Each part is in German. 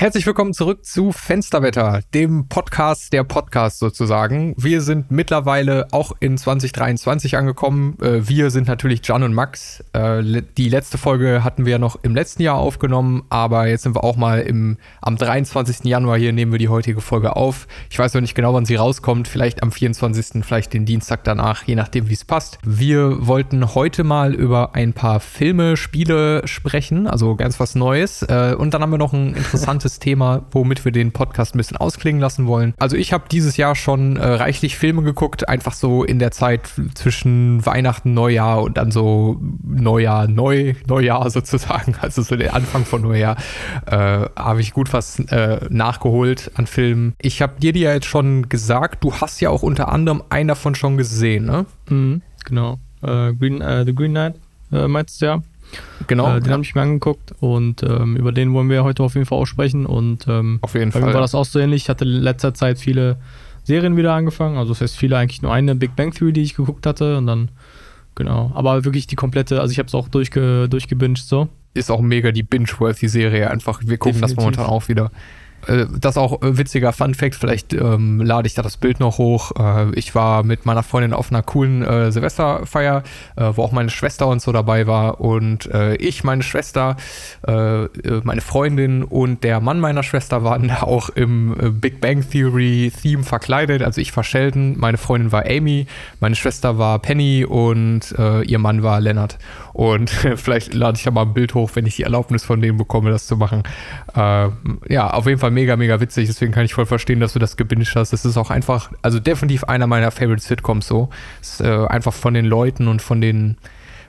Herzlich willkommen zurück zu Fensterwetter, dem Podcast der Podcast sozusagen. Wir sind mittlerweile auch in 2023 angekommen. Äh, wir sind natürlich Jan und Max. Äh, die letzte Folge hatten wir noch im letzten Jahr aufgenommen, aber jetzt sind wir auch mal im, am 23. Januar hier, nehmen wir die heutige Folge auf. Ich weiß noch nicht genau, wann sie rauskommt. Vielleicht am 24., vielleicht den Dienstag danach, je nachdem, wie es passt. Wir wollten heute mal über ein paar Filme, Spiele sprechen, also ganz was Neues. Äh, und dann haben wir noch ein interessantes interessantes Thema, womit wir den Podcast ein bisschen ausklingen lassen wollen. Also ich habe dieses Jahr schon äh, reichlich Filme geguckt, einfach so in der Zeit zwischen Weihnachten, Neujahr und dann so Neujahr, Neu, Neujahr sozusagen, also so der Anfang von Neujahr, äh, habe ich gut was äh, nachgeholt an Filmen. Ich habe dir die ja jetzt schon gesagt, du hast ja auch unter anderem einen davon schon gesehen, ne? Mhm, genau. Äh, Green, äh, The Green Knight äh, meinst du ja? Genau. Äh, den ja. habe ich mir angeguckt und ähm, über den wollen wir heute auf jeden Fall auch sprechen. Und ähm, auf jeden Fall. war das auch so ähnlich. Ich hatte in letzter Zeit viele Serien wieder angefangen. Also das heißt viele eigentlich nur eine Big Bang Theory, die ich geguckt hatte. Und dann, genau. Aber wirklich die komplette, also ich habe es auch durchge, durchgebinged so. Ist auch mega die binge-worthy Serie einfach. Wir gucken Definitiv. das momentan auch wieder. Äh, das auch äh, witziger Fun Fact, vielleicht ähm, lade ich da das Bild noch hoch. Äh, ich war mit meiner Freundin auf einer coolen äh, Silvesterfeier, äh, wo auch meine Schwester und so dabei war. Und äh, ich, meine Schwester, meine Freundin und der Mann meiner Schwester waren da auch im Big Bang Theory Theme verkleidet. Also ich war Sheldon, meine Freundin war Amy, meine Schwester war Penny und ihr Mann war Leonard. Und vielleicht lade ich da mal ein Bild hoch, wenn ich die Erlaubnis von denen bekomme, das zu machen. ja, auf jeden Fall mega, mega witzig, deswegen kann ich voll verstehen, dass du das gebinged hast. Es ist auch einfach, also definitiv einer meiner Favorite Sitcoms so. Ist äh, einfach von den Leuten und von den,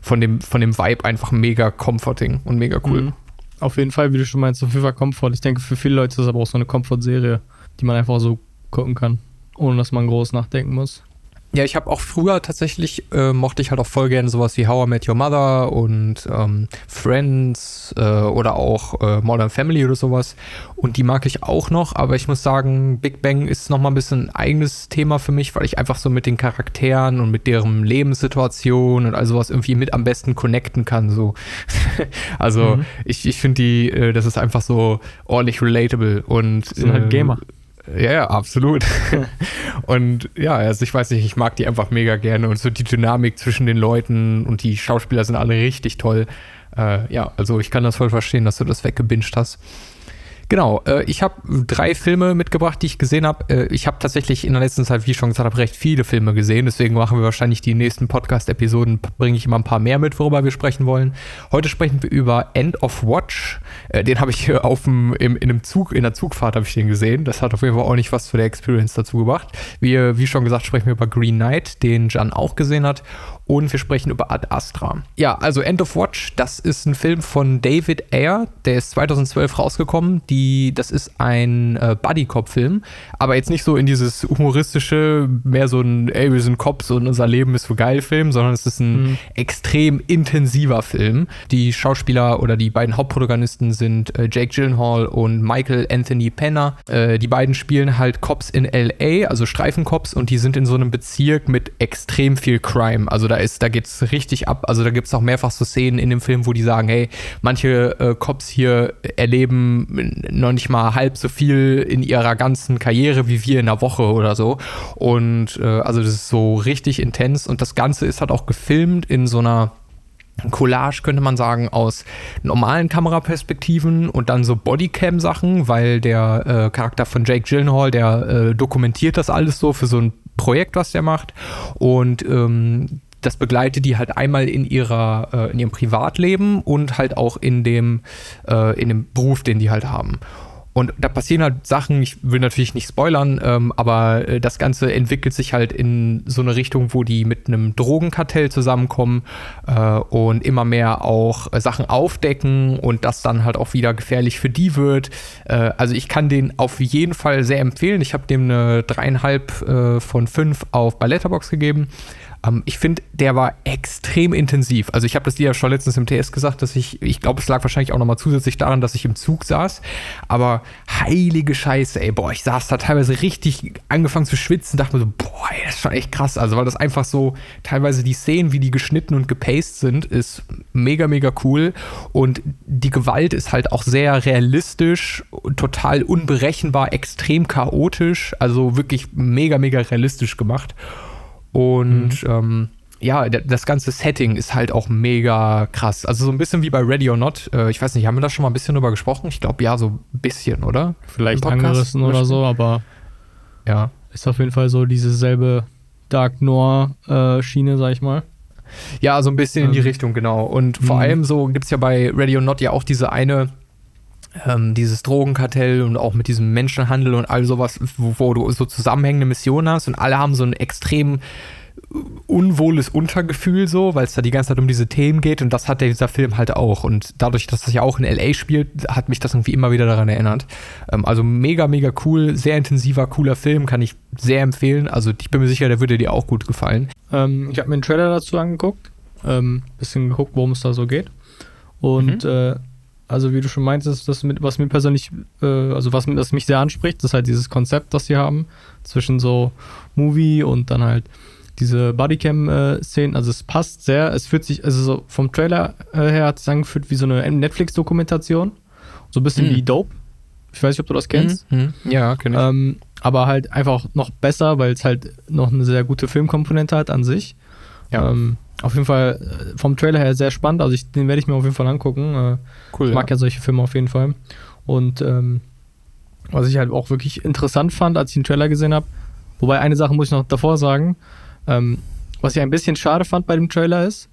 von dem, von dem Vibe einfach mega comforting und mega cool. Mhm. Auf jeden Fall, wie du schon meinst, auf jeden Fall Comfort. Ich denke, für viele Leute ist es aber auch so eine Comfort-Serie, die man einfach so gucken kann, ohne dass man groß nachdenken muss. Ja, ich habe auch früher tatsächlich, äh, mochte ich halt auch voll gerne sowas wie How I Met Your Mother und ähm, Friends äh, oder auch äh, Modern Family oder sowas. Und die mag ich auch noch, aber ich muss sagen, Big Bang ist nochmal ein bisschen ein eigenes Thema für mich, weil ich einfach so mit den Charakteren und mit deren Lebenssituation und all sowas irgendwie mit am besten connecten kann. So. also mhm. ich, ich finde die, äh, das ist einfach so ordentlich relatable und. Sind halt äh, Gamer. Ja, ja, absolut. und ja, also ich weiß nicht, ich mag die einfach mega gerne und so die Dynamik zwischen den Leuten und die Schauspieler sind alle richtig toll. Äh, ja, also ich kann das voll verstehen, dass du das weggebinged hast. Genau, äh, ich habe drei Filme mitgebracht, die ich gesehen habe. Äh, ich habe tatsächlich in der letzten Zeit, wie ich schon gesagt habe, recht viele Filme gesehen. Deswegen machen wir wahrscheinlich die nächsten Podcast-Episoden, bringe ich immer ein paar mehr mit, worüber wir sprechen wollen. Heute sprechen wir über End of Watch. Äh, den habe ich auf dem, im, in einem Zug, in der Zugfahrt habe ich den gesehen. Das hat auf jeden Fall auch nicht was zu der Experience dazu gebracht. Wie, wie schon gesagt, sprechen wir über Green Knight, den Jan auch gesehen hat und wir sprechen über Ad Astra. Ja, also End of Watch, das ist ein Film von David Ayer, der ist 2012 rausgekommen. Die, das ist ein äh, Buddy-Cop-Film, aber jetzt nicht so in dieses humoristische, mehr so ein, ey, wir sind Cops und unser Leben ist so geil Film, sondern es ist ein mhm. extrem intensiver Film. Die Schauspieler oder die beiden Hauptprotagonisten sind äh, Jake Gyllenhaal und Michael Anthony Penner. Äh, die beiden spielen halt Cops in LA, also Streifencops, und die sind in so einem Bezirk mit extrem viel Crime. Also da ist, da geht's richtig ab. Also da gibt es auch mehrfach so Szenen in dem Film, wo die sagen, hey, manche äh, Cops hier erleben noch nicht mal halb so viel in ihrer ganzen Karriere wie wir in einer Woche oder so. Und äh, also das ist so richtig intens und das Ganze ist halt auch gefilmt in so einer Collage, könnte man sagen, aus normalen Kameraperspektiven und dann so Bodycam-Sachen, weil der äh, Charakter von Jake Gyllenhaal, der äh, dokumentiert das alles so für so ein Projekt, was der macht. Und ähm, das begleitet die halt einmal in ihrer, äh, in ihrem Privatleben und halt auch in dem, äh, in dem Beruf, den die halt haben. Und da passieren halt Sachen, ich will natürlich nicht spoilern, ähm, aber äh, das Ganze entwickelt sich halt in so eine Richtung, wo die mit einem Drogenkartell zusammenkommen äh, und immer mehr auch äh, Sachen aufdecken und das dann halt auch wieder gefährlich für die wird. Äh, also ich kann den auf jeden Fall sehr empfehlen. Ich habe dem eine dreieinhalb von fünf auf Balletterbox gegeben. Ähm, ich finde, der war extrem intensiv. Also ich habe das dir ja schon letztens im TS gesagt, dass ich, ich glaube, es lag wahrscheinlich auch nochmal zusätzlich daran, dass ich im Zug saß. Aber heilige Scheiße, ey, boah, ich saß da teilweise richtig angefangen zu schwitzen, dachte mir so, boah, ey, das ist schon echt krass. Also weil das einfach so, teilweise die Szenen, wie die geschnitten und gepaced sind, ist mega, mega cool. Und die Gewalt ist halt auch sehr realistisch, total unberechenbar, extrem chaotisch. Also wirklich mega, mega realistisch gemacht. Und mhm. ähm, ja, das ganze Setting ist halt auch mega krass. Also so ein bisschen wie bei Ready or Not. Äh, ich weiß nicht, haben wir da schon mal ein bisschen drüber gesprochen? Ich glaube ja, so ein bisschen, oder? Vielleicht angerissen oder so, aber ja. Ist auf jeden Fall so diese selbe Dark Noir-Schiene, äh, sag ich mal. Ja, so ein bisschen ähm. in die ähm. Richtung, genau. Und vor mhm. allem so gibt es ja bei Ready or Not ja auch diese eine ähm, dieses Drogenkartell und auch mit diesem Menschenhandel und all sowas, wo, wo, du so zusammenhängende Missionen hast und alle haben so ein extrem unwohles Untergefühl so, weil es da die ganze Zeit um diese Themen geht und das hat dieser Film halt auch und dadurch, dass das ja auch in LA spielt, hat mich das irgendwie immer wieder daran erinnert. Ähm, also mega, mega cool, sehr intensiver, cooler Film, kann ich sehr empfehlen. Also ich bin mir sicher, der würde dir auch gut gefallen. Ähm, ich habe mir einen Trailer dazu angeguckt, ähm, bisschen geguckt, worum es da so geht und mhm. äh, also wie du schon meintest, das mit, was mir persönlich, äh, also was, was mich sehr anspricht, das ist halt dieses Konzept, das sie haben, zwischen so Movie und dann halt diese Bodycam-Szenen. also es passt sehr, es fühlt sich, also so vom Trailer äh, her hat es angefühlt wie so eine Netflix-Dokumentation. So ein bisschen mhm. wie Dope. Ich weiß nicht, ob du das kennst. Mhm. Ja, kenne ich. Ähm, aber halt einfach noch besser, weil es halt noch eine sehr gute Filmkomponente hat an sich. Ja. Ähm, auf jeden Fall äh, vom Trailer her sehr spannend. Also ich, den werde ich mir auf jeden Fall angucken. Äh, cool. Ich mag ja. ja solche Filme auf jeden Fall. Und ähm, was ich halt auch wirklich interessant fand, als ich den Trailer gesehen habe, wobei eine Sache muss ich noch davor sagen, ähm, was ich ein bisschen schade fand bei dem Trailer ist,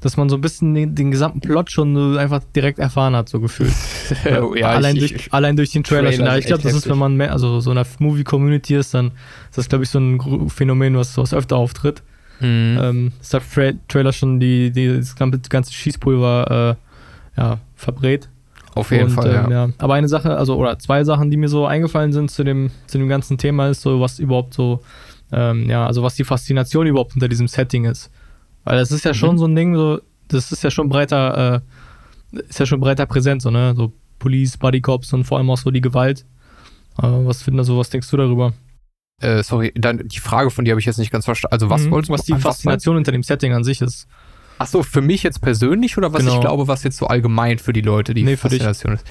dass man so ein bisschen den, den gesamten Plot schon einfach direkt erfahren hat, so gefühlt. oh, ja, allein, ich, durch, ich, allein durch den Trailer. Trailer ich glaube, das ist, wenn man mehr, also so in einer Movie-Community ist, dann ist das, glaube ich, so ein Phänomen, was, was öfter auftritt. Mhm. Ähm, hat Fra Trailer schon die, die, das ganze Schießpulver äh, ja, verbrät. Auf jeden und, Fall, ähm, ja. ja. Aber eine Sache, also oder zwei Sachen, die mir so eingefallen sind zu dem, zu dem ganzen Thema, ist so, was überhaupt so, ähm, ja, also was die Faszination überhaupt unter diesem Setting ist. Weil das ist ja mhm. schon so ein Ding, so, das ist ja schon breiter, äh, ist ja schon breiter präsent, so, ne? So Police, Bodycops und vor allem auch so die Gewalt. Äh, was findest du, was denkst du darüber? Äh, sorry, dann die Frage von dir habe ich jetzt nicht ganz verstanden. Also was mhm, wolltest du? Was die Faszination hinter dem Setting an sich ist. Ach so, für mich jetzt persönlich oder was genau. ich glaube, was jetzt so allgemein für die Leute die nee, Faszination ist?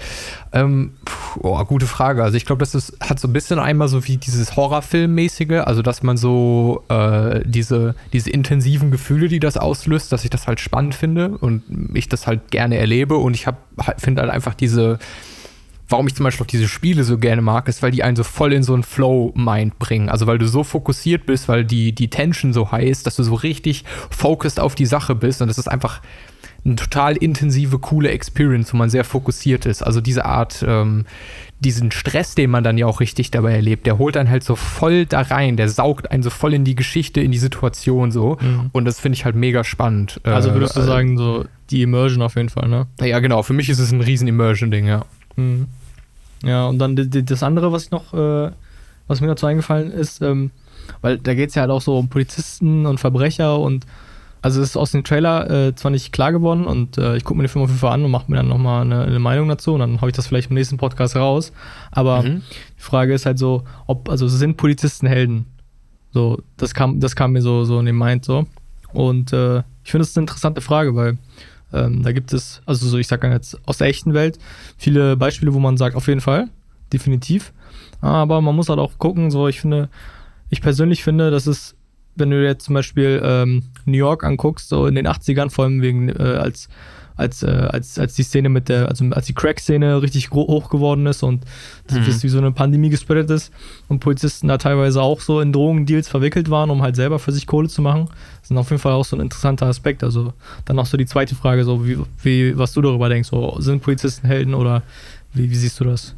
Ähm, oh, gute Frage. Also ich glaube, das ist, hat so ein bisschen einmal so wie dieses Horrorfilmmäßige, also dass man so äh, diese, diese intensiven Gefühle, die das auslöst, dass ich das halt spannend finde und ich das halt gerne erlebe und ich finde halt einfach diese warum ich zum Beispiel auch diese Spiele so gerne mag, ist, weil die einen so voll in so einen Flow-Mind bringen. Also weil du so fokussiert bist, weil die, die Tension so high ist, dass du so richtig focused auf die Sache bist. Und das ist einfach eine total intensive, coole Experience, wo man sehr fokussiert ist. Also diese Art, ähm, diesen Stress, den man dann ja auch richtig dabei erlebt, der holt einen halt so voll da rein, der saugt einen so voll in die Geschichte, in die Situation so. Mhm. Und das finde ich halt mega spannend. Also würdest du äh, sagen, so die Immersion auf jeden Fall, ne? Ja, genau. Für mich ist es ein riesen Immersion-Ding, ja. Mhm. Ja, und dann das andere, was ich noch, äh, was mir dazu eingefallen ist, ähm, weil da geht es ja halt auch so um Polizisten und Verbrecher und also es ist aus dem Trailer äh, zwar nicht klar geworden und äh, ich gucke mir den Film auf jeden Fall an und mache mir dann nochmal eine, eine Meinung dazu und dann habe ich das vielleicht im nächsten Podcast raus. Aber mhm. die Frage ist halt so, ob, also sind Polizisten Helden? So, das kam, das kam mir so, so in den Mind so. Und äh, ich finde das ist eine interessante Frage, weil ähm, da gibt es, also so ich sage jetzt aus der echten Welt, viele Beispiele, wo man sagt, auf jeden Fall, definitiv. Aber man muss halt auch gucken, so ich finde, ich persönlich finde, dass es, wenn du jetzt zum Beispiel ähm, New York anguckst, so in den 80ern, vor allem wegen äh, als als, äh, als, als die Szene mit der, also als die Crack-Szene richtig hoch geworden ist und das mhm. wie so eine Pandemie gespreadet ist und Polizisten da teilweise auch so in Drogendeals verwickelt waren, um halt selber für sich Kohle zu machen. Das ist auf jeden Fall auch so ein interessanter Aspekt. Also dann auch so die zweite Frage, so wie, wie was du darüber denkst, so sind Polizisten Helden oder wie, wie siehst du das?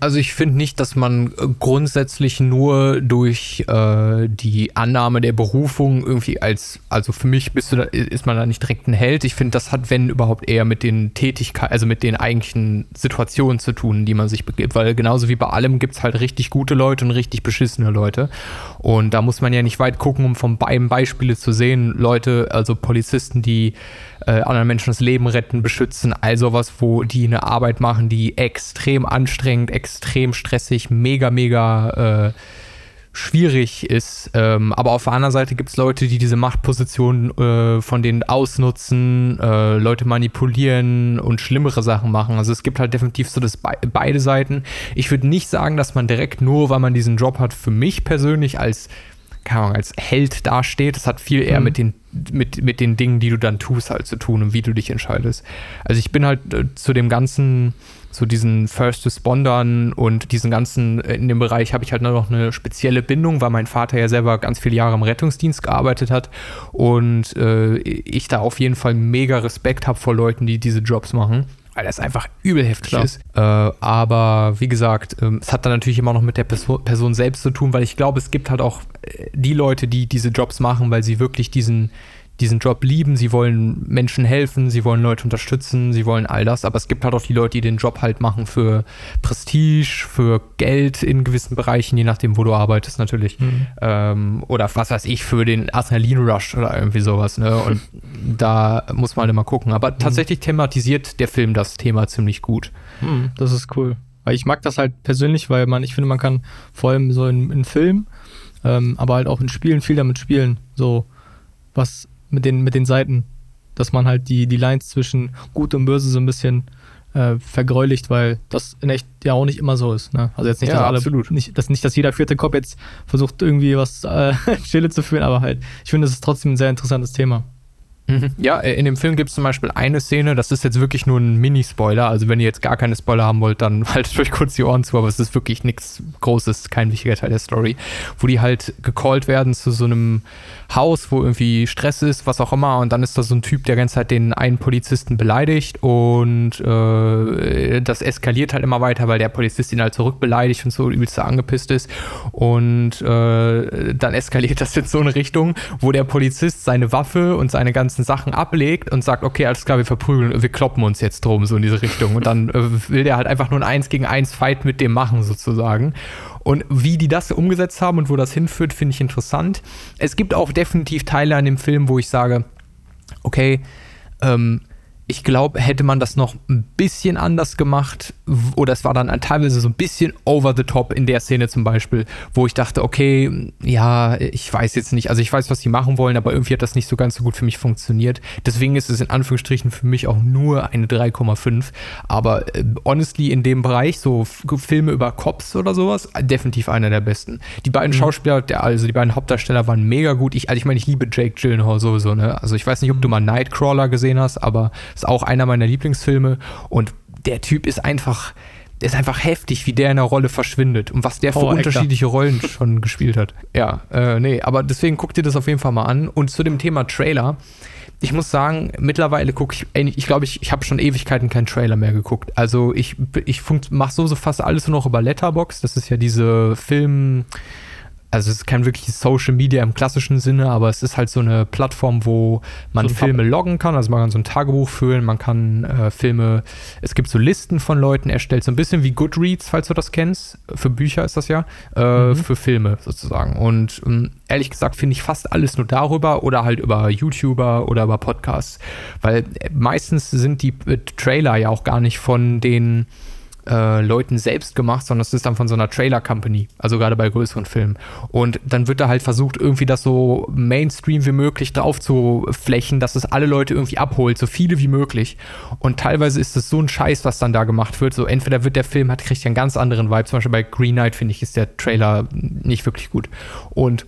Also ich finde nicht, dass man äh, grundsätzlich nur durch äh, die Annahme der Berufung irgendwie als, also für mich bist du da, ist man da nicht direkt ein Held. Ich finde, das hat, wenn überhaupt, eher mit den Tätigkeiten, also mit den eigentlichen Situationen zu tun, die man sich begibt. Weil genauso wie bei allem gibt es halt richtig gute Leute und richtig beschissene Leute. Und da muss man ja nicht weit gucken, um von beiden Beispiele zu sehen. Leute, also Polizisten, die äh, anderen Menschen das Leben retten, beschützen, all sowas, wo die eine Arbeit machen, die extrem anstrengend, extrem stressig, mega, mega äh, schwierig ist. Ähm, aber auf der anderen Seite gibt es Leute, die diese Machtposition äh, von denen ausnutzen, äh, Leute manipulieren und schlimmere Sachen machen. Also es gibt halt definitiv so das be beide Seiten. Ich würde nicht sagen, dass man direkt nur, weil man diesen Job hat, für mich persönlich als keine Ahnung, als Held dasteht. Das hat viel eher mhm. mit, den, mit, mit den Dingen, die du dann tust, halt zu tun und wie du dich entscheidest. Also ich bin halt äh, zu dem ganzen, zu diesen First Respondern und diesen ganzen, äh, in dem Bereich habe ich halt noch eine spezielle Bindung, weil mein Vater ja selber ganz viele Jahre im Rettungsdienst gearbeitet hat und äh, ich da auf jeden Fall mega Respekt habe vor Leuten, die diese Jobs machen weil das einfach übel heftig Klar. ist. Äh, aber wie gesagt, ähm, es hat dann natürlich immer noch mit der Person, Person selbst zu tun, weil ich glaube, es gibt halt auch äh, die Leute, die diese Jobs machen, weil sie wirklich diesen, diesen Job lieben, sie wollen Menschen helfen, sie wollen Leute unterstützen, sie wollen all das, aber es gibt halt auch die Leute, die den Job halt machen für Prestige, für Geld in gewissen Bereichen, je nachdem, wo du arbeitest natürlich. Mhm. Ähm, oder was weiß ich, für den Adrenalin-Rush oder irgendwie sowas. Ne? Und da muss man halt immer gucken. Aber mhm. tatsächlich thematisiert der Film das Thema ziemlich gut. Mhm, das ist cool. Weil ich mag das halt persönlich, weil man, ich finde, man kann vor allem so in, in Filmen, ähm, aber halt auch in Spielen viel damit spielen. So, was mit den, mit den Seiten, dass man halt die, die Lines zwischen Gut und Böse so ein bisschen äh, vergräulicht, weil das in echt ja auch nicht immer so ist. Ne? Also jetzt nicht, ja, dass alle, absolut. Nicht, dass, nicht, dass jeder vierte Kopf jetzt versucht, irgendwie was äh, Stille zu führen, aber halt, ich finde, das ist trotzdem ein sehr interessantes Thema. Ja, äh, in dem Film gibt es zum Beispiel eine Szene, das ist jetzt wirklich nur ein Mini-Spoiler. Also, wenn ihr jetzt gar keine Spoiler haben wollt, dann haltet euch kurz die Ohren zu, aber es ist wirklich nichts Großes, kein wichtiger Teil der Story, wo die halt gecallt werden zu so einem Haus, wo irgendwie Stress ist, was auch immer. Und dann ist da so ein Typ, der ganze Zeit den einen Polizisten beleidigt und äh, das eskaliert halt immer weiter, weil der Polizist ihn halt zurückbeleidigt und so übelst angepisst ist. Und äh, dann eskaliert das in so eine Richtung, wo der Polizist seine Waffe und seine ganzen Sachen ablegt und sagt, okay, alles klar, wir verprügeln, wir kloppen uns jetzt drum, so in diese Richtung. Und dann äh, will der halt einfach nur ein Eins gegen eins Fight mit dem machen, sozusagen. Und wie die das umgesetzt haben und wo das hinführt, finde ich interessant. Es gibt auch definitiv Teile an dem Film, wo ich sage, okay, ähm, ich glaube, hätte man das noch ein bisschen anders gemacht, oder es war dann teilweise so ein bisschen over the top in der Szene zum Beispiel, wo ich dachte, okay, ja, ich weiß jetzt nicht, also ich weiß, was sie machen wollen, aber irgendwie hat das nicht so ganz so gut für mich funktioniert. Deswegen ist es in Anführungsstrichen für mich auch nur eine 3,5. Aber äh, honestly, in dem Bereich, so Filme über Cops oder sowas, definitiv einer der besten. Die beiden mhm. Schauspieler, der, also die beiden Hauptdarsteller waren mega gut. Ich, also ich meine, ich liebe Jake Gyllenhaal sowieso, ne? Also ich weiß nicht, ob du mal Nightcrawler gesehen hast, aber ist auch einer meiner Lieblingsfilme und der Typ ist einfach, der ist einfach heftig, wie der in der Rolle verschwindet und was der für oh, unterschiedliche Rollen schon gespielt hat. Ja, äh, nee, aber deswegen guck dir das auf jeden Fall mal an. Und zu dem Thema Trailer, ich muss sagen, mittlerweile gucke ich, ich glaube, ich, ich habe schon Ewigkeiten keinen Trailer mehr geguckt. Also ich, ich mache so, so fast alles nur noch über Letterbox. Das ist ja diese Film also es ist kein wirkliches Social Media im klassischen Sinne, aber es ist halt so eine Plattform, wo man so Filme loggen kann. Also man kann so ein Tagebuch führen, man kann äh, Filme, es gibt so Listen von Leuten erstellt, so ein bisschen wie Goodreads, falls du das kennst. Für Bücher ist das ja, äh, mhm. für Filme sozusagen. Und ähm, ehrlich gesagt finde ich fast alles nur darüber oder halt über YouTuber oder über Podcasts, weil meistens sind die äh, Trailer ja auch gar nicht von den äh, Leuten selbst gemacht, sondern es ist dann von so einer Trailer-Company, also gerade bei größeren Filmen. Und dann wird da halt versucht, irgendwie das so Mainstream wie möglich drauf zu flächen, dass es alle Leute irgendwie abholt, so viele wie möglich. Und teilweise ist es so ein Scheiß, was dann da gemacht wird. So entweder wird der Film, hat, kriegt einen ganz anderen Vibe. Zum Beispiel bei Green Knight, finde ich, ist der Trailer nicht wirklich gut. Und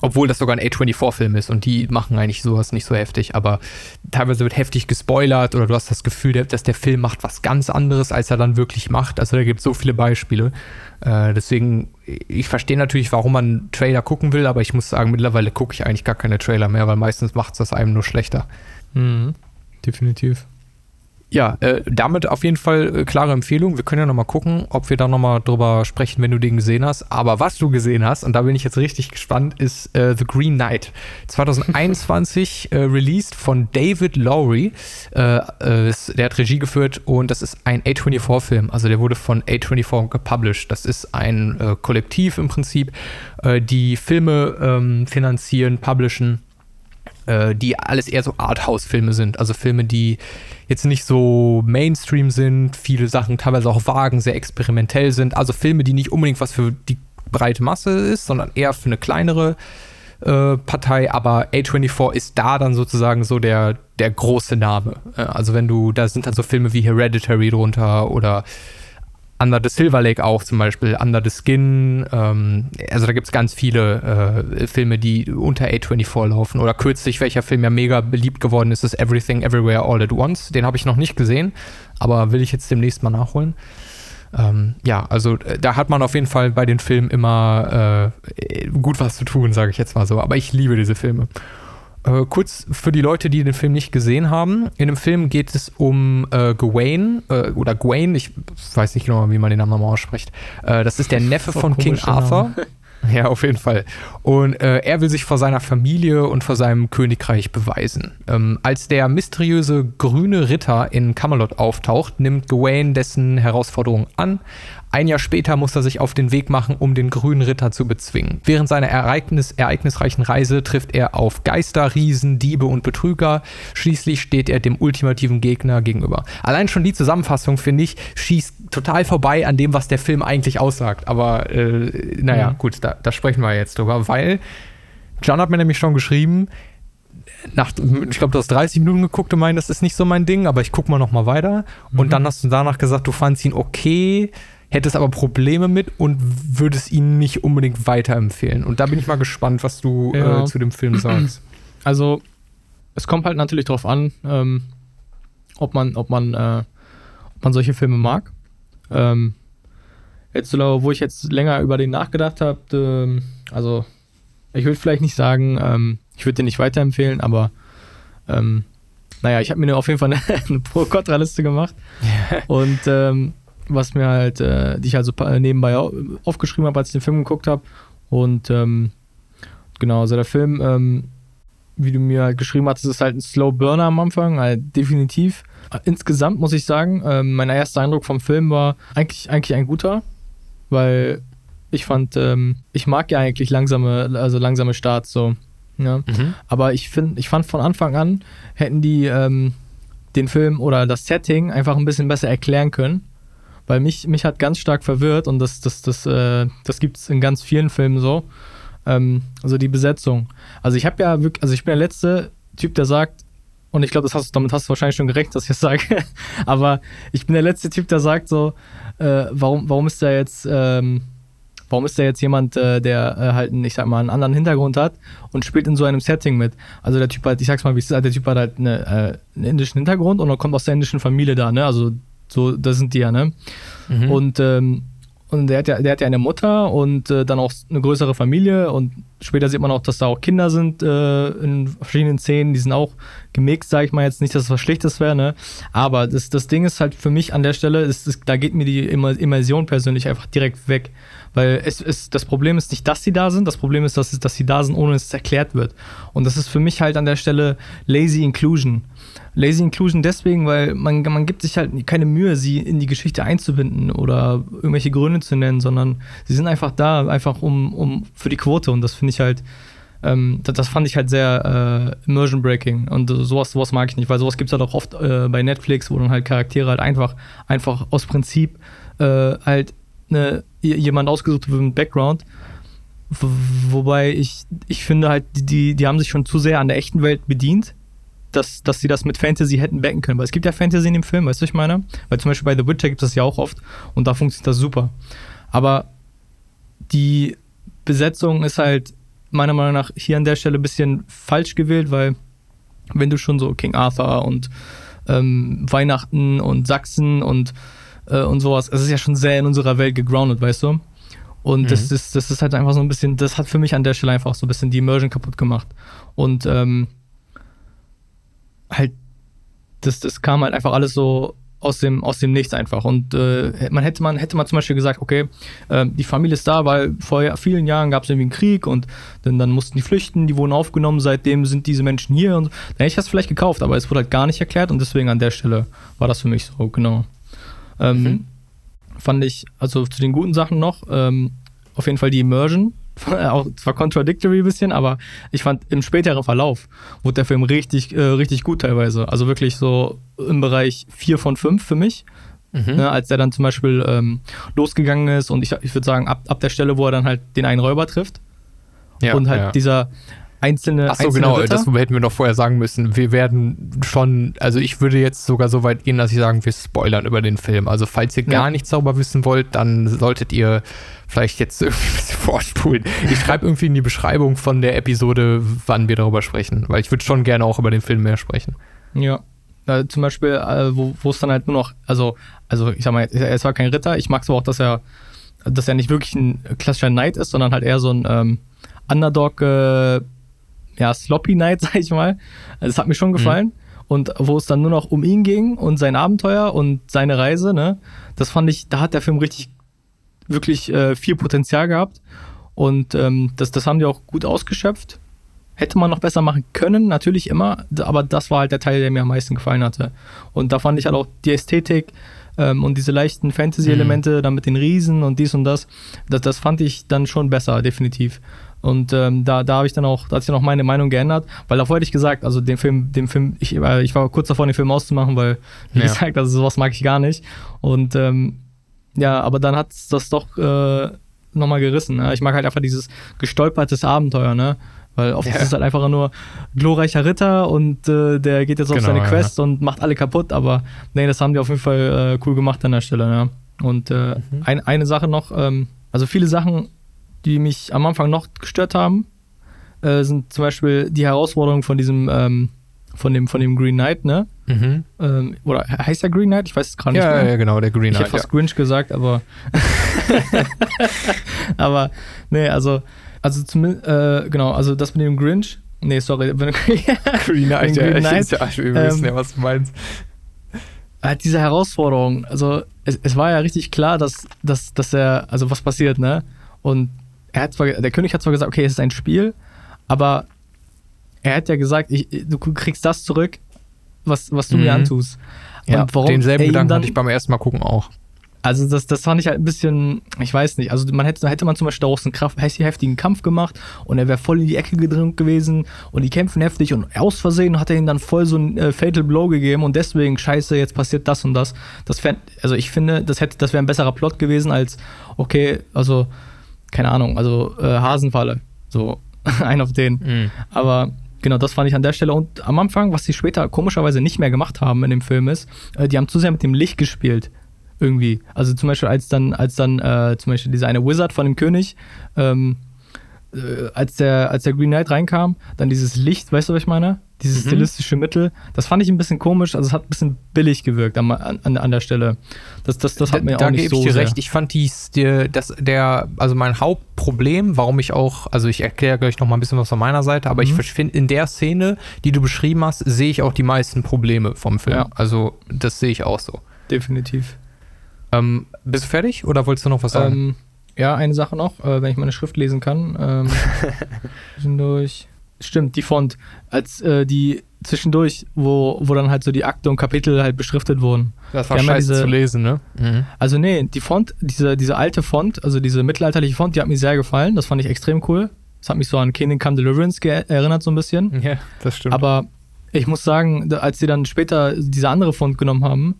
obwohl das sogar ein A24-Film ist und die machen eigentlich sowas nicht so heftig, aber teilweise wird heftig gespoilert oder du hast das Gefühl, dass der Film macht was ganz anderes, als er dann wirklich macht. Also da gibt es so viele Beispiele. Äh, deswegen, ich verstehe natürlich, warum man Trailer gucken will, aber ich muss sagen, mittlerweile gucke ich eigentlich gar keine Trailer mehr, weil meistens macht es das einem nur schlechter. Mhm. Definitiv. Ja, äh, damit auf jeden Fall äh, klare Empfehlung. Wir können ja nochmal gucken, ob wir da nochmal drüber sprechen, wenn du den gesehen hast. Aber was du gesehen hast, und da bin ich jetzt richtig gespannt, ist äh, The Green Knight. 2021 äh, released von David Lowry. Äh, äh, der hat Regie geführt und das ist ein A24-Film. Also der wurde von A24 gepublished. Das ist ein Kollektiv im Prinzip, die Filme ähm, finanzieren, publishen äh, die alles eher so Arthouse-Filme sind. Also Filme, die jetzt nicht so Mainstream sind, viele Sachen teilweise auch vagen, sehr experimentell sind. Also Filme, die nicht unbedingt was für die breite Masse ist, sondern eher für eine kleinere äh, Partei. Aber A24 ist da dann sozusagen so der, der große Name. Äh, also wenn du, da sind dann so Filme wie Hereditary drunter oder Under the Silver Lake auch zum Beispiel, Under the Skin. Ähm, also da gibt es ganz viele äh, Filme, die unter A24 laufen. Oder kürzlich, welcher Film ja mega beliebt geworden ist, ist Everything Everywhere All at Once. Den habe ich noch nicht gesehen, aber will ich jetzt demnächst mal nachholen. Ähm, ja, also äh, da hat man auf jeden Fall bei den Filmen immer äh, gut was zu tun, sage ich jetzt mal so. Aber ich liebe diese Filme. Äh, kurz für die Leute, die den Film nicht gesehen haben. In dem Film geht es um äh, Gawain äh, oder Gawain, ich weiß nicht genau, wie man den Namen nochmal ausspricht. Äh, das ist der Neffe von King Arthur. Name. Ja, auf jeden Fall. Und äh, er will sich vor seiner Familie und vor seinem Königreich beweisen. Ähm, als der mysteriöse grüne Ritter in Camelot auftaucht, nimmt Gawain dessen Herausforderung an. Ein Jahr später muss er sich auf den Weg machen, um den grünen Ritter zu bezwingen. Während seiner Ereignis ereignisreichen Reise trifft er auf Geister, Riesen, Diebe und Betrüger. Schließlich steht er dem ultimativen Gegner gegenüber. Allein schon die Zusammenfassung, finde ich, schießt total vorbei an dem, was der Film eigentlich aussagt. Aber äh, naja, mhm. gut, da, da sprechen wir jetzt drüber, weil John hat mir nämlich schon geschrieben, nach, ich glaube, du hast 30 Minuten geguckt und meinst, das ist nicht so mein Ding, aber ich gucke mal noch mal weiter. Mhm. Und dann hast du danach gesagt, du fandst ihn okay, hättest aber Probleme mit und würdest ihn nicht unbedingt weiterempfehlen. Und da bin ich mal gespannt, was du ja. äh, zu dem Film sagst. Also, es kommt halt natürlich darauf an, ähm, ob man, ob man, äh, ob man solche Filme mag. Ähm, jetzt, wo ich jetzt länger über den nachgedacht habe, ähm, also ich würde vielleicht nicht sagen, ähm, ich würde den nicht weiterempfehlen, aber ähm, naja, ich habe mir auf jeden Fall eine, eine Pro-Kontra-Liste gemacht. Und ähm, was mir halt, äh, die ich also nebenbei aufgeschrieben habe, als ich den Film geguckt habe. Und ähm, genau, also der Film, ähm, wie du mir halt geschrieben hattest, ist halt ein Slow Burner am Anfang, halt definitiv. Insgesamt muss ich sagen, ähm, mein erster Eindruck vom Film war eigentlich, eigentlich ein guter, weil ich fand, ähm, ich mag ja eigentlich langsame, also langsame Starts so. Ja. Mhm. Aber ich finde, ich fand von Anfang an hätten die ähm, den Film oder das Setting einfach ein bisschen besser erklären können weil mich, mich hat ganz stark verwirrt und das, das, das, äh, das gibt es in ganz vielen Filmen so. Ähm, also die Besetzung. Also ich habe ja wirklich, also ich bin der letzte Typ, der sagt, und ich glaube, hast, damit hast du wahrscheinlich schon gerecht, dass ich das sage, aber ich bin der letzte Typ, der sagt so, äh, warum, warum ist da jetzt, ähm, warum ist da jetzt jemand, äh, der äh, halt, ich sag mal, einen anderen Hintergrund hat und spielt in so einem Setting mit? Also der Typ hat, ich sag's mal, wie es ist, der Typ hat halt eine, äh, einen indischen Hintergrund und er kommt aus der indischen Familie da, ne? Also so, das sind die ja, ne? Mhm. Und, ähm, und der hat, ja, der hat ja eine Mutter und äh, dann auch eine größere Familie und später sieht man auch, dass da auch Kinder sind äh, in verschiedenen Szenen, die sind auch gemixt, sage ich mal jetzt nicht, dass es was Schlechtes wäre, ne? Aber das, das Ding ist halt für mich an der Stelle, ist, ist, da geht mir die Immersion persönlich einfach direkt weg. Weil es, es, das Problem ist nicht, dass sie da sind, das Problem ist, dass, dass sie da sind, ohne dass es erklärt wird. Und das ist für mich halt an der Stelle lazy inclusion. Lazy Inclusion deswegen, weil man, man gibt sich halt keine Mühe, sie in die Geschichte einzubinden oder irgendwelche Gründe zu nennen, sondern sie sind einfach da, einfach um, um für die Quote. Und das finde ich halt, ähm, das, das, fand ich halt sehr äh, Immersion Breaking. Und sowas, sowas mag ich nicht, weil sowas gibt es halt auch oft äh, bei Netflix, wo dann halt Charaktere halt einfach, einfach aus Prinzip äh, halt eine, jemand ausgesucht wird mit Background. Wobei ich, ich finde halt, die, die haben sich schon zu sehr an der echten Welt bedient dass, dass sie das mit Fantasy hätten backen können. Weil es gibt ja Fantasy in dem Film, weißt du, ich meine? Weil zum Beispiel bei The Witcher gibt es das ja auch oft und da funktioniert das super. Aber die Besetzung ist halt meiner Meinung nach hier an der Stelle ein bisschen falsch gewählt, weil wenn du schon so King Arthur und ähm, Weihnachten und Sachsen und, äh, und sowas, es ist ja schon sehr in unserer Welt gegroundet, weißt du? Und mhm. das, ist, das ist halt einfach so ein bisschen, das hat für mich an der Stelle einfach so ein bisschen die Immersion kaputt gemacht. Und ähm, halt das, das kam halt einfach alles so aus dem, aus dem Nichts einfach. Und äh, man hätte man hätte man zum Beispiel gesagt, okay, äh, die Familie ist da, weil vor vielen Jahren gab es irgendwie einen Krieg und dann, dann mussten die flüchten, die wurden aufgenommen, seitdem sind diese Menschen hier und dann hätte ich das vielleicht gekauft, aber es wurde halt gar nicht erklärt und deswegen an der Stelle war das für mich so, genau. Ähm, mhm. Fand ich, also zu den guten Sachen noch, ähm, auf jeden Fall die Immersion, auch zwar contradictory ein bisschen, aber ich fand im späteren Verlauf wurde der Film richtig, äh, richtig gut teilweise. Also wirklich so im Bereich 4 von 5 für mich. Mhm. Ne, als er dann zum Beispiel ähm, losgegangen ist und ich, ich würde sagen, ab, ab der Stelle, wo er dann halt den einen Räuber trifft ja, und halt ja. dieser einzelne. Ach so, genau, Ritter. das hätten wir noch vorher sagen müssen. Wir werden schon, also ich würde jetzt sogar so weit gehen, dass ich sagen, wir spoilern über den Film. Also falls ihr ja. gar nichts darüber wissen wollt, dann solltet ihr vielleicht jetzt irgendwie ein bisschen vorspulen. Ich schreibe irgendwie in die Beschreibung von der Episode, wann wir darüber sprechen, weil ich würde schon gerne auch über den Film mehr sprechen. Ja. Äh, zum Beispiel, äh, wo es dann halt nur noch, also, also ich sag mal, er ist zwar kein Ritter, ich mag es aber auch, dass er, dass er nicht wirklich ein klassischer Knight ist, sondern halt eher so ein ähm, Underdog, äh, ja, Sloppy Knight, sag ich mal. Das hat mir schon gefallen. Mhm. Und wo es dann nur noch um ihn ging und sein Abenteuer und seine Reise, ne, das fand ich, da hat der Film richtig, wirklich äh, viel Potenzial gehabt. Und ähm, das, das haben die auch gut ausgeschöpft. Hätte man noch besser machen können, natürlich immer, aber das war halt der Teil, der mir am meisten gefallen hatte. Und da fand ich halt auch die Ästhetik ähm, und diese leichten Fantasy-Elemente, mhm. dann mit den Riesen und dies und das, das, das fand ich dann schon besser, definitiv. Und ähm, da, da habe ich dann auch, da hat sich dann auch meine Meinung geändert, weil davor hätte ich gesagt, also den Film, den Film, ich, äh, ich war kurz davor, den Film auszumachen, weil, wie ja. gesagt, also sowas mag ich gar nicht. Und ähm, ja, aber dann hat das doch äh, nochmal gerissen. Ne? Ich mag halt einfach dieses gestolpertes Abenteuer, ne? Weil oft ja. ist es halt einfach nur glorreicher Ritter und äh, der geht jetzt auf genau, seine Quest ja. und macht alle kaputt, aber nee, das haben die auf jeden Fall äh, cool gemacht an der Stelle, ne? Und äh, mhm. ein, eine Sache noch, ähm, also viele Sachen die mich am Anfang noch gestört haben, äh, sind zum Beispiel die Herausforderungen von diesem, ähm, von dem, von dem Green Knight, ne? Mhm. Ähm, oder heißt der Green Knight? Ich weiß es gerade nicht ja, mehr. Ja, genau, der Green Knight. Ich hätte fast ja. Grinch gesagt, aber. aber, nee, also, also zumindest, äh, genau, also das mit dem Grinch. Nee, sorry. Green Knight, Green Knight. Ja, wir wissen ja, was du meinst. Halt diese Herausforderung, also es, es war ja richtig klar, dass, dass, dass er, also was passiert, ne? Und er hat zwar, der König hat zwar gesagt, okay, es ist ein Spiel, aber er hat ja gesagt, ich, du kriegst das zurück, was, was du mhm. mir antust. Ja, Und warum denselben Gedanken dann, hatte ich beim ersten Mal gucken auch. Also das, das fand ich halt ein bisschen, ich weiß nicht, also man hätte, hätte man zum Beispiel daraus einen Kraft, heftigen Kampf gemacht und er wäre voll in die Ecke gedrückt gewesen und die kämpfen heftig und aus Versehen hat er ihm dann voll so ein äh, Fatal Blow gegeben und deswegen, scheiße, jetzt passiert das und das. Das fänd, also ich finde, das hätte, das wäre ein besserer Plot gewesen als, okay, also keine Ahnung, also äh, Hasenfalle. So, ein auf den. Mhm. Aber genau, das fand ich an der Stelle. Und am Anfang, was sie später komischerweise nicht mehr gemacht haben in dem Film ist, äh, die haben zu sehr mit dem Licht gespielt. Irgendwie. Also zum Beispiel, als dann, als dann äh, zum Beispiel dieser eine Wizard von dem König, ähm, äh, als, der, als der Green Knight reinkam, dann dieses Licht, weißt du, was ich meine? Dieses mhm. stilistische Mittel, das fand ich ein bisschen komisch, also es hat ein bisschen billig gewirkt an, an, an der Stelle. Das, das, das hat mir da, auch nicht so. Da gebe ich dir sehr. recht. Ich fand dies, der, das, der, also mein Hauptproblem, warum ich auch, also ich erkläre gleich noch mal ein bisschen was von meiner Seite, aber mhm. ich finde, in der Szene, die du beschrieben hast, sehe ich auch die meisten Probleme vom Film. Ja. Also das sehe ich auch so. Definitiv. Ähm, bist du fertig oder wolltest du noch was sagen? Ähm, ja, eine Sache noch, äh, wenn ich meine Schrift lesen kann. Ähm, zwischendurch. Stimmt, die Font. Als äh, die zwischendurch, wo, wo dann halt so die Akte und Kapitel halt beschriftet wurden. Das war scheiße diese, zu lesen, ne? Mhm. Also nee, die Font, diese, diese alte Font, also diese mittelalterliche Font, die hat mir sehr gefallen. Das fand ich extrem cool. Das hat mich so an Kingdom Come Deliverance erinnert so ein bisschen. Ja, das stimmt. Aber ich muss sagen, als sie dann später diese andere Font genommen haben,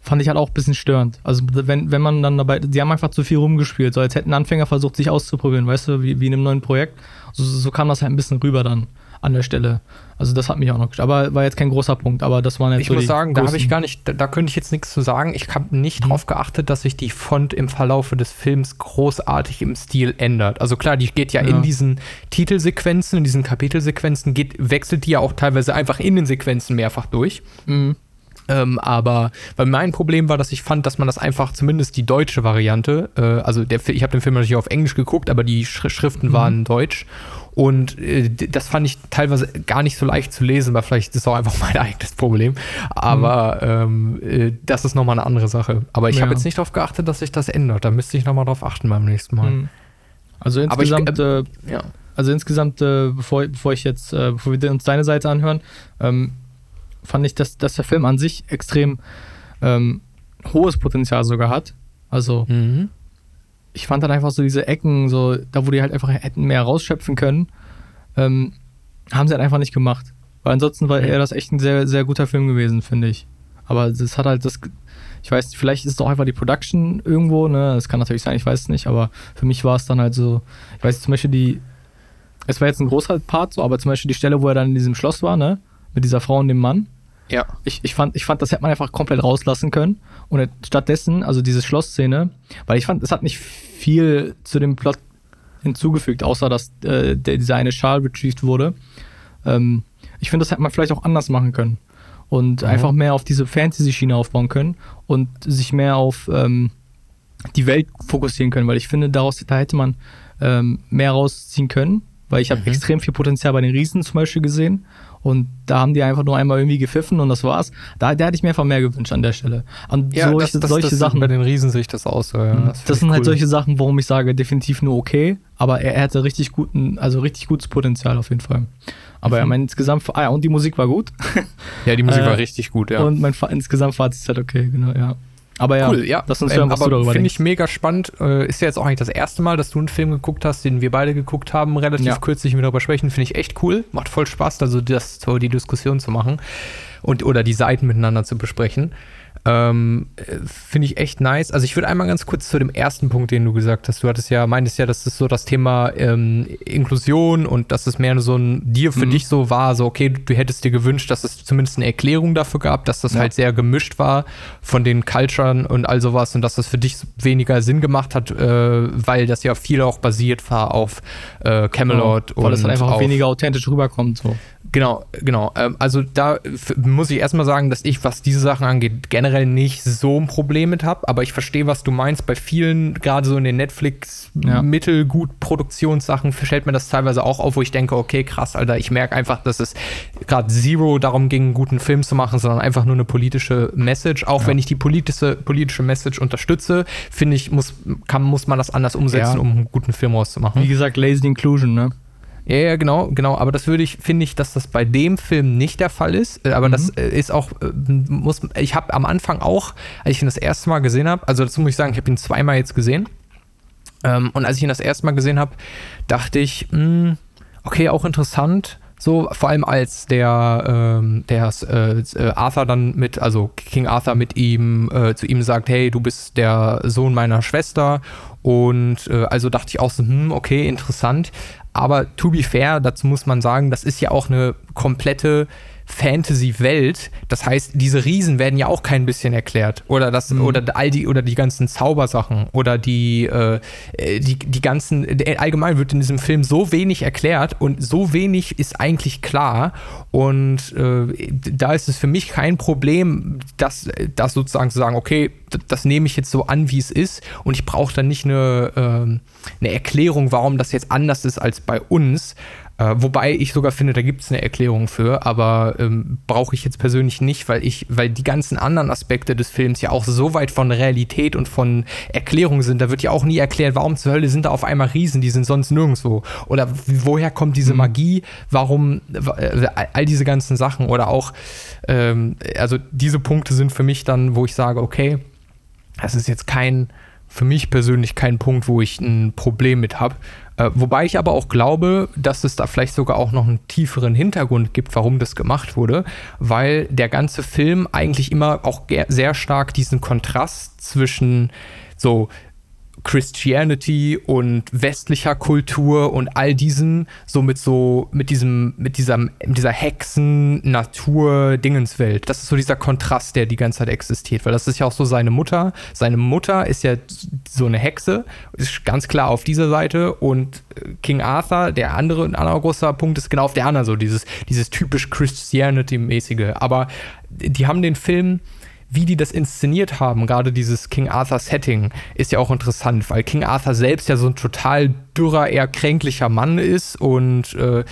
fand ich halt auch ein bisschen störend. Also wenn, wenn man dann dabei, die haben einfach zu viel rumgespielt, so als hätten Anfänger versucht, sich auszuprobieren, weißt du, wie, wie in einem neuen Projekt. So, so kam das halt ein bisschen rüber dann an der Stelle. Also das hat mich auch noch gestört. Aber war jetzt kein großer Punkt, aber das waren jetzt Ich so muss sagen, da habe ich gar nicht, da, da, könnte ich jetzt nichts zu sagen. Ich habe nicht mhm. drauf geachtet, dass sich die Font im Verlaufe des Films großartig im Stil ändert. Also klar, die geht ja, ja. in diesen Titelsequenzen, in diesen Kapitelsequenzen, geht, wechselt die ja auch teilweise einfach in den Sequenzen mehrfach durch. Mhm. Ähm, aber weil mein Problem war, dass ich fand, dass man das einfach, zumindest die deutsche Variante, äh, also der, ich habe den Film natürlich auf Englisch geguckt, aber die Sch Schriften mhm. waren deutsch. Und äh, das fand ich teilweise gar nicht so leicht zu lesen, weil vielleicht ist es auch einfach mein eigenes Problem. Aber mhm. ähm, äh, das ist nochmal eine andere Sache. Aber ich ja. habe jetzt nicht darauf geachtet, dass sich das ändert. Da müsste ich nochmal drauf achten beim nächsten Mal. Mhm. Also insgesamt, ich, äh, ja. Also insgesamt, äh, bevor, bevor ich jetzt, äh, bevor wir uns deine Seite anhören, ähm, fand ich, dass, dass der Film an sich extrem ähm, hohes Potenzial sogar hat. Also mhm. ich fand dann einfach so diese Ecken, so da wo die halt einfach hätten mehr rausschöpfen können, ähm, haben sie halt einfach nicht gemacht. Weil ansonsten war er das echt ein sehr, sehr guter Film gewesen, finde ich. Aber das hat halt das, ich weiß, vielleicht ist es auch einfach die Production irgendwo, ne? Das kann natürlich sein, ich weiß es nicht, aber für mich war es dann halt so, ich weiß zum Beispiel die, es war jetzt ein großer Part so, aber zum Beispiel die Stelle, wo er dann in diesem Schloss war, ne? Mit dieser Frau und dem Mann. Ja. Ich, ich, fand, ich fand, das hätte man einfach komplett rauslassen können. Und stattdessen, also diese Schlussszene, weil ich fand, es hat nicht viel zu dem Plot hinzugefügt, außer dass äh, der, dieser eine Schal retrieved wurde. Ähm, ich finde, das hätte man vielleicht auch anders machen können. Und mhm. einfach mehr auf diese Fantasy-Schiene aufbauen können und sich mehr auf ähm, die Welt fokussieren können, weil ich finde, daraus da hätte man ähm, mehr rausziehen können, weil ich habe mhm. extrem viel Potenzial bei den Riesen zum Beispiel gesehen und da haben die einfach nur einmal irgendwie gepfiffen und das war's. Da, da hätte ich mir einfach mehr gewünscht an der Stelle. Und ja, solche, das, das, solche das Sachen. Bei den Riesen sehe ich das aus. Ja, mhm. das, das sind halt cool. halt solche Sachen, warum ich sage, definitiv nur okay, aber er, er hatte richtig guten, also richtig gutes Potenzial auf jeden Fall. Aber mhm. ja, mein insgesamt, ah ja, und die Musik war gut. Ja, die Musik äh, war richtig gut, ja. Und mein insgesamt Fazit ist halt okay, genau, ja. Aber ja, cool, ja. lass uns hören, ähm, was du darüber Finde ich mega spannend. Äh, ist ja jetzt auch eigentlich das erste Mal, dass du einen Film geguckt hast, den wir beide geguckt haben, relativ ja. kürzlich mit darüber sprechen. Finde ich echt cool. Macht voll Spaß, also das, so die Diskussion zu machen und oder die Seiten miteinander zu besprechen. Ähm, Finde ich echt nice. Also ich würde einmal ganz kurz zu dem ersten Punkt, den du gesagt hast. Du hattest ja, meintest ja, dass das so das Thema ähm, Inklusion und dass es mehr so ein dir für mhm. dich so war, so okay, du hättest dir gewünscht, dass es zumindest eine Erklärung dafür gab, dass das ja. halt sehr gemischt war von den Culturen und all sowas und dass das für dich weniger Sinn gemacht hat, äh, weil das ja viel auch basiert war auf äh, Camelot. Ja, weil es dann einfach weniger authentisch rüberkommt. So. Genau, genau. Ähm, also da muss ich erstmal sagen, dass ich, was diese Sachen angeht, generell nicht so ein Problem mit habe. Aber ich verstehe, was du meinst. Bei vielen, gerade so in den Netflix ja. mittelgut Produktionssachen, stellt mir das teilweise auch auf, wo ich denke, okay, krass, Alter, ich merke einfach, dass es gerade Zero darum ging, einen guten Film zu machen, sondern einfach nur eine politische Message. Auch ja. wenn ich die politische, politische Message unterstütze, finde ich, muss, kann, muss man das anders umsetzen, ja. um einen guten Film rauszumachen. Wie gesagt, Lazy Inclusion, ne? Ja, ja, genau, genau. Aber das würde ich, finde ich, dass das bei dem Film nicht der Fall ist. Äh, aber mhm. das äh, ist auch, äh, muss, ich habe am Anfang auch, als ich ihn das erste Mal gesehen habe, also dazu muss ich sagen, ich habe ihn zweimal jetzt gesehen. Ähm, und als ich ihn das erste Mal gesehen habe, dachte ich, mh, hm, okay, auch interessant. So, vor allem als der, ähm, der äh, Arthur dann mit, also King Arthur mit ihm, äh, zu ihm sagt, hey, du bist der Sohn meiner Schwester. Und äh, also dachte ich auch so, hm, okay, interessant. Aber to be fair, dazu muss man sagen, das ist ja auch eine komplette Fantasy-Welt. Das heißt, diese Riesen werden ja auch kein bisschen erklärt. Oder das, mhm. oder all die, oder die ganzen Zaubersachen oder die, äh, die, die ganzen, allgemein wird in diesem Film so wenig erklärt und so wenig ist eigentlich klar. Und äh, da ist es für mich kein Problem, das, das sozusagen zu sagen, okay, das nehme ich jetzt so an, wie es ist. Und ich brauche dann nicht eine, äh, eine Erklärung, warum das jetzt anders ist als bei uns. Äh, wobei ich sogar finde, da gibt es eine Erklärung für, aber ähm, brauche ich jetzt persönlich nicht, weil ich, weil die ganzen anderen Aspekte des Films ja auch so weit von Realität und von Erklärung sind. Da wird ja auch nie erklärt, warum zur Hölle sind da auf einmal Riesen, die sind sonst nirgendwo. Oder woher kommt diese mhm. Magie? Warum äh, all diese ganzen Sachen? Oder auch, ähm, also diese Punkte sind für mich dann, wo ich sage, okay, das ist jetzt kein, für mich persönlich kein Punkt, wo ich ein Problem mit habe. Äh, wobei ich aber auch glaube, dass es da vielleicht sogar auch noch einen tieferen Hintergrund gibt, warum das gemacht wurde, weil der ganze Film eigentlich immer auch sehr stark diesen Kontrast zwischen so Christianity und westlicher Kultur und all diesem so mit so mit diesem mit dieser mit dieser Hexen Natur Dingenswelt. Das ist so dieser Kontrast, der die ganze Zeit existiert, weil das ist ja auch so seine Mutter. Seine Mutter ist ja so eine Hexe, ist ganz klar auf dieser Seite und King Arthur, der andere ein anderer großer Punkt ist genau auf der anderen so dieses dieses typisch Christianity mäßige, aber die haben den Film wie die das inszeniert haben, gerade dieses King Arthur Setting, ist ja auch interessant, weil King Arthur selbst ja so ein total dürrer, eher kränklicher Mann ist und äh,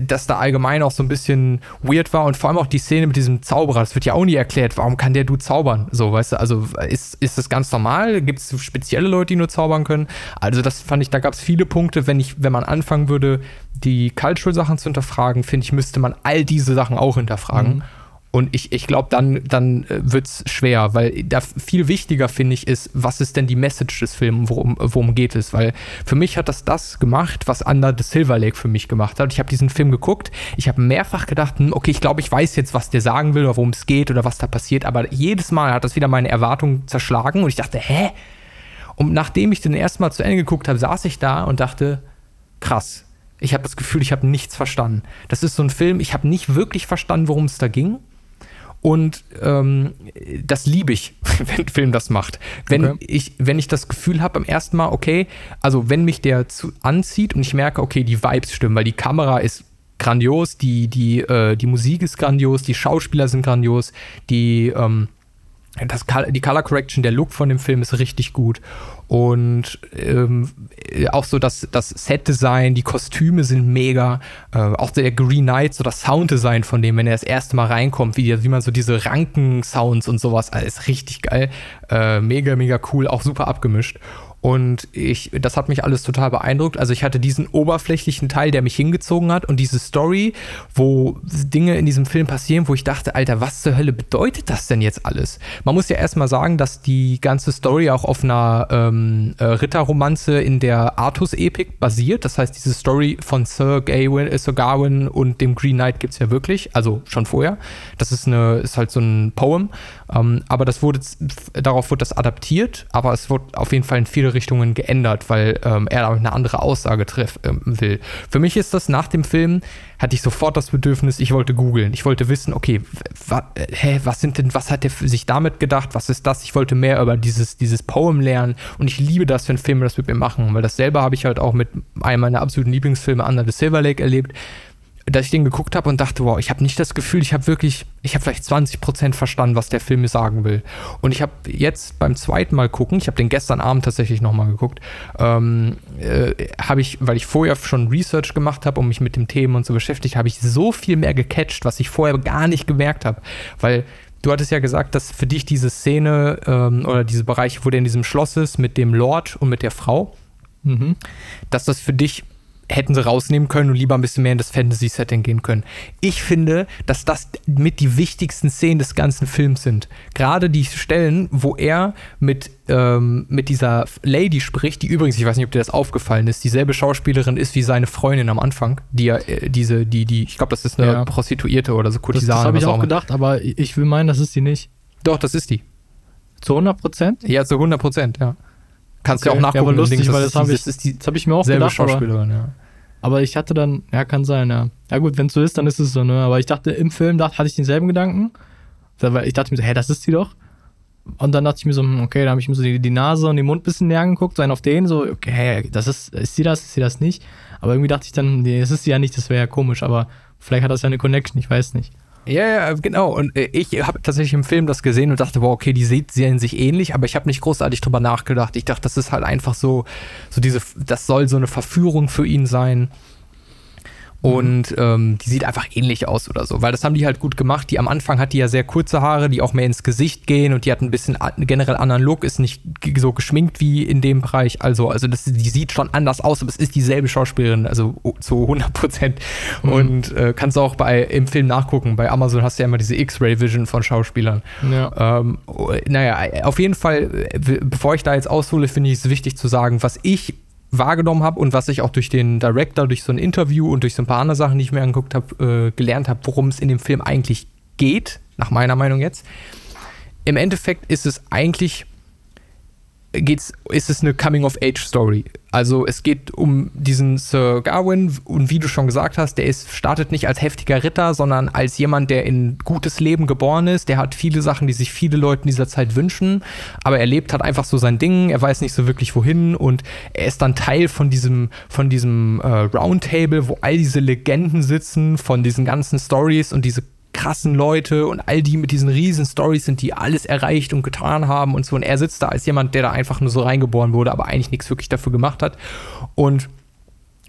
dass da allgemein auch so ein bisschen weird war und vor allem auch die Szene mit diesem Zauberer, das wird ja auch nie erklärt, warum kann der du zaubern? So, weißt du, also ist, ist das ganz normal? Gibt es spezielle Leute, die nur zaubern können? Also, das fand ich, da gab es viele Punkte, wenn ich, wenn man anfangen würde, die Cultural-Sachen zu hinterfragen, finde ich, müsste man all diese Sachen auch hinterfragen. Mhm. Und ich, ich glaube, dann, dann äh, wird es schwer, weil da viel wichtiger, finde ich, ist, was ist denn die Message des Films, worum, worum geht es? Weil für mich hat das das gemacht, was Under the Silver Lake für mich gemacht hat. Ich habe diesen Film geguckt, ich habe mehrfach gedacht, hm, okay, ich glaube, ich weiß jetzt, was der sagen will oder worum es geht oder was da passiert, aber jedes Mal hat das wieder meine Erwartungen zerschlagen und ich dachte, hä? Und nachdem ich den ersten Mal zu Ende geguckt habe, saß ich da und dachte, krass, ich habe das Gefühl, ich habe nichts verstanden. Das ist so ein Film, ich habe nicht wirklich verstanden, worum es da ging. Und ähm, das liebe ich, wenn ein Film das macht. Wenn, okay. ich, wenn ich das Gefühl habe beim ersten Mal, okay, also wenn mich der zu, anzieht und ich merke, okay, die Vibes stimmen, weil die Kamera ist grandios, die, die, äh, die Musik ist grandios, die Schauspieler sind grandios, die, ähm, das, die Color Correction, der Look von dem Film ist richtig gut. Und ähm, auch so das, das Set-Design, die Kostüme sind mega. Äh, auch der Green Knight, so das Sounddesign von dem, wenn er das erste Mal reinkommt, wie, wie man so diese Ranken-Sounds und sowas, alles richtig geil. Äh, mega, mega cool, auch super abgemischt. Und ich, das hat mich alles total beeindruckt. Also ich hatte diesen oberflächlichen Teil, der mich hingezogen hat und diese Story, wo Dinge in diesem Film passieren, wo ich dachte, Alter, was zur Hölle bedeutet das denn jetzt alles? Man muss ja erstmal sagen, dass die ganze Story auch auf einer ähm, äh, Ritterromanze in der Artus-Epik basiert. Das heißt, diese Story von Sir Gawain, äh, Sir Gawain und dem Green Knight gibt es ja wirklich, also schon vorher. Das ist eine, ist halt so ein Poem. Ähm, aber das wurde, darauf wurde das adaptiert, aber es wurde auf jeden Fall in viele Richtungen geändert, weil ähm, er eine andere Aussage treffen ähm, will. Für mich ist das nach dem Film, hatte ich sofort das Bedürfnis, ich wollte googeln. Ich wollte wissen, okay, wa, äh, hä, was sind denn, was hat er sich damit gedacht? Was ist das? Ich wollte mehr über dieses, dieses Poem lernen und ich liebe das, wenn Filme das mit mir machen, weil das selber habe ich halt auch mit einem meiner absoluten Lieblingsfilme, Under the Silver Lake, erlebt dass ich den geguckt habe und dachte, wow, ich habe nicht das Gefühl, ich habe wirklich, ich habe vielleicht 20 Prozent verstanden, was der Film mir sagen will. Und ich habe jetzt beim zweiten Mal gucken, ich habe den gestern Abend tatsächlich nochmal geguckt, ähm, äh, habe ich, weil ich vorher schon Research gemacht habe und mich mit dem Thema und so beschäftigt, habe ich so viel mehr gecatcht, was ich vorher gar nicht gemerkt habe. Weil du hattest ja gesagt, dass für dich diese Szene ähm, oder diese Bereiche, wo der in diesem Schloss ist, mit dem Lord und mit der Frau, mhm. dass das für dich hätten sie rausnehmen können und lieber ein bisschen mehr in das Fantasy-Setting gehen können. Ich finde, dass das mit die wichtigsten Szenen des ganzen Films sind. Gerade die Stellen, wo er mit, ähm, mit dieser Lady spricht, die übrigens, ich weiß nicht, ob dir das aufgefallen ist, dieselbe Schauspielerin ist wie seine Freundin am Anfang, die ja, äh, diese, die, die, ich glaube, das ist eine ja. Prostituierte oder so Kurtisane. Das, das habe ich auch, auch gedacht, aber ich will meinen, das ist die nicht. Doch, das ist die. Zu 100 Prozent? Ja, zu 100 Prozent, ja. Kannst okay. du ja auch nachgucken. Ja, aber lustig, Ding, weil das, habe ich, das hab ich mir auch gedacht. Schauspielerin, aber, ja. Aber ich hatte dann, ja, kann sein, ja. Ja gut, wenn es so ist, dann ist es so, ne? Aber ich dachte, im Film dachte, hatte ich denselben Gedanken. Weil ich dachte mir so, hä, das ist sie doch. Und dann dachte ich mir so, hm, okay, da habe ich mir so die, die, Nase und den Mund ein bisschen näher angeguckt, so einen auf den, so, okay, das ist, ist sie das, ist sie das nicht? Aber irgendwie dachte ich dann, nee, das ist sie ja nicht, das wäre ja komisch, aber vielleicht hat das ja eine Connection, ich weiß nicht. Ja, ja, genau. Und äh, ich habe tatsächlich im Film das gesehen und dachte, wow, okay, die sehen sich ähnlich, aber ich habe nicht großartig drüber nachgedacht. Ich dachte, das ist halt einfach so, so diese, das soll so eine Verführung für ihn sein. Und ähm, die sieht einfach ähnlich aus oder so, weil das haben die halt gut gemacht. Die am Anfang hat die ja sehr kurze Haare, die auch mehr ins Gesicht gehen und die hat ein bisschen generell anderen Look, ist nicht so geschminkt wie in dem Bereich. Also, also das, die sieht schon anders aus, aber es ist dieselbe Schauspielerin, also zu 100 Prozent. Mhm. Und äh, kannst du auch bei, im Film nachgucken. Bei Amazon hast du ja immer diese X-Ray-Vision von Schauspielern. Ja. Ähm, naja, auf jeden Fall, äh, bevor ich da jetzt aushole, finde ich es wichtig zu sagen, was ich wahrgenommen habe und was ich auch durch den Director, durch so ein Interview und durch so ein paar andere Sachen, die ich mir angeguckt habe, äh, gelernt habe, worum es in dem Film eigentlich geht, nach meiner Meinung jetzt. Im Endeffekt ist es eigentlich geht's, ist es eine Coming-of-Age-Story. Also es geht um diesen Sir Gawain und wie du schon gesagt hast, der ist, startet nicht als heftiger Ritter, sondern als jemand, der in gutes Leben geboren ist. Der hat viele Sachen, die sich viele Leute in dieser Zeit wünschen, aber er lebt halt einfach so sein Ding, er weiß nicht so wirklich wohin und er ist dann Teil von diesem, von diesem äh, Roundtable, wo all diese Legenden sitzen, von diesen ganzen Stories und diese krassen Leute und all die mit diesen riesen Stories sind, die alles erreicht und getan haben und so. Und er sitzt da als jemand, der da einfach nur so reingeboren wurde, aber eigentlich nichts wirklich dafür gemacht hat. Und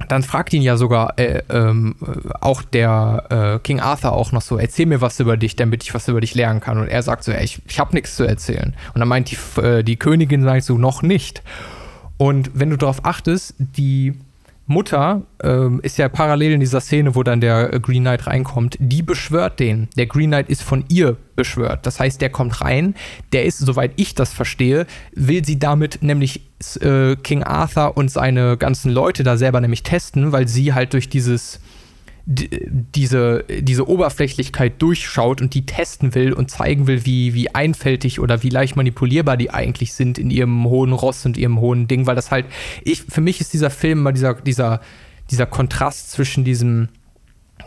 dann fragt ihn ja sogar äh, ähm, auch der äh, King Arthur auch noch so, erzähl mir was über dich, damit ich was über dich lernen kann. Und er sagt so, ey, ich, ich habe nichts zu erzählen. Und dann meint die, äh, die Königin, sagt so, noch nicht. Und wenn du darauf achtest, die Mutter ähm, ist ja parallel in dieser Szene, wo dann der äh, Green Knight reinkommt, die beschwört den. Der Green Knight ist von ihr beschwört. Das heißt, der kommt rein, der ist, soweit ich das verstehe, will sie damit nämlich äh, King Arthur und seine ganzen Leute da selber nämlich testen, weil sie halt durch dieses diese, diese Oberflächlichkeit durchschaut und die testen will und zeigen will, wie, wie einfältig oder wie leicht manipulierbar die eigentlich sind in ihrem hohen Ross und ihrem hohen Ding, weil das halt, ich, für mich ist dieser Film mal dieser, dieser, dieser Kontrast zwischen diesem,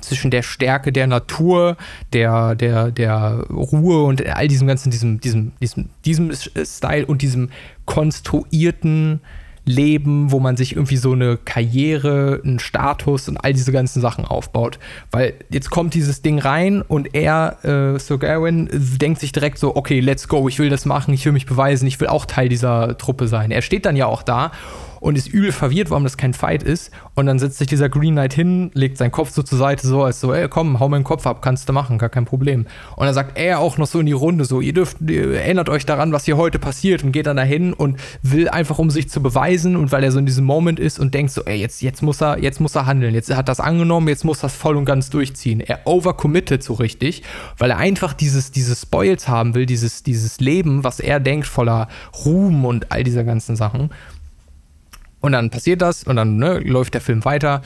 zwischen der Stärke der Natur, der, der, der Ruhe und all diesem ganzen, diesem, diesem, diesem, diesem Style und diesem konstruierten, Leben, wo man sich irgendwie so eine Karriere, einen Status und all diese ganzen Sachen aufbaut. Weil jetzt kommt dieses Ding rein und er, äh, Sir Gawain, denkt sich direkt so, okay, let's go, ich will das machen, ich will mich beweisen, ich will auch Teil dieser Truppe sein. Er steht dann ja auch da und ist übel verwirrt, warum das kein Fight ist. Und dann setzt sich dieser Green Knight hin, legt seinen Kopf so zur Seite, so als so, ey, komm, hau meinen Kopf ab, kannst du machen, gar kein Problem. Und dann sagt er auch noch so in die Runde, so, ihr dürft, ihr erinnert euch daran, was hier heute passiert und geht dann dahin und will einfach, um sich zu beweisen und weil er so in diesem Moment ist und denkt so, ey, jetzt, jetzt muss er, jetzt muss er handeln, jetzt hat das angenommen, jetzt muss das voll und ganz durchziehen. Er overcommitted so richtig, weil er einfach dieses, dieses Spoils haben will, dieses, dieses Leben, was er denkt, voller Ruhm und all dieser ganzen Sachen. Und dann passiert das und dann ne, läuft der Film weiter.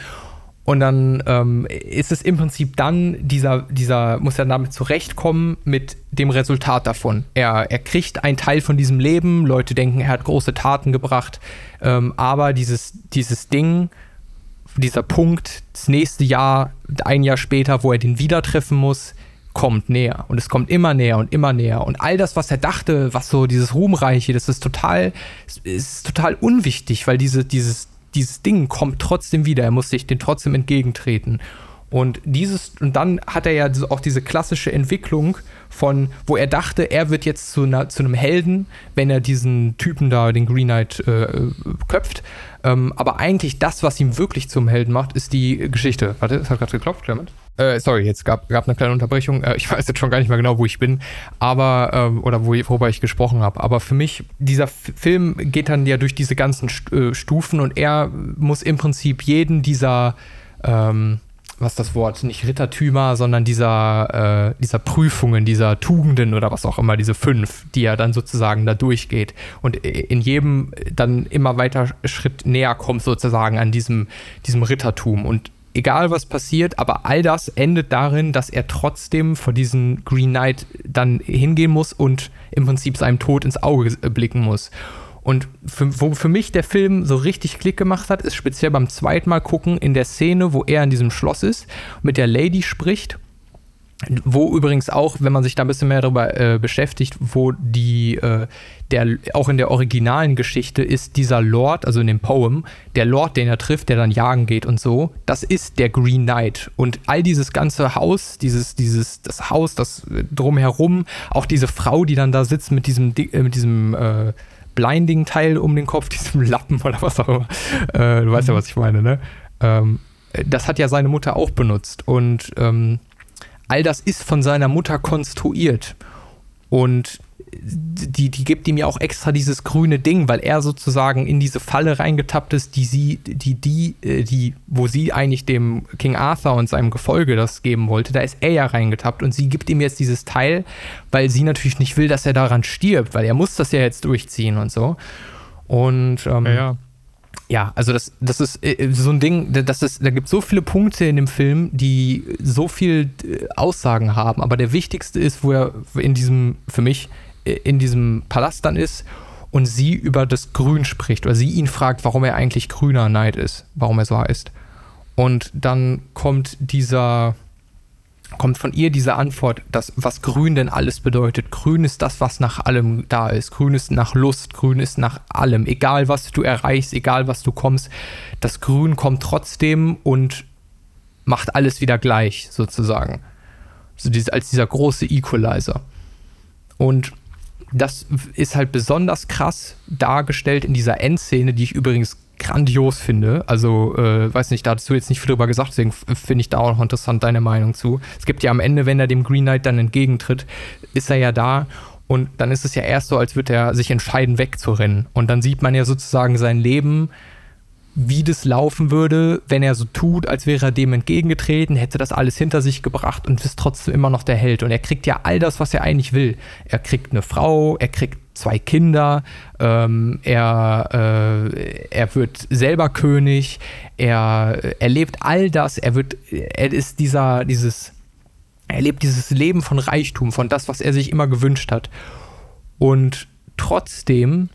Und dann ähm, ist es im Prinzip dann, dieser, dieser muss er damit zurechtkommen mit dem Resultat davon. Er, er kriegt einen Teil von diesem Leben, Leute denken, er hat große Taten gebracht, ähm, aber dieses, dieses Ding, dieser Punkt, das nächste Jahr, ein Jahr später, wo er den wieder treffen muss, kommt näher und es kommt immer näher und immer näher und all das, was er dachte, was so dieses Ruhmreiche, das ist total, ist total unwichtig, weil diese, dieses, dieses Ding kommt trotzdem wieder, er muss sich den trotzdem entgegentreten. Und dieses, und dann hat er ja auch diese klassische Entwicklung von, wo er dachte, er wird jetzt zu, einer, zu einem Helden, wenn er diesen Typen da, den Green Knight, äh, köpft. Ähm, aber eigentlich das, was ihn wirklich zum Helden macht, ist die Geschichte. Warte, es hat gerade geklopft, Clement. Äh, sorry, jetzt gab, gab eine kleine Unterbrechung. Äh, ich weiß jetzt schon gar nicht mehr genau, wo ich bin, aber ähm, oder wo, worüber ich gesprochen habe. Aber für mich, dieser F Film geht dann ja durch diese ganzen St äh, Stufen und er muss im Prinzip jeden dieser ähm, was das Wort, nicht Rittertümer, sondern dieser, äh, dieser Prüfungen, dieser Tugenden oder was auch immer, diese fünf, die er dann sozusagen da durchgeht und in jedem dann immer weiter Schritt näher kommt sozusagen an diesem, diesem Rittertum. Und egal was passiert, aber all das endet darin, dass er trotzdem vor diesen Green Knight dann hingehen muss und im Prinzip seinem Tod ins Auge blicken muss. Und für, wo für mich der Film so richtig Klick gemacht hat, ist speziell beim zweiten Mal gucken in der Szene, wo er in diesem Schloss ist, mit der Lady spricht wo übrigens auch, wenn man sich da ein bisschen mehr darüber äh, beschäftigt, wo die, äh, der, auch in der originalen Geschichte ist dieser Lord, also in dem Poem, der Lord, den er trifft, der dann jagen geht und so, das ist der Green Knight. Und all dieses ganze Haus, dieses, dieses, das Haus, das drumherum, auch diese Frau, die dann da sitzt mit diesem, äh, mit diesem, äh, Blinding-Teil um den Kopf, diesem Lappen oder was auch immer. Äh, du weißt ja, was ich meine, ne? Ähm, das hat ja seine Mutter auch benutzt. Und ähm, all das ist von seiner Mutter konstruiert. Und die, die gibt ihm ja auch extra dieses grüne Ding, weil er sozusagen in diese Falle reingetappt ist, die sie, die, die, äh, die, wo sie eigentlich dem King Arthur und seinem Gefolge das geben wollte, da ist er ja reingetappt und sie gibt ihm jetzt dieses Teil, weil sie natürlich nicht will, dass er daran stirbt, weil er muss das ja jetzt durchziehen und so. Und ähm, ja, ja ja, also das, das ist äh, so ein Ding, das ist, da gibt es so viele Punkte in dem Film, die so viel äh, Aussagen haben, aber der wichtigste ist, wo er in diesem, für mich, äh, in diesem Palast dann ist und sie über das Grün spricht, oder sie ihn fragt, warum er eigentlich grüner Neid ist, warum er so heißt. Und dann kommt dieser, kommt von ihr diese Antwort, dass, was grün denn alles bedeutet. Grün ist das, was nach allem da ist. Grün ist nach Lust, grün ist nach allem. Egal, was du erreichst, egal, was du kommst, das Grün kommt trotzdem und macht alles wieder gleich, sozusagen. So diese, als dieser große Equalizer. Und das ist halt besonders krass dargestellt in dieser Endszene, die ich übrigens grandios finde. Also, äh, weiß nicht, da hast du jetzt nicht viel drüber gesagt, deswegen finde ich da auch noch interessant deine Meinung zu. Es gibt ja am Ende, wenn er dem Green Knight dann entgegentritt, ist er ja da und dann ist es ja erst so, als würde er sich entscheiden, wegzurennen. Und dann sieht man ja sozusagen sein Leben wie das laufen würde, wenn er so tut, als wäre er dem entgegengetreten, hätte das alles hinter sich gebracht und ist trotzdem immer noch der Held. Und er kriegt ja all das, was er eigentlich will. Er kriegt eine Frau, er kriegt zwei Kinder, ähm, er, äh, er wird selber König, er erlebt all das, er wird, er ist dieser, dieses, er lebt dieses Leben von Reichtum, von das, was er sich immer gewünscht hat. Und trotzdem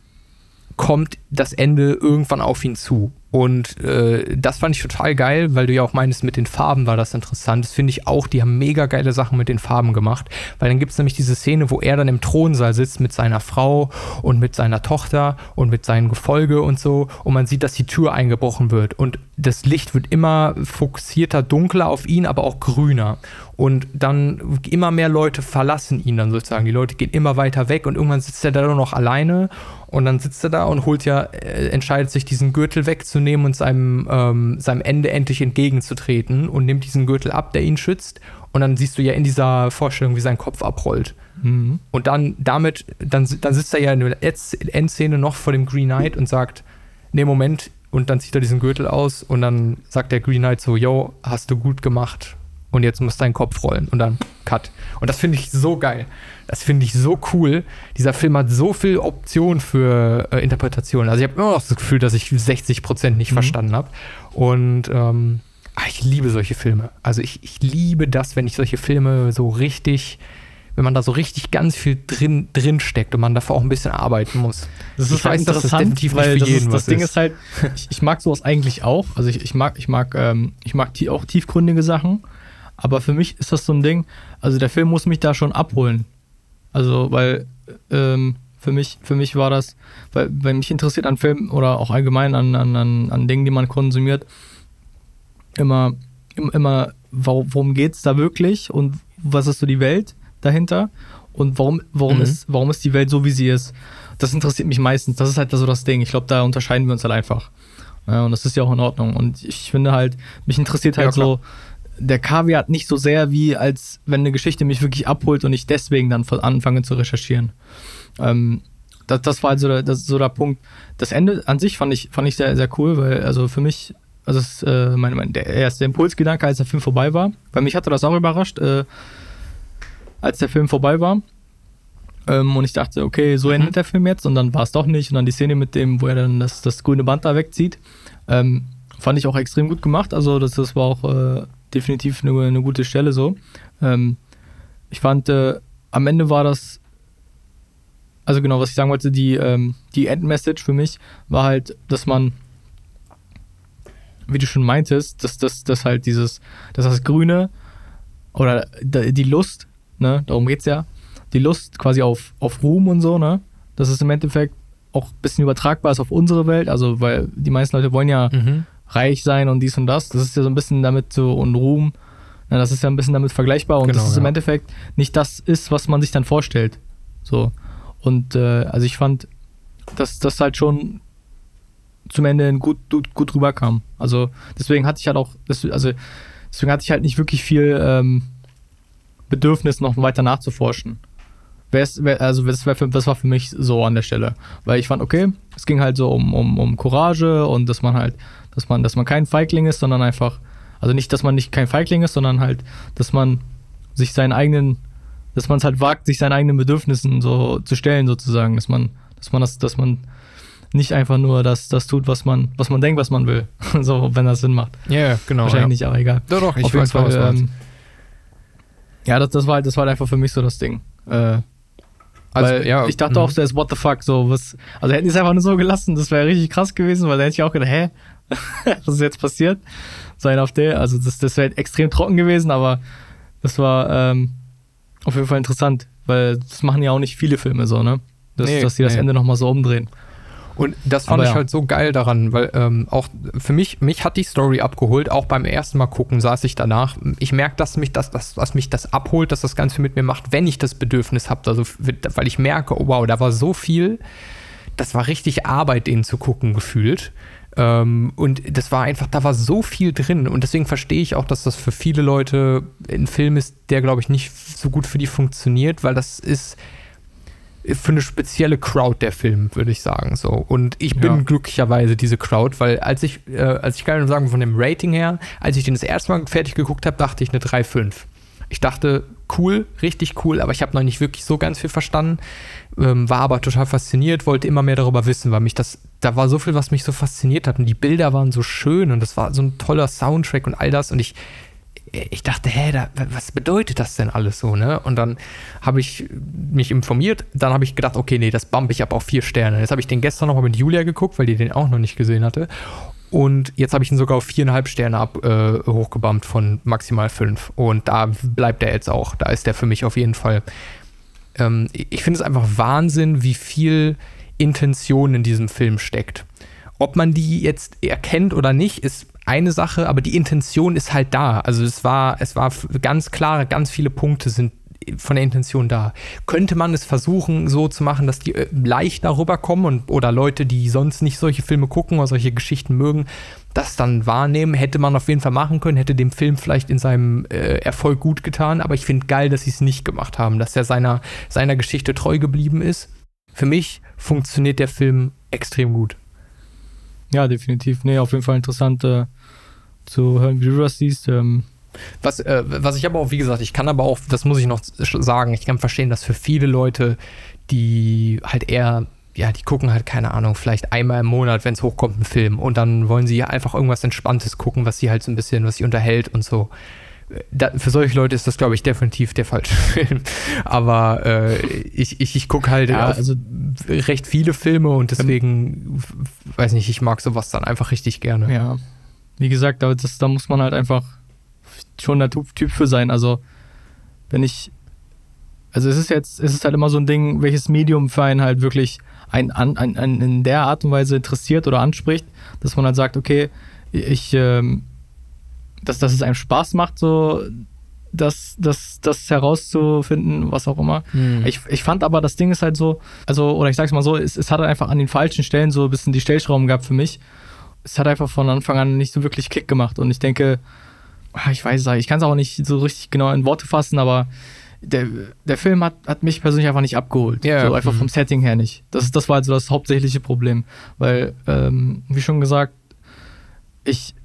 kommt das Ende irgendwann auf ihn zu. Und äh, das fand ich total geil, weil du ja auch meinst, mit den Farben war das interessant. Das finde ich auch, die haben mega geile Sachen mit den Farben gemacht. Weil dann gibt es nämlich diese Szene, wo er dann im Thronsaal sitzt mit seiner Frau und mit seiner Tochter und mit seinem Gefolge und so. Und man sieht, dass die Tür eingebrochen wird. Und das Licht wird immer fokussierter, dunkler auf ihn, aber auch grüner. Und dann immer mehr Leute verlassen ihn dann sozusagen. Die Leute gehen immer weiter weg und irgendwann sitzt er da nur noch alleine und dann sitzt er da und holt ja, äh, entscheidet sich, diesen Gürtel wegzunehmen und seinem, ähm, seinem Ende endlich entgegenzutreten und nimmt diesen Gürtel ab, der ihn schützt. Und dann siehst du ja in dieser Vorstellung, wie sein Kopf abrollt. Mhm. Und dann damit, dann, dann sitzt er ja in der Endszene noch vor dem Green Knight und sagt, nee, Moment, und dann zieht er diesen Gürtel aus und dann sagt der Green Knight so, yo, hast du gut gemacht und jetzt muss dein Kopf rollen und dann Cut. Und das finde ich so geil. Das finde ich so cool. Dieser Film hat so viel Optionen für äh, Interpretationen. Also ich habe immer noch das Gefühl, dass ich 60 Prozent nicht mhm. verstanden habe. Und ähm, ach, ich liebe solche Filme. Also ich, ich liebe das, wenn ich solche Filme so richtig wenn man da so richtig ganz viel drin, drin steckt und man dafür auch ein bisschen arbeiten muss. Das ist ich halt weiß, interessant, das weil jeden ist, das Ding ist, ist halt, ich, ich, mag sowas eigentlich auch. Also ich, ich mag, ich mag, ähm, ich mag die, auch tiefgründige Sachen. Aber für mich ist das so ein Ding, also der Film muss mich da schon abholen. Also, weil ähm, für mich, für mich war das, weil, weil mich interessiert an Filmen oder auch allgemein an, an, an, an Dingen, die man konsumiert, immer, immer, worum geht es da wirklich und was ist so die Welt dahinter und warum, warum, mhm. ist, warum ist die Welt so, wie sie ist. Das interessiert mich meistens. Das ist halt so das Ding. Ich glaube, da unterscheiden wir uns halt einfach. Ja, und das ist ja auch in Ordnung. Und ich finde halt, mich interessiert halt ja, so der Kaviar nicht so sehr, wie als wenn eine Geschichte mich wirklich abholt und ich deswegen dann anfange zu recherchieren. Ähm, das, das war also der, das so der Punkt. Das Ende an sich fand ich, fand ich sehr, sehr cool, weil also für mich, also es, äh, mein, mein, der erste Impulsgedanke, als der Film vorbei war, weil mich hatte das auch überrascht, äh, als der Film vorbei war. Ähm, und ich dachte, okay, so mhm. endet der Film jetzt und dann war es doch nicht. Und dann die Szene mit dem, wo er dann das, das grüne Band da wegzieht, ähm, fand ich auch extrem gut gemacht. Also das, das war auch äh, definitiv eine, eine gute Stelle so. Ähm, ich fand, äh, am Ende war das, also genau, was ich sagen wollte, die, ähm, die Endmessage für mich war halt, dass man, wie du schon meintest, dass das dass halt dieses, dass das Grüne oder die Lust, ne, darum geht's ja, die Lust quasi auf, auf Ruhm und so, ne, dass es im Endeffekt auch ein bisschen übertragbar ist auf unsere Welt, also weil die meisten Leute wollen ja mhm reich sein und dies und das. Das ist ja so ein bisschen damit so und Ruhm. Na, das ist ja ein bisschen damit vergleichbar und genau, das ist im Endeffekt nicht das ist, was man sich dann vorstellt. So. Und äh, also ich fand, dass das halt schon zum Ende gut, gut, gut rüberkam. Also deswegen hatte ich halt auch, also deswegen hatte ich halt nicht wirklich viel ähm, Bedürfnis, noch weiter nachzuforschen. also das, für, das, war für mich so an der Stelle. Weil ich fand, okay, es ging halt so um, um, um Courage und dass man halt dass man, dass man kein Feigling ist, sondern einfach, also nicht, dass man nicht kein Feigling ist, sondern halt, dass man sich seinen eigenen, dass man es halt wagt, sich seinen eigenen Bedürfnissen so zu stellen, sozusagen, dass man, dass man das, dass man nicht einfach nur das, das tut, was man, was man denkt, was man will. so, wenn das Sinn macht. Ja, yeah, genau. Wahrscheinlich ja. nicht, aber egal. Doch, doch, ich Auf weiß, Fall, ähm, Ja, das, das, war halt, das war halt einfach für mich so das Ding. Äh, also, weil ja, ich dachte auch, das ist what the fuck, so was. Also hätten die es einfach nur so gelassen, das wäre richtig krass gewesen, weil da hätte ich auch gedacht, hä, was ist jetzt passiert? Sein auf der, also das, das wäre extrem trocken gewesen, aber das war ähm, auf jeden Fall interessant, weil das machen ja auch nicht viele Filme so, ne? Dass, nee, dass die das nee. Ende nochmal so umdrehen. Und das fand Aber ich ja. halt so geil daran, weil ähm, auch für mich, mich hat die Story abgeholt, auch beim ersten Mal gucken saß ich danach. Ich merke, dass mich das, dass, dass mich das abholt, dass das Ganze mit mir macht, wenn ich das Bedürfnis habe. Also, weil ich merke, oh wow, da war so viel, das war richtig Arbeit, den zu gucken, gefühlt. Ähm, und das war einfach, da war so viel drin. Und deswegen verstehe ich auch, dass das für viele Leute ein Film ist, der, glaube ich, nicht so gut für die funktioniert, weil das ist für eine spezielle Crowd der Film, würde ich sagen. So. Und ich bin Ja. glücklicherweise diese Crowd, weil als ich, äh, als ich kann nur sagen, von dem Rating her, als ich den das erste Mal fertig geguckt habe, dachte ich eine 3,5. Ich dachte, cool, richtig cool, aber ich habe noch nicht wirklich so ganz viel verstanden. Ähm, war aber total fasziniert, wollte immer mehr darüber wissen, weil mich das, da war so viel, was mich so fasziniert hat. Und die Bilder waren so schön und das war so ein toller Soundtrack und all das. Und ich, ich dachte, hä, da, was bedeutet das denn alles so, ne? Und dann habe ich mich informiert, dann habe ich gedacht, okay, nee, das bump ich ab auf vier Sterne. Jetzt habe ich den gestern nochmal mit Julia geguckt, weil die den auch noch nicht gesehen hatte. Und jetzt habe ich ihn sogar auf viereinhalb Sterne ab, äh, hochgebumpt von maximal fünf. Und da bleibt er jetzt auch. Da ist der für mich auf jeden Fall. Ähm, ich finde es einfach Wahnsinn, wie viel Intention in diesem Film steckt. Ob man die jetzt erkennt oder nicht, ist eine Sache, aber die Intention ist halt da. Also es war, es war ganz klar, ganz viele Punkte sind von der Intention da. Könnte man es versuchen, so zu machen, dass die äh, leicht darüber kommen und, oder Leute, die sonst nicht solche Filme gucken oder solche Geschichten mögen, das dann wahrnehmen, hätte man auf jeden Fall machen können, hätte dem Film vielleicht in seinem äh, Erfolg gut getan, aber ich finde geil, dass sie es nicht gemacht haben, dass er seiner, seiner Geschichte treu geblieben ist. Für mich funktioniert der Film extrem gut. Ja, definitiv. Nee, auf jeden Fall interessant äh, zu hören, wie du das siehst. Ähm, Was, äh, was ich aber auch, wie gesagt, ich kann aber auch, das muss ich noch sagen, ich kann verstehen, dass für viele Leute, die halt eher, ja, die gucken halt, keine Ahnung, vielleicht einmal im Monat, wenn es hochkommt, einen Film und dann wollen sie einfach irgendwas Entspanntes gucken, was sie halt so ein bisschen, was sie unterhält und so. Da, für solche Leute ist das, glaube ich, definitiv der falsche Film. Aber äh, ich, ich, ich gucke halt Ja, auf also- recht viele Filme und deswegen, weiß nicht, ich mag sowas dann einfach richtig gerne. Ja, wie gesagt, da, das, da muss man halt einfach schon der Typ Typ für sein. Also, wenn ich. Also, es ist jetzt, es ist halt immer so ein Ding, welches Medium für einen halt wirklich ein, ein, ein, ein in der Art und Weise interessiert oder anspricht, dass man halt sagt, okay, ich, ähm, dass, dass es einem Spaß macht, so das, das, das herauszufinden, was auch immer. Hm. Ich, ich fand aber, das Ding ist halt so, also, oder ich sag's mal so, es, es hat einfach an den falschen Stellen so ein bisschen die Stellschrauben gehabt für mich. Es hat einfach von Anfang an nicht so wirklich Klick gemacht und ich denke, ah, ich weiß es ich kann es auch nicht so richtig genau in Worte fassen, aber der, der Film hat, hat mich persönlich einfach nicht abgeholt. Ja, so einfach mhm. vom Setting her nicht. Das, das war also das hauptsächliche Problem. Weil, ähm, wie schon gesagt, ich,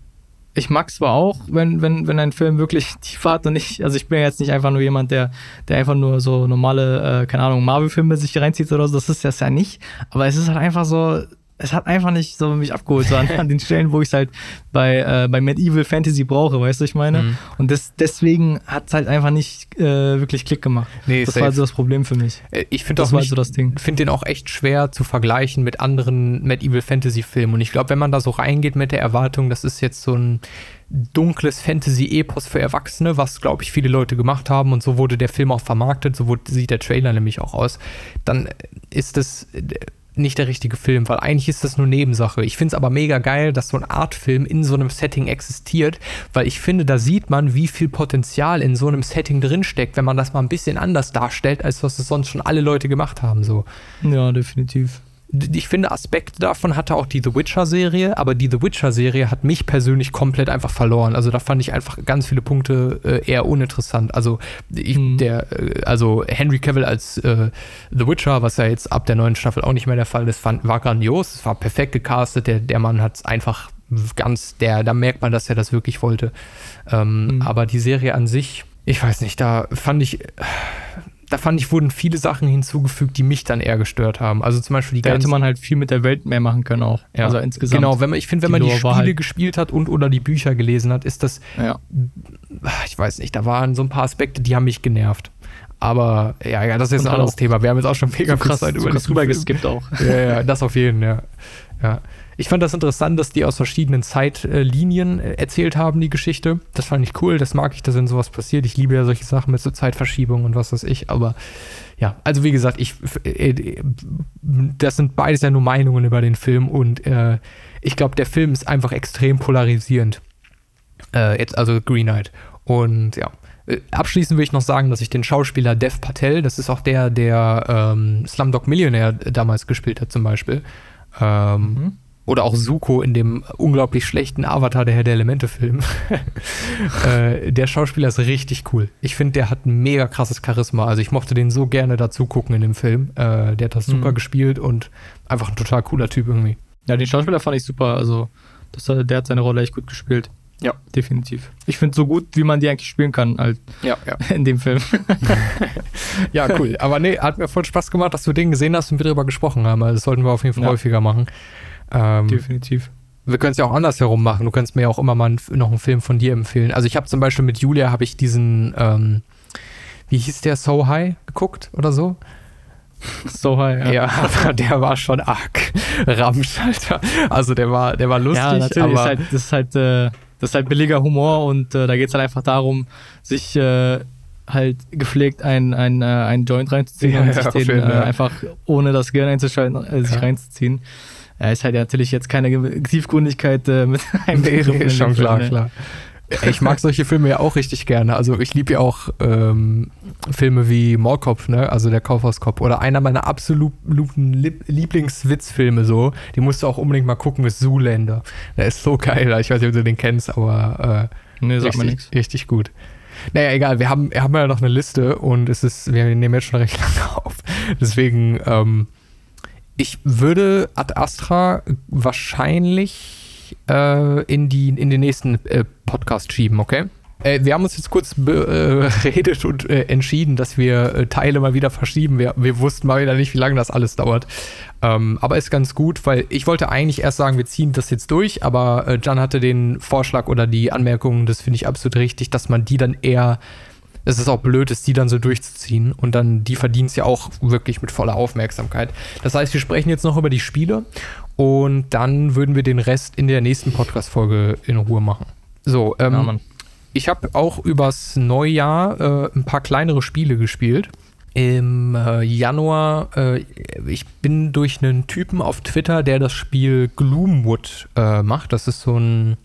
ich mag zwar auch, wenn, wenn, wenn ein Film wirklich tief hat und ich, also ich bin ja jetzt nicht einfach nur jemand, der, der einfach nur so normale, äh, keine Ahnung, Marvel-Filme sich reinzieht oder so, das ist das ja nicht. Aber es ist halt einfach so, es hat einfach nicht so mich abgeholt, so an, an den Stellen, wo ich es halt bei, äh, bei Medieval Fantasy brauche, weißt du, ich meine? Mhm. Und das, deswegen hat es halt einfach nicht äh, wirklich Klick gemacht. Nee, das safe. war also das Problem für mich. Äh, Ich finde Das auch war nicht, so das Ding. finde den auch echt schwer zu vergleichen mit anderen Medieval Fantasy Filmen. Und ich glaube, wenn man da so reingeht mit der Erwartung, das ist jetzt so ein dunkles Fantasy-Epos für Erwachsene, was, glaube ich, viele Leute gemacht haben und so wurde der Film auch vermarktet, so wurde, sieht der Trailer nämlich auch aus, dann ist das äh, nicht der richtige Film, weil eigentlich ist das nur Nebensache. Ich finde es aber mega geil, dass so ein Artfilm in so einem Setting existiert, weil ich finde, da sieht man, wie viel Potenzial in so einem Setting drinsteckt, wenn man das mal ein bisschen anders darstellt, als was es sonst schon alle Leute gemacht haben. So Ja, definitiv. Ich finde, Aspekte davon hatte auch die The Witcher-Serie, aber die The Witcher-Serie hat mich persönlich komplett einfach verloren. Also da fand ich einfach ganz viele Punkte äh, eher uninteressant. Also ich, Mhm. der, äh, also Henry Cavill als äh, The Witcher, was ja jetzt ab der neuen Staffel auch nicht mehr der Fall ist, fand, war grandios. Es war perfekt gecastet. Der, der Mann hat es einfach ganz, der, da merkt man, dass er das wirklich wollte. Ähm, Mhm. Aber die Serie an sich, ich weiß nicht, da fand ich da fand ich, wurden viele Sachen hinzugefügt, die mich dann eher gestört haben. Also zum Beispiel die Da hätte ganzen- man halt viel mit der Welt mehr machen können auch. ja, Also insgesamt. Genau, wenn man, ich finde, wenn Die man die Lore Spiele halt- gespielt hat und oder die Bücher gelesen hat, ist das, Ja. ich weiß nicht, da waren so ein paar Aspekte, die haben mich genervt. Aber ja, ja, das ist jetzt Und ein anderes Thema. Wir haben jetzt auch schon mega viel krass, Zeit zu über krass diesen rüber Film. geskippt auch. Ja, ja, das auf jeden, ja. Ja. Ich fand das interessant, dass die aus verschiedenen Zeitlinien äh, erzählt haben, die Geschichte. Das fand ich cool, das mag ich, dass wenn sowas passiert. Ich liebe ja solche Sachen mit so Zeitverschiebungen und was weiß ich, aber ja, also wie gesagt, ich, äh, das sind beides ja nur Meinungen über den Film und äh, ich glaube, der Film ist einfach extrem polarisierend. Äh, jetzt also Green Knight. Und ja, äh, abschließend will ich noch sagen, dass ich den Schauspieler Dev Patel, das ist auch der, der ähm, Slumdog Millionär damals gespielt hat, zum Beispiel. Ähm, mhm. Oder auch Suko in dem unglaublich schlechten Avatar der Herr der Elemente-Film. äh, der Schauspieler ist richtig cool. Ich finde, der hat ein mega krasses Charisma. Also ich mochte den so gerne dazu gucken in dem Film. Äh, der hat das super mhm. gespielt und einfach ein total cooler Typ irgendwie. Ja, den Schauspieler fand ich super. Also das, der hat seine Rolle echt gut gespielt. Ja, definitiv. Ich finde so gut, wie man die eigentlich spielen kann, halt ja, ja. in dem Film. ja, cool. Aber nee, hat mir voll Spaß gemacht, dass du den gesehen hast und wir darüber gesprochen haben. Also das sollten wir auf jeden Fall ja. häufiger machen. Ähm, definitiv. Wir können es ja auch andersherum machen. Du kannst mir ja auch immer mal noch einen Film von dir empfehlen. Also ich habe zum Beispiel mit Julia habe ich diesen, ähm, wie hieß der, So High geguckt oder so? So high, ja. Ja, aber der war schon arg Ramsch, Alter. Also der war, der war lustig, ja, natürlich aber... Ist halt, das ist halt, äh, das ist halt billiger Humor und äh, da geht es halt einfach darum, sich äh, halt gepflegt ein, ein, äh, einen Joint reinzuziehen ja, und sich den jeden, äh, ja. einfach ohne das Gehirn einzuschalten, äh, sich reinzuziehen. Er ist halt natürlich jetzt keine Tiefgründigkeit mit einem nee, nee, schon klar, ne? klar. Ich mag solche Filme ja auch richtig gerne. Also ich liebe ja auch ähm, Filme wie Mallkopf, ne? Also der Kaufhauskopf. Oder einer meiner absoluten Lieblingswitzfilme so. Die musst du auch unbedingt mal gucken, ist Zoolander. Der ist so geil. Ich weiß nicht, ob du den kennst, aber äh, nee, sag richtig, richtig gut. Naja, egal, wir haben, wir haben ja noch eine Liste und es ist, wir nehmen jetzt schon recht lange auf. Deswegen, ähm, ich würde Ad Astra wahrscheinlich äh, in, die, in den nächsten äh, Podcast schieben, okay? Äh, wir haben uns jetzt kurz beredet äh, und äh, entschieden, dass wir äh, Teile mal wieder verschieben. Wir, wir, wussten mal wieder nicht, wie lange das alles dauert. Ähm, aber ist ganz gut, weil ich wollte eigentlich erst sagen, wir ziehen das jetzt durch, aber Jan hatte den Vorschlag oder die Anmerkungen, das finde ich absolut richtig, dass man die dann eher es ist auch blöd, ist die dann so durchzuziehen und dann die verdienen es ja auch wirklich mit voller Aufmerksamkeit. Das heißt, wir sprechen jetzt noch über die Spiele und dann würden wir den Rest in der nächsten Podcast-Folge in Ruhe machen. So, ähm, ja, ich habe auch übers Neujahr äh, ein paar kleinere Spiele gespielt. Im äh, Januar, äh, ich bin durch einen Typen auf Twitter, der das Spiel Gloomwood äh, macht. Das ist so ein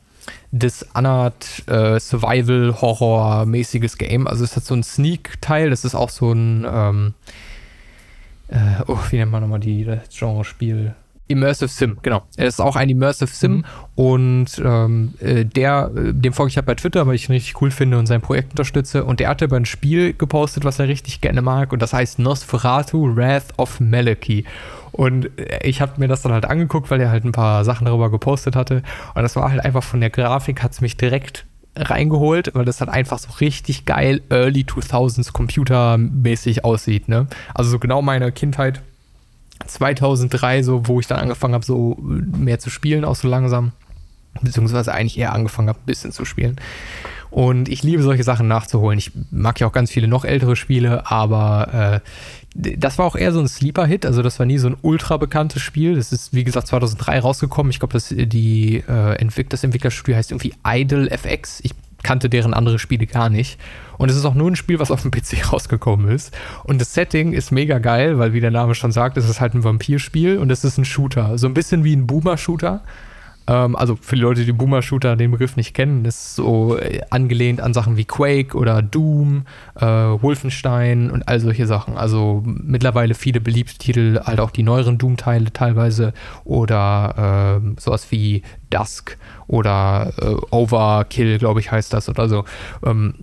Dishonored äh, Survival-Horror-mäßiges Game. Also es hat so ein Sneak-Teil, das ist auch so ein, ähm, äh, oh, wie nennt man nochmal die, das Genre-Spiel? Immersive Sim, genau. Er ist auch ein Immersive Sim mhm. und ähm, äh, der, äh, dem folge ich halt bei Twitter, weil ich ihn richtig cool finde und sein Projekt unterstütze. Und der hatte über ein Spiel gepostet, was er richtig gerne mag und das heißt Nosferatu Wrath of Maliki. Und äh, ich habe mir das dann halt angeguckt, weil er halt ein paar Sachen darüber gepostet hatte. Und das war halt einfach von der Grafik, hat es mich direkt reingeholt, weil das halt einfach so richtig geil Early 2000s Computermäßig aussieht. Ne? Also so genau meine Kindheit 2003, so wo ich dann angefangen habe, so mehr zu spielen, auch so langsam. Beziehungsweise eigentlich eher angefangen habe, ein bisschen zu spielen. Und ich liebe solche Sachen nachzuholen. Ich mag ja auch ganz viele noch ältere Spiele, aber äh, das war auch eher so ein Sleeper-Hit. Also das war nie so ein ultra bekanntes Spiel. Das ist, wie gesagt, 2003 rausgekommen. Ich glaube, das, äh, das Entwicklerstudio heißt irgendwie Idle FX. Ich kannte deren andere Spiele gar nicht. Und es ist auch nur ein Spiel, was auf dem PC rausgekommen ist. Und das Setting ist mega geil, weil, wie der Name schon sagt, es ist halt ein Vampirspiel und es ist ein Shooter. So ein bisschen wie ein Boomer-Shooter. Ähm, also für die Leute, die Boomer-Shooter den Begriff nicht kennen, ist so äh, angelehnt an Sachen wie Quake oder Doom, äh, Wolfenstein und all solche Sachen. Also mittlerweile viele beliebte Titel, halt auch die neueren Doom-Teile teilweise oder äh, sowas wie Dusk oder äh, Overkill, glaube ich, heißt das oder so. Ähm,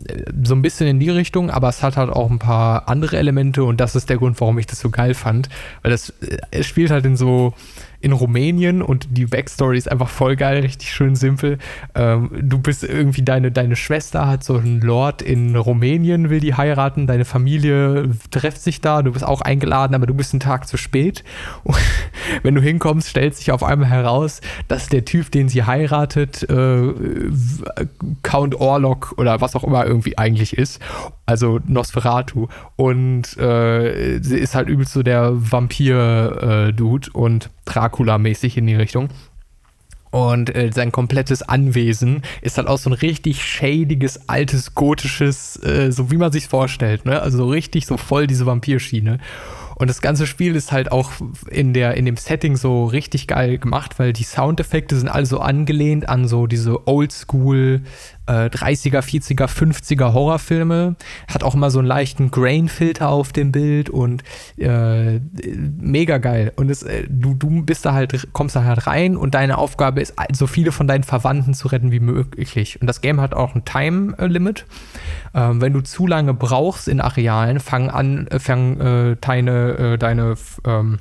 so ein bisschen in die Richtung, aber es hat halt auch ein paar andere Elemente und das ist der Grund, warum ich das so geil fand, weil das äh, es spielt halt in so in Rumänien und die Backstory ist einfach voll geil, richtig schön simpel. Ähm, du bist irgendwie, deine, deine Schwester hat so einen Lord in Rumänien, will die heiraten, deine Familie trifft sich da, du bist auch eingeladen, aber du bist einen Tag zu spät. Und, wenn du hinkommst, stellt sich auf einmal heraus, dass der Typ, den sie heiratet, äh, Count Orlok oder was auch immer irgendwie eigentlich ist. Also Nosferatu. Und äh, sie ist halt übelst so der Vampir-Dude äh, und Dracula-mäßig in die Richtung. Und äh, sein komplettes Anwesen ist halt auch so ein richtig schädiges, altes, gotisches, äh, so wie man sich vorstellt, ne? Also so richtig so voll diese Vampirschiene. Und das ganze Spiel ist halt auch in, der, in dem Setting so richtig geil gemacht, weil die Soundeffekte sind alle so angelehnt an so diese Oldschool äh, 30er, 40er, 50er Horrorfilme. Hat auch immer so einen leichten Grain-Filter auf dem Bild und äh, mega geil. Und es, äh, du, du bist da halt, kommst da halt rein und deine Aufgabe ist, so viele von deinen Verwandten zu retten wie möglich. Und das Game hat auch ein Time-Limit. Ähm, wenn du zu lange brauchst in Arealen, fangen an, äh, fangen äh, deine, äh, deine ähm,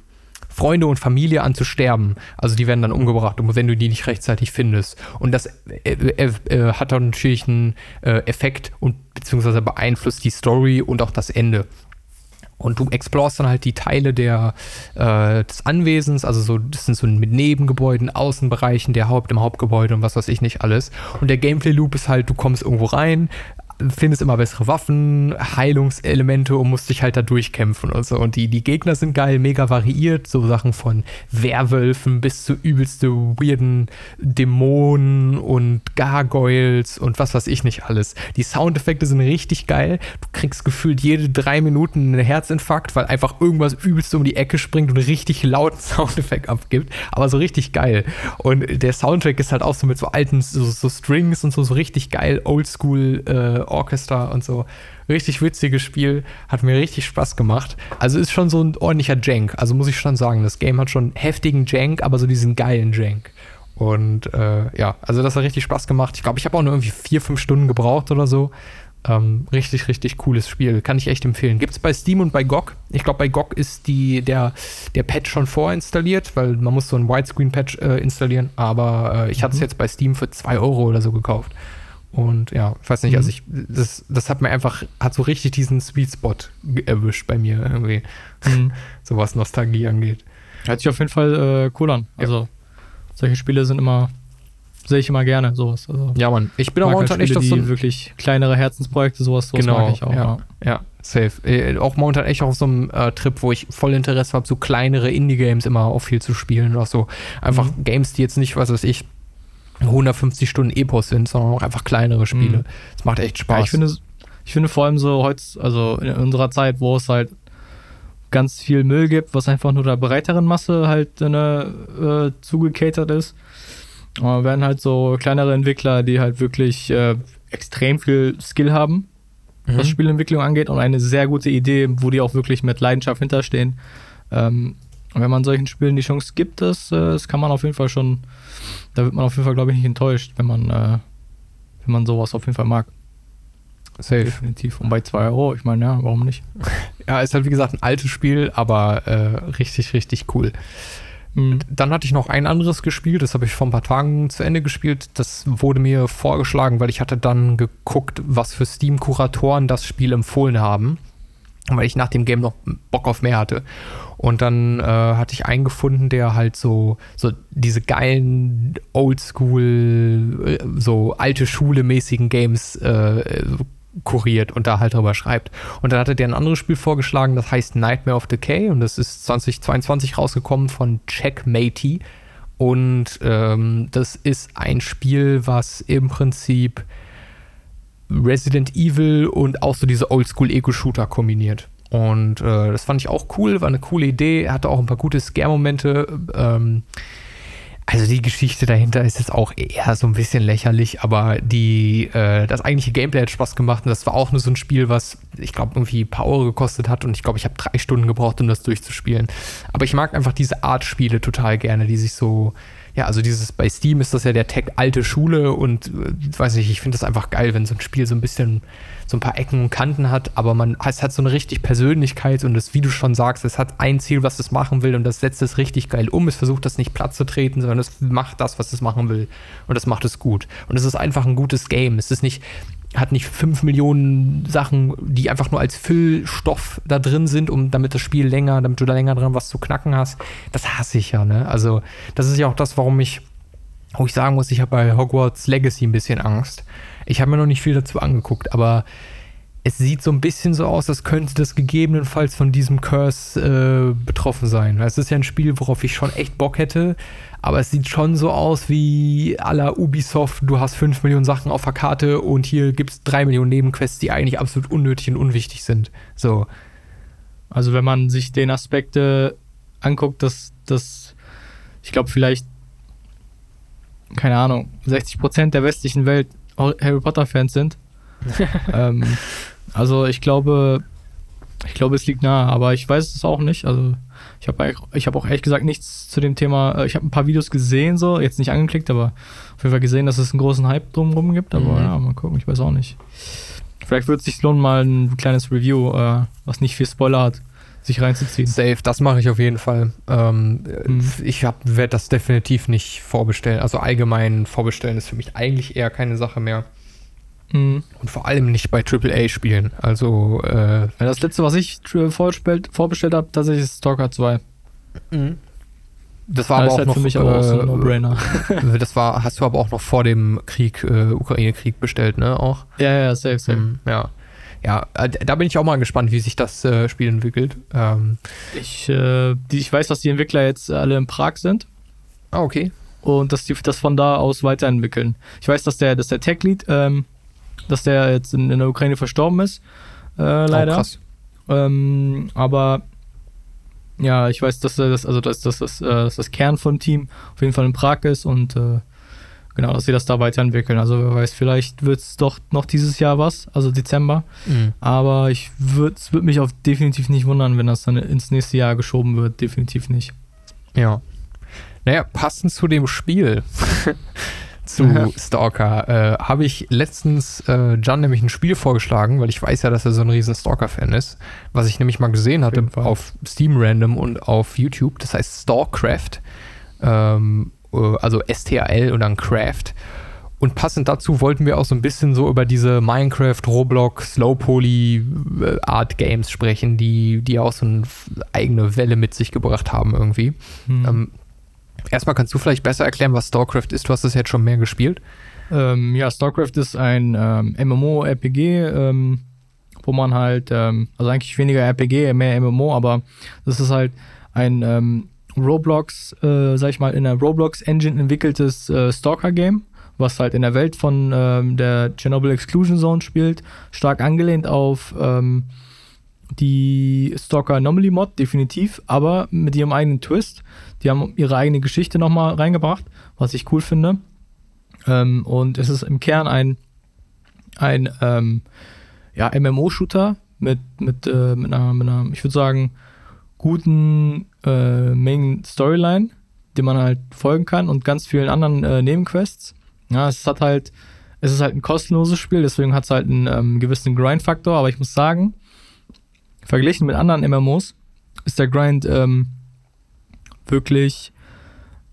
Freunde und Familie an zu sterben. Also die werden dann umgebracht, wenn du die nicht rechtzeitig findest. Und das äh, äh, äh, hat dann natürlich einen äh, Effekt und beziehungsweise beeinflusst die Story und auch das Ende. Und du explorst dann halt die Teile der, äh, des Anwesens, also so, das sind so mit Nebengebäuden, Außenbereichen, der Haupt im Hauptgebäude und was weiß ich nicht alles. Und der Gameplay-Loop ist halt, du kommst irgendwo rein, findest immer bessere Waffen, Heilungselemente und musst dich halt da durchkämpfen und so. Und die, die Gegner sind geil, mega variiert, so Sachen von Werwölfen bis zu übelste weirden Dämonen und Gargoyles und was weiß ich nicht alles. Die Soundeffekte sind richtig geil. Du kriegst gefühlt jede drei Minuten einen Herzinfarkt, weil einfach irgendwas übelst um die Ecke springt und richtig lauten Soundeffekt abgibt. Aber so richtig geil. Und der Soundtrack ist halt auch so mit so alten so, so Strings und so, so richtig geil, oldschool äh, Orchester und so. Richtig witziges Spiel, hat mir richtig Spaß gemacht. Also ist schon so ein ordentlicher Jank. Also muss ich schon sagen, das Game hat schon heftigen Jank, aber so diesen geilen Jank. Und äh, ja, also das hat richtig Spaß gemacht. Ich glaube, ich habe auch nur irgendwie vier, fünf Stunden gebraucht oder so. Ähm, richtig, richtig cooles Spiel. Kann ich echt empfehlen. Gibt es bei Steam und bei GOG. Ich glaube, bei GOG ist die, der, der Patch schon vorinstalliert, weil man muss so einen Widescreen-Patch äh, installieren. Aber äh, ich mhm. hatte es jetzt bei Steam für zwei Euro oder so gekauft. Und ja, ich weiß nicht, mhm. also ich, das, das hat mir einfach, hat so richtig diesen Sweet Spot erwischt bei mir irgendwie, mhm. so was Nostalgie angeht. Hört sich auf jeden Fall äh, cool an. Also ja. solche Spiele sind immer, sehe ich immer gerne, sowas. Also, ja, Mann, ich bin auch halt momentan echt auf so ein, wirklich kleinere Herzensprojekte, sowas, sowas genau, mag ich auch. Ja, ja safe. Äh, auch momentan echt auf so einem äh, Trip, wo ich voll Interesse habe, so kleinere Indie-Games immer auch viel zu spielen. Auch so einfach mhm. Games, die jetzt nicht, was weiß ich, 150 Stunden Epos sind, sondern auch einfach kleinere Spiele. Es mhm. macht echt Spaß. Ja, ich finde, ich finde vor allem so heute, also in unserer Zeit, wo es halt ganz viel Müll gibt, was einfach nur der breiteren Masse halt eine, äh, zugekatert ist, äh, werden halt so kleinere Entwickler, die halt wirklich äh, extrem viel Skill haben, mhm. was Spielentwicklung angeht und eine sehr gute Idee, wo die auch wirklich mit Leidenschaft hinterstehen. Ähm, wenn man solchen Spielen die Chance gibt, das, äh, das kann man auf jeden Fall schon da wird man auf jeden Fall, glaube ich, nicht enttäuscht, wenn man, äh, wenn man sowas auf jeden Fall mag. Safe. Definitiv. Und bei 2 Euro, ich meine, ja, warum nicht? Ja, ist halt wie gesagt ein altes Spiel, aber äh, richtig, richtig cool. Mhm. Dann hatte ich noch ein anderes gespielt, das habe ich vor ein paar Tagen zu Ende gespielt. Das wurde mir vorgeschlagen, weil ich hatte dann geguckt, was für Steam-Kuratoren das Spiel empfohlen haben. Weil ich nach dem Game noch Bock auf mehr hatte. Und dann äh, hatte ich einen gefunden, der halt so, so diese geilen Oldschool, äh, so alte Schule-mäßigen Games äh, kuriert und da halt drüber schreibt. Und dann hatte der ein anderes Spiel vorgeschlagen, das heißt Nightmare of Decay und das ist 2022 rausgekommen von Checkmatey. Und ähm, das ist ein Spiel, was im Prinzip Resident Evil und auch so diese Oldschool-Eco-Shooter kombiniert. Und äh, das fand ich auch cool, war eine coole Idee, hatte auch ein paar gute Scare-Momente. Ähm, also die Geschichte dahinter ist jetzt auch eher so ein bisschen lächerlich, aber die, äh, das eigentliche Gameplay hat Spaß gemacht und das war auch nur so ein Spiel, was ich glaube irgendwie ein paar Euro gekostet hat und ich glaube, ich habe drei Stunden gebraucht, um das durchzuspielen. Aber ich mag einfach diese Art Spiele total gerne, die sich so, ja, also dieses bei Steam ist das ja der Tag alte Schule und äh, weiß nicht, ich finde das einfach geil, wenn so ein Spiel so ein bisschen so ein paar Ecken und Kanten hat, aber man es hat so eine richtig Persönlichkeit und das, wie du schon sagst, es hat ein Ziel, was es machen will und das setzt es richtig geil um. Es versucht das nicht platt zu treten, sondern es macht das, was es machen will und das macht es gut. Und es ist einfach ein gutes Game. Es ist nicht hat nicht fünf Millionen Sachen, die einfach nur als Füllstoff da drin sind, um damit das Spiel länger, damit du da länger dran was zu knacken hast. Das hasse ich ja, ne? Also, das ist ja auch das, warum ich, wo ich sagen muss, ich habe bei Hogwarts Legacy ein bisschen Angst. Ich habe mir noch nicht viel dazu angeguckt, aber es sieht so ein bisschen so aus, als könnte das gegebenenfalls von diesem Curse äh, betroffen sein. Es ist ja ein Spiel, worauf ich schon echt Bock hätte, aber es sieht schon so aus wie à la Ubisoft, du hast 5 Millionen Sachen auf der Karte und hier gibt es 3 Millionen Nebenquests, die eigentlich absolut unnötig und unwichtig sind. So. Also wenn man sich den Aspekt äh, anguckt, dass, dass ich glaube vielleicht, keine Ahnung, 60% der westlichen Welt Harry Potter-Fans sind. ähm, also ich glaube, ich glaube, es liegt nahe, aber ich weiß es auch nicht. Also ich habe ich hab auch ehrlich gesagt nichts zu dem Thema. Äh, ich habe ein paar Videos gesehen, so, jetzt nicht angeklickt, aber auf jeden Fall gesehen, dass es einen großen Hype drumherum gibt. Aber mhm. ja, mal gucken, ich weiß auch nicht. Vielleicht wird es sich lohnen, mal ein kleines Review, äh, was nicht viel Spoiler hat, sich reinzuziehen. Safe, das mache ich auf jeden Fall. Ähm, mhm. Ich werde das definitiv nicht vorbestellen. Also allgemein vorbestellen ist für mich eigentlich eher keine Sache mehr. Mhm. Und vor allem nicht bei AAA-Spielen. Also, äh, Das letzte, was ich vorbestellt, vorbestellt habe, tatsächlich ist Stalker 2. Mhm. Das war das aber auch halt noch, für mich aber auch so ein äh, No-Brainer. das war, hast du aber auch noch vor dem Krieg, äh, Ukraine-Krieg bestellt, ne? Auch. Ja, ja, safe, safe. Mhm, ja. Ja, äh, da bin ich auch mal gespannt, wie sich das äh, Spiel entwickelt. Ähm, ich, äh, die, ich weiß, dass die Entwickler jetzt alle in Prag sind. Ah, okay. Und dass die das von da aus weiterentwickeln. Ich weiß, dass der, dass der Tech-Lead ähm, dass der jetzt in, in der Ukraine verstorben ist, äh, leider. Oh, krass. Ähm, aber ja, ich weiß, dass das, also dass, dass, dass, äh, dass das Kern vom Team auf jeden Fall in Prag ist und äh, genau, dass sie das da weiterentwickeln. Also wer weiß, vielleicht wird es doch noch dieses Jahr was, also Dezember. Mhm. Aber ich würde würd mich auch definitiv nicht wundern, wenn das dann ins nächste Jahr geschoben wird. Definitiv nicht. Ja. Naja, passend zu dem Spiel zu ja. Stalker äh, habe ich letztens äh, John nämlich ein Spiel vorgeschlagen, weil ich weiß ja, dass er so ein riesen Stalker-Fan ist, was ich nämlich mal gesehen hatte auf, Steam Random und auf YouTube. Das heißt Stalkcraft, ähm, äh, also S-T-A-L und dann Craft. Und passend dazu wollten wir auch so ein bisschen so über diese Minecraft, Roblox, Slow Poly äh, Art Games sprechen, die, die auch so eine eigene Welle mit sich gebracht haben irgendwie. Hm. Ähm, Erstmal kannst du vielleicht besser erklären, was StarCraft ist. Du hast es jetzt schon mehr gespielt. Ähm, ja, StarCraft ist ein ähm, MMO-RPG, ähm, wo man halt, ähm, also eigentlich weniger RPG, mehr MMO, aber das ist halt ein ähm, Roblox, äh, sag ich mal, in der Roblox-Engine entwickeltes äh, Stalker-Game, was halt in der Welt von ähm, der Chernobyl Exclusion Zone spielt, stark angelehnt auf die Stalker Anomaly Mod, definitiv, aber mit ihrem eigenen Twist. Die haben ihre eigene Geschichte nochmal reingebracht, was ich cool finde. Ähm, und es ist im Kern ein, ein ähm, ja, MMO-Shooter mit, mit, äh, mit, einer, mit einer, ich würde sagen, guten äh, Main-Storyline, dem man halt folgen kann und ganz vielen anderen äh, Nebenquests. Ja, es hat halt, es ist halt ein kostenloses Spiel, deswegen hat es halt einen ähm, gewissen Grind-Faktor, aber ich muss sagen, verglichen mit anderen MMOs ist der Grind ähm, wirklich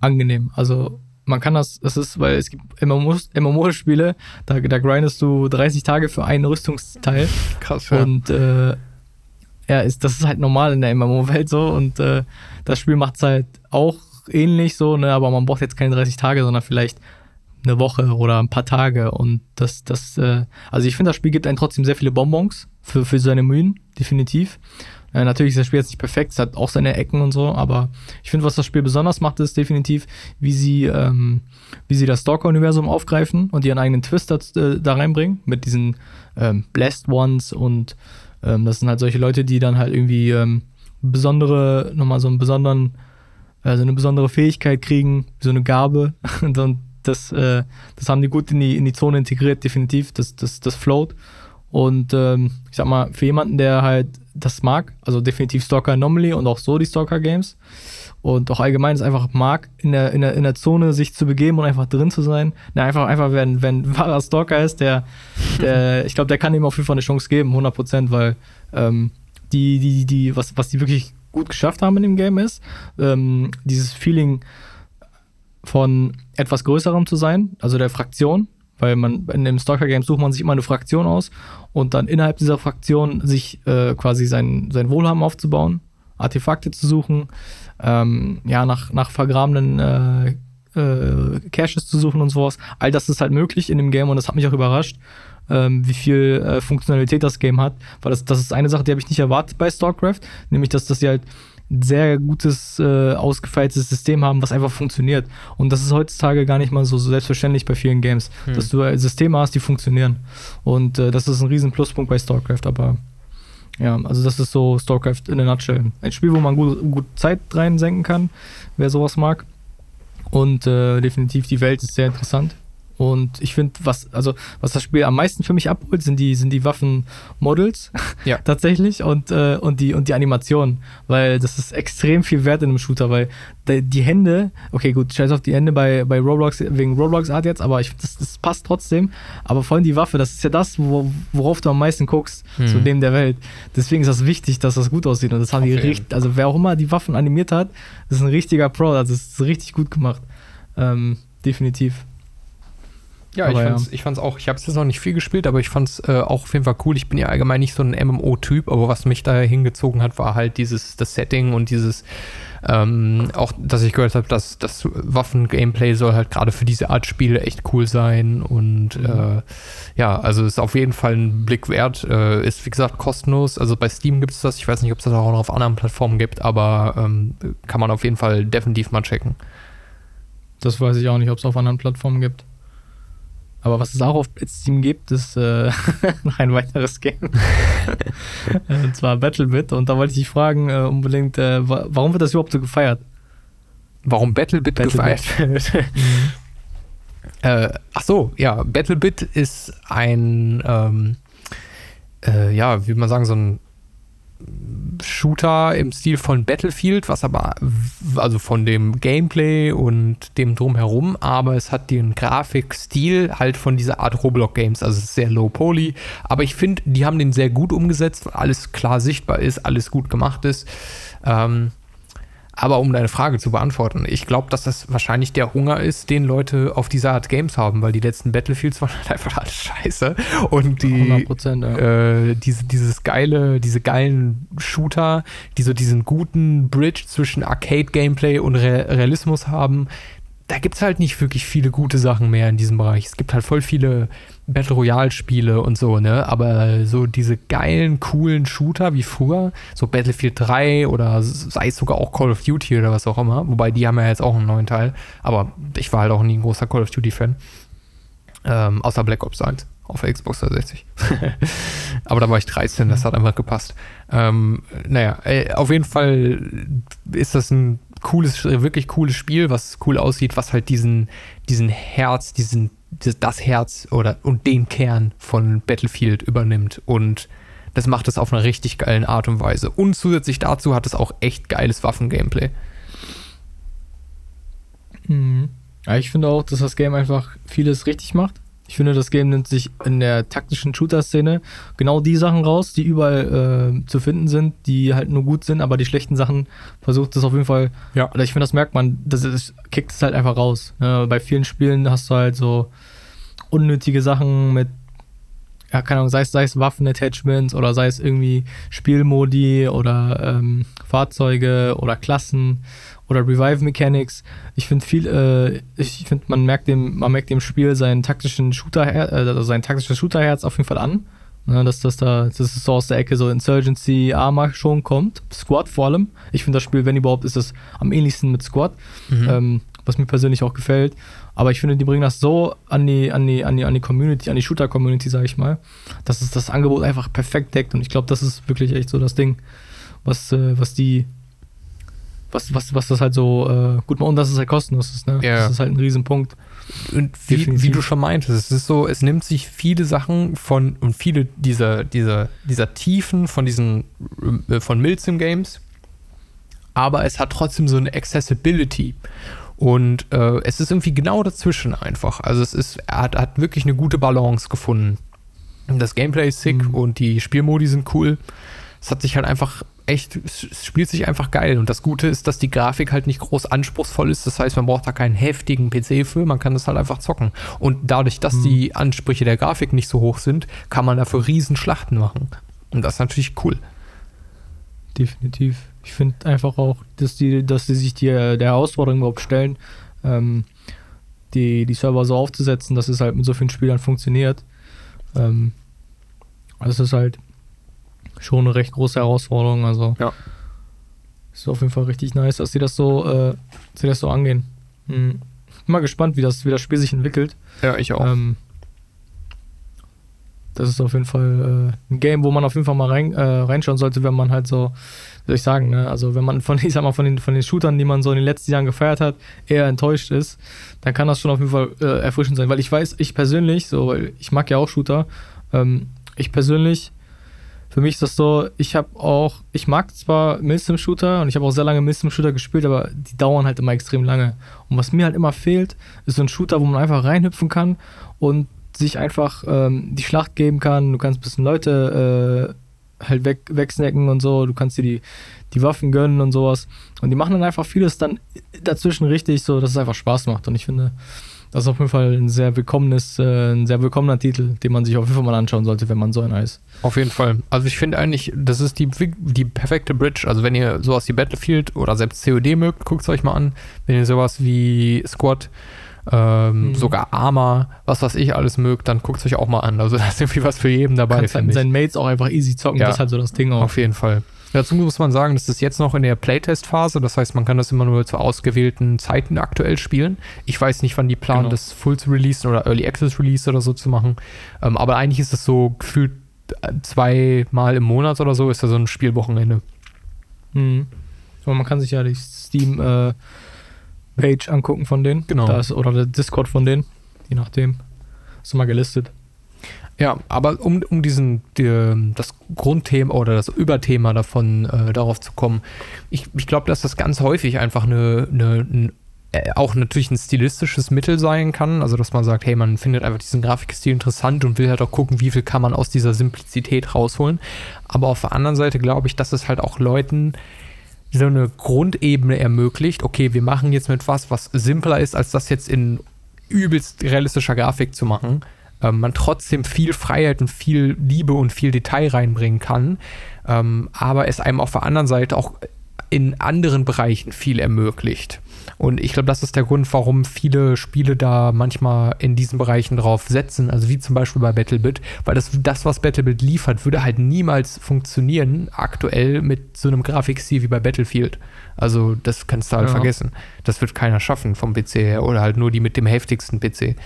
angenehm. Also man kann das, das ist, weil es gibt MMO-Spiele, da, da grindest du 30 Tage für einen Rüstungsteil. Krass, ja. Und äh, ja, ist, das ist halt normal in der MMO-Welt so und äh, das Spiel macht es halt auch ähnlich so, ne, aber man braucht jetzt keine 30 Tage, sondern vielleicht eine Woche oder ein paar Tage und das, das, äh, also ich finde, das Spiel gibt einen trotzdem sehr viele Bonbons für, für seine Mühen, definitiv. Äh, natürlich ist das Spiel jetzt nicht perfekt, es hat auch seine Ecken und so, aber ich finde, was das Spiel besonders macht, ist definitiv, wie sie, ähm, wie sie das Stalker-Universum aufgreifen und ihren eigenen Twist da, äh, da reinbringen mit diesen ähm, Blessed Ones und ähm, das sind halt solche Leute, die dann halt irgendwie ähm, besondere, nochmal so einen besonderen, äh, so eine besondere Fähigkeit kriegen, so eine Gabe und dann das, äh, das haben die gut in die, in die Zone integriert, definitiv. Das, das, das float. Und ähm, ich sag mal, für jemanden, der halt das mag, also definitiv Stalker Anomaly und auch so die Stalker Games und auch allgemein es einfach mag, in der, in, der, in der Zone sich zu begeben und einfach drin zu sein. Na, einfach, einfach, wenn, wenn ein wahrer Stalker ist, der, der ich glaube, der kann ihm auf jeden Fall eine Chance geben, 100 Prozent, weil ähm, die, die, die, was, was die wirklich gut geschafft haben in dem Game ist, ähm, dieses Feeling von etwas Größerem zu sein, also der Fraktion, weil man in dem Stalker-Game sucht man sich immer eine Fraktion aus und dann innerhalb dieser Fraktion sich äh, quasi sein, sein Wohlhaben aufzubauen, Artefakte zu suchen, ähm, ja, nach, nach vergrabenen äh, äh, Caches zu suchen und sowas. All das ist halt möglich in dem Game und das hat mich auch überrascht, ähm, wie viel äh, Funktionalität das Game hat. Weil das, das ist eine Sache, die habe ich nicht erwartet bei StarCraft, nämlich dass, dass sie halt ein sehr gutes, äh, ausgefeiltes System haben, was einfach funktioniert. Und das ist heutzutage gar nicht mal so, so selbstverständlich bei vielen Games, hm. dass du äh, Systeme hast, die funktionieren. Und äh, das ist ein riesen Pluspunkt bei StarCraft, aber ja, also das ist so StarCraft in a nutshell. Ein Spiel, wo man gut, gut Zeit reinsenken kann, wer sowas mag. Und äh, definitiv die Welt ist sehr interessant. Und ich finde, was, also, was das Spiel am meisten für mich abholt, sind die, sind die Waffenmodels. Ja. tatsächlich. Und, äh, und, die, und die Animation. Weil das ist extrem viel wert in einem Shooter, weil die, die Hände, okay, gut, scheiß auf die Hände bei, bei Roblox, wegen Roblox Art jetzt, aber ich, das, das passt trotzdem. Aber vor allem die Waffe, das ist ja das, wo, worauf du am meisten guckst, hm. so neben der Welt. Deswegen ist das wichtig, dass das gut aussieht. Und das haben okay. die richtig, also wer auch immer die Waffen animiert hat, das ist ein richtiger Pro. Also das ist richtig gut gemacht. Ähm, definitiv. Ja, aber ich, fand's, ja. ich fand's auch, ich habe es jetzt noch nicht viel gespielt, aber ich fand's äh, auch auf jeden Fall cool. Ich bin ja allgemein nicht so ein MMO-Typ, aber was mich da hingezogen hat, war halt dieses, das Setting und dieses, ähm, auch, dass ich gehört habe, dass das Waffen-Gameplay soll halt gerade für diese Art Spiele echt cool sein und mhm. äh, ja, also ist auf jeden Fall ein Blick wert. Äh, ist wie gesagt kostenlos, also bei Steam gibt es das, ich weiß nicht, ob es das auch noch auf anderen Plattformen gibt, aber ähm, kann man auf jeden Fall definitiv mal checken. Das weiß ich auch nicht, ob es auf anderen Plattformen gibt. Aber was es auch auf Steam gibt, ist äh, noch ein weiteres Game. und zwar BattleBit. Und da wollte ich dich fragen, äh, unbedingt, äh, warum wird das überhaupt so gefeiert? Warum BattleBit, Battle gefeiert wird? äh, ach so, ja, BattleBit ist ein, ähm, äh, ja, wie man sagen, so ein Shooter im Stil von Battlefield, was aber, also von dem Gameplay und dem Drumherum, aber es hat den Grafikstil halt von dieser Art Roblox-Games, also sehr low poly, aber ich finde, die haben den sehr gut umgesetzt, weil alles klar sichtbar ist, alles gut gemacht ist. Ähm, aber um deine Frage zu beantworten, ich glaube, dass das wahrscheinlich der Hunger ist, den Leute auf diese Art Games haben, weil die letzten Battlefields waren halt einfach alles scheiße. Und die, ja. äh, diese, dieses geile, diese geilen Shooter, die so diesen guten Bridge zwischen Arcade-Gameplay und Re Realismus haben, da gibt es halt nicht wirklich viele gute Sachen mehr in diesem Bereich. Es gibt halt voll viele Battle Royale Spiele und so, ne? Aber so diese geilen, coolen Shooter wie früher, so Battlefield 3 oder sei es sogar auch Call of Duty oder was auch immer, wobei die haben ja jetzt auch einen neuen Teil, aber ich war halt auch nie ein großer Call of Duty Fan. Ähm, außer Black Ops 1 auf der Xbox 360. aber da war ich 13, das hat einfach gepasst. Ähm, naja, äh, auf jeden Fall ist das ein cooles, wirklich cooles Spiel, was cool aussieht, was halt diesen, diesen Herz, diesen das Herz oder und den Kern von Battlefield übernimmt und das macht es auf einer richtig geilen Art und Weise. Und zusätzlich dazu hat es auch echt geiles Waffen-Gameplay. Mhm. Ja, ich finde auch, dass das Game einfach vieles richtig macht. Ich finde, das Game nimmt sich in der taktischen Shooter-Szene genau die Sachen raus, die überall äh, zu finden sind, die halt nur gut sind, aber die schlechten Sachen versucht es auf jeden Fall. Ja. Oder ich finde, das merkt man, das ist, kickt es halt einfach raus. Ne? Bei vielen Spielen hast du halt so unnötige Sachen mit, ja, keine Ahnung, sei es, sei es Waffen-Attachments oder sei es irgendwie Spielmodi oder ähm, Fahrzeuge oder Klassen oder Revive Mechanics. Ich finde viel, äh, ich finde, man merkt dem, man merkt dem Spiel seinen taktischen Shooter, äh, also sein taktisches Shooterherz auf jeden Fall an. Ne, dass das da, das ist so aus der Ecke so Insurgency Arma schon kommt. Squad vor allem. Ich finde das Spiel, wenn überhaupt, ist das am ähnlichsten mit Squad. Mhm. Ähm, was mir persönlich auch gefällt. Aber ich finde, die bringen das so an die, an die, an die, an die Community, an die Shooter-Community, sage ich mal, dass es das Angebot einfach perfekt deckt. Und ich glaube, das ist wirklich echt so das Ding, was, äh, was die was, was, was das halt so äh, gut macht und dass es halt kostenlos ist. Ne? Ja. Das ist halt ein Riesenpunkt. Und wie, wie, du schon meintest, es ist so, es nimmt sich viele Sachen von und viele dieser, dieser, dieser Tiefen von diesen äh, von Milsim Games, aber es hat trotzdem so eine Accessibility. Und äh, es ist irgendwie genau dazwischen einfach. Also es ist, er hat, hat wirklich eine gute Balance gefunden. Das Gameplay ist sick mhm. und die Spielmodi sind cool. Es hat sich halt einfach echt, es, spielt sich einfach geil. Und das Gute ist, dass die Grafik halt nicht groß anspruchsvoll ist. Das heißt, man braucht da keinen heftigen PC für, man kann das halt einfach zocken. Und dadurch, dass Mhm. die Ansprüche der Grafik nicht so hoch sind, kann man dafür riesen Schlachten machen. Und das ist natürlich cool. Definitiv. Ich finde einfach auch, dass die, dass die sich die, der Herausforderung überhaupt stellen, ähm, die, die Server so aufzusetzen, dass es halt mit so vielen Spielern funktioniert. Ähm, es ist halt schon eine recht große Herausforderung. Also Ja. ist auf jeden Fall richtig nice, dass sie das so, äh, dass sie das so angehen. Hm. Bin mal gespannt, wie das, wie das Spiel sich entwickelt. Ja, ich Ähm, das ist auf jeden Fall äh, ein Game, wo man auf jeden Fall mal rein, äh, reinschauen sollte, wenn man halt so, soll ich sagen, ne? also wenn man von, ich sag mal, von den, von den Shootern, die man so in den letzten Jahren gefeiert hat, eher enttäuscht ist, dann kann das schon auf jeden Fall äh, erfrischend sein, weil ich weiß, ich persönlich, so, weil ich mag ja auch Shooter, ähm, ich persönlich, für mich ist das so, ich habe auch, ich mag zwar Milsim-Shooter und ich habe auch sehr lange Milsim-Shooter gespielt, aber die dauern halt immer extrem lange. Und was mir halt immer fehlt, ist so ein Shooter, wo man einfach reinhüpfen kann und sich einfach ähm, die Schlacht geben kann. Du kannst ein bisschen Leute äh, halt weg, wegsnacken und so. Du kannst dir die, die Waffen gönnen und sowas. Und die machen dann einfach vieles dann dazwischen richtig, so dass es einfach Spaß macht. Und ich finde, das ist auf jeden Fall ein sehr willkommenes, äh, ein sehr willkommener Titel, den man sich auf jeden Fall mal anschauen sollte, wenn man so einer ist. Auf jeden Fall. Also ich finde eigentlich, das ist die, die perfekte Bridge. Also wenn ihr sowas wie Battlefield oder selbst COD mögt, guckt es euch mal an. Wenn ihr sowas wie Squad, ähm, Mhm. sogar Arma, was weiß ich alles mögt, dann guckt es euch auch mal an. Also da ist irgendwie was für jeden dabei, kannst halt mit seinen Mates auch einfach easy zocken. Ja. Das ist halt so das Ding auch. Auf jeden Fall. Dazu muss man sagen, das ist jetzt noch in der Playtest-Phase. Das heißt, man kann das immer nur zu ausgewählten Zeiten aktuell spielen. Ich weiß nicht, wann die planen, Genau. das Full zu releasen oder Early Access Release oder so zu machen. Ähm, aber eigentlich ist es so gefühlt äh, zweimal im Monat oder so ist da so ein Spielwochenende. Mhm. Aber man kann sich ja die Steam-Page angucken von denen. Genau. Da ist, oder der Discord von denen. Je nachdem. Ist mal gelistet. Ja, aber um, um diesen, die, das Grundthema oder das Überthema davon äh, darauf zu kommen, ich, ich glaube, dass das ganz häufig einfach eine, eine, ein, äh, auch natürlich ein stilistisches Mittel sein kann. Also, dass man sagt, hey, man findet einfach diesen Grafikstil interessant und will halt auch gucken, wie viel kann man aus dieser Simplizität rausholen. Aber auf der anderen Seite glaube ich, dass es halt auch Leuten so eine Grundebene ermöglicht. Okay, wir machen jetzt mit was, was simpler ist, als das jetzt in übelst realistischer Grafik zu machen ähm, man trotzdem viel Freiheit und viel Liebe und viel Detail reinbringen kann, ähm, aber es einem auf der anderen Seite auch in anderen Bereichen viel ermöglicht. Und ich glaube, das ist der Grund, warum viele Spiele da manchmal in diesen Bereichen drauf setzen, also wie zum Beispiel bei Battlebit, weil das, das was Battlebit liefert, würde halt niemals funktionieren aktuell mit so einem Grafikstil wie bei Battlefield. Also das kannst du halt Ja. vergessen. Das wird keiner schaffen vom PC her oder halt nur die mit dem heftigsten PC.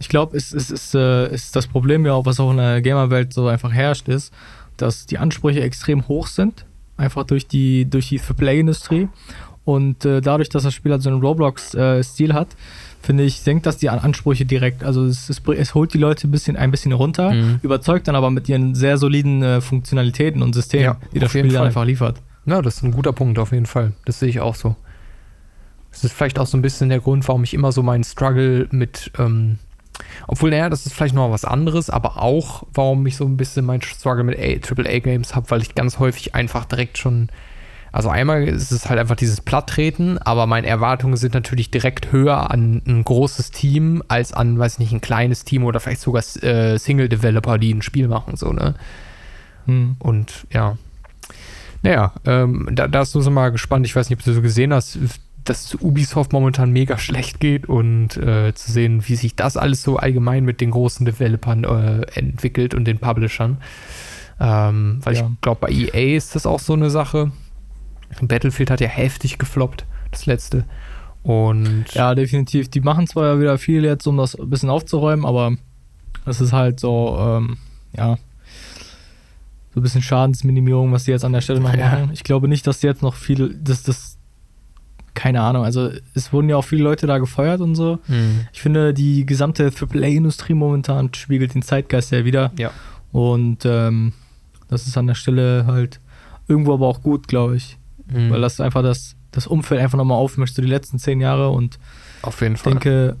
Ich glaube, es, es ist, äh, ist das Problem ja auch, was auch in der Gamer-Welt so einfach herrscht, ist, dass die Ansprüche extrem hoch sind. Einfach durch die, durch die AAA-Industrie. Und äh, dadurch, dass das Spiel halt so einen Roblox-Stil hat, finde ich, senkt das die An- Ansprüche direkt. Also es, es, es holt die Leute ein bisschen, ein bisschen runter, Mhm. überzeugt dann aber mit ihren sehr soliden äh, Funktionalitäten und Systemen, Ja, die das auf jeden Spiel dann Fall. einfach liefert. Ja, das ist ein guter Punkt, auf jeden Fall. Das sehe ich auch so. Das ist vielleicht auch so ein bisschen der Grund, warum ich immer so meinen Struggle mit, ähm, obwohl, naja, das ist vielleicht noch was anderes, aber auch, warum ich so ein bisschen meinen Struggle mit AAA-Games habe, weil ich ganz häufig einfach direkt schon, also einmal ist es halt einfach dieses Platttreten, aber meine Erwartungen sind natürlich direkt höher an ein großes Team als an, weiß nicht, ein kleines Team oder vielleicht sogar äh, Single-Developer, die ein Spiel machen, so, ne? Hm. Und ja. Naja, ähm, da, da hast du so mal gespannt. Ich weiß nicht, ob du so gesehen hast, dass Ubisoft momentan mega schlecht geht und äh, zu sehen, wie sich das alles so allgemein mit den großen Developern äh, entwickelt und den Publishern. Ähm, weil Ja. ich glaube, bei EA ist das auch so eine Sache. Battlefield hat ja heftig gefloppt, das letzte. Und Ja, definitiv. Die machen zwar ja wieder viel jetzt, um das ein bisschen aufzuräumen, aber es ist halt so, ähm, ja, so ein bisschen Schadensminimierung, was die jetzt an der Stelle noch Ja. machen. Ich glaube nicht, dass die jetzt noch viel, das, das, keine Ahnung, also es wurden ja auch viele Leute da gefeuert und so. Hm, Ich finde, die gesamte AAA-Industrie momentan spiegelt den Zeitgeist ja wieder. ja. Und ähm, das ist an der Stelle halt irgendwo aber auch gut, glaube ich. Hm, Weil das einfach das, das Umfeld einfach nochmal aufmischt, so die letzten zehn Jahre und auf jeden ich Fall. denke,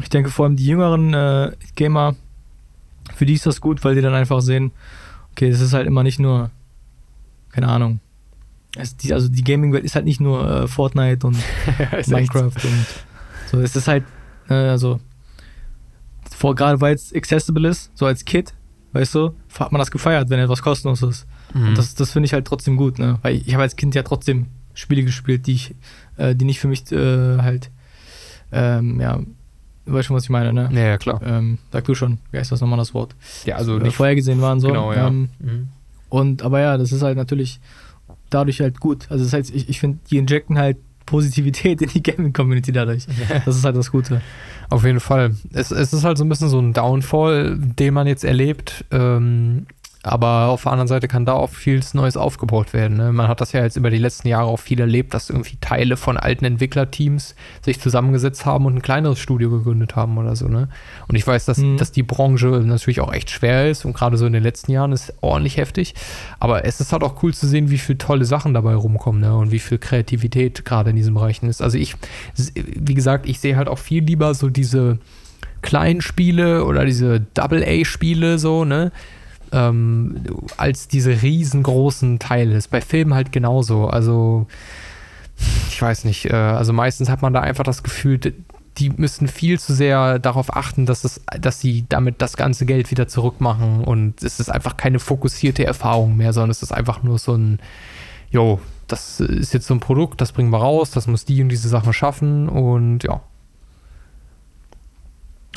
ich denke vor allem die jüngeren äh, Gamer, für die ist das gut, weil die dann einfach sehen, okay, es ist halt immer nicht nur keine Ahnung. Die, also die Gaming-Welt ist halt nicht nur äh, Fortnite und Minecraft und so. Es ist halt, äh, also vor, gerade weil es accessible ist, so als Kid, weißt du, hat man das gefeiert, wenn etwas kostenlos ist. Mhm. Und das, das finde ich halt trotzdem gut, ne? Weil ich, ich habe als Kind ja trotzdem Spiele gespielt, die ich, äh, die nicht für mich äh, halt, ähm, ja, du weißt schon, was ich meine, ne? Ja, ja klar. Ähm, sag du schon, wie heißt das nochmal das Wort? Ja, also Äh, nicht vorhergesehen waren so. Genau, ja. Ähm, Mhm. und aber ja, das ist halt natürlich dadurch halt gut. Also das heißt, ich, ich finde, die injecten halt Positivität in die Gaming-Community dadurch. Das ist halt das Gute. Auf jeden Fall. Es, es ist halt so ein bisschen so ein Downfall, den man jetzt erlebt. Ähm, aber auf der anderen Seite kann da auch vieles Neues aufgebaut werden. Ne? Man hat das ja jetzt über die letzten Jahre auch viel erlebt, dass irgendwie Teile von alten Entwicklerteams sich zusammengesetzt haben und ein kleineres Studio gegründet haben oder so. Ne? Und ich weiß, dass, Mhm. dass die Branche natürlich auch echt schwer ist und gerade so in den letzten Jahren ist ordentlich heftig. Aber es ist halt auch cool zu sehen, wie viele tolle Sachen dabei rumkommen ne? und wie viel Kreativität gerade in diesen Bereichen ist. Also ich, wie gesagt, ich sehe halt auch viel lieber so diese kleinen Spiele oder diese Double-A-Spiele so, ne? Ähm, als diese riesengroßen Teile. Ist bei Filmen halt genauso. Also, ich weiß nicht. Äh, also meistens hat man da einfach das Gefühl, die müssen viel zu sehr darauf achten, dass, es, dass sie damit das ganze Geld wieder zurückmachen. Und es ist einfach keine fokussierte Erfahrung mehr, sondern es ist einfach nur so ein, jo, das ist jetzt so ein Produkt, das bringen wir raus, das muss die und diese Sachen schaffen. Und ja,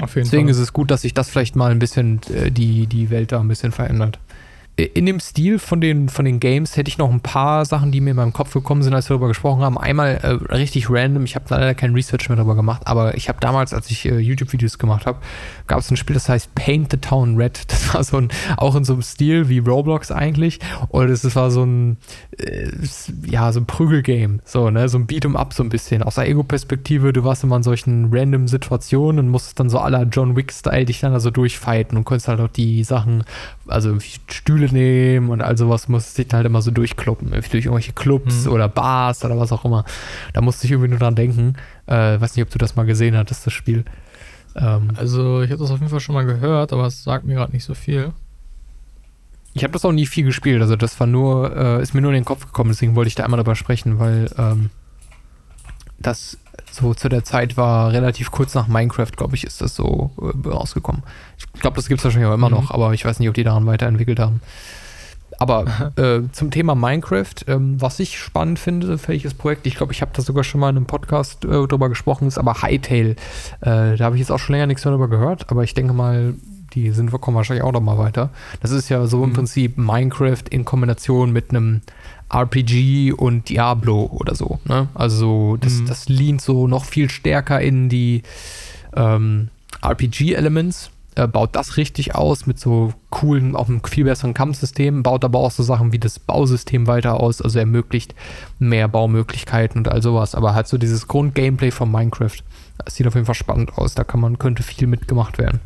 Auf jeden Deswegen Fall. ist es gut, dass sich das vielleicht mal ein bisschen, äh, die, die Welt da ein bisschen verändert. In dem Stil von den, von den Games hätte ich noch ein paar Sachen, die mir in meinem Kopf gekommen sind, als wir darüber gesprochen haben. Einmal äh, richtig random, ich habe leider kein Research mehr darüber gemacht, aber ich habe damals, als ich äh, YouTube-Videos gemacht habe, gab es ein Spiel, das heißt Paint the Town Red. Das war so ein, auch in so einem Stil wie Roblox eigentlich. Und es war so ein, äh, ja, so ein Prügelgame, so, ne, so ein Beat'em Up so ein bisschen. Aus der Ego-Perspektive, du warst immer in solchen random Situationen und musstest dann so aller John Wick-Style dich dann also durchfighten und konntest halt auch die Sachen, also wie Stühle nehmen und all sowas, musstest dich halt immer so durchkloppen, durch irgendwelche Clubs Mhm. oder Bars oder was auch immer. Da musste ich irgendwie nur dran denken. Äh, weiß nicht, ob du das mal gesehen hattest, das Spiel. Ähm, Also, ich habe das auf jeden Fall schon mal gehört, aber es sagt mir gerade nicht so viel. Ich habe das auch nie viel gespielt, also das war nur, äh, ist mir nur in den Kopf gekommen, deswegen wollte ich da einmal drüber sprechen, weil ähm, das so zu der Zeit war relativ kurz nach Minecraft, glaube ich, ist das so äh, rausgekommen. Ich glaube, das gibt es wahrscheinlich auch immer Mhm. noch, aber ich weiß nicht, ob die daran weiterentwickelt haben. Aber äh, zum Thema Minecraft, ähm, was ich spannend finde, welches Projekt, ich glaube, ich habe da sogar schon mal in einem Podcast äh, drüber gesprochen, ist aber Hightail. Äh, da habe ich jetzt auch schon länger nichts mehr drüber gehört, aber ich denke mal, die sind kommen wahrscheinlich auch noch mal weiter. Das ist ja so im Mhm. Prinzip Minecraft in Kombination mit einem RPG und Diablo oder so. Ne? Also das, Mhm. das lehnt so noch viel stärker in die ähm, RPG-Elements, äh, baut das richtig aus mit so coolen, auch einem viel besseren Kampfsystem, baut aber auch so Sachen wie das Bausystem weiter aus, also ermöglicht mehr Baumöglichkeiten und all sowas. Aber halt so dieses Grund-Gameplay von Minecraft. Das sieht auf jeden Fall spannend aus. Da kann man, könnte viel mitgemacht werden.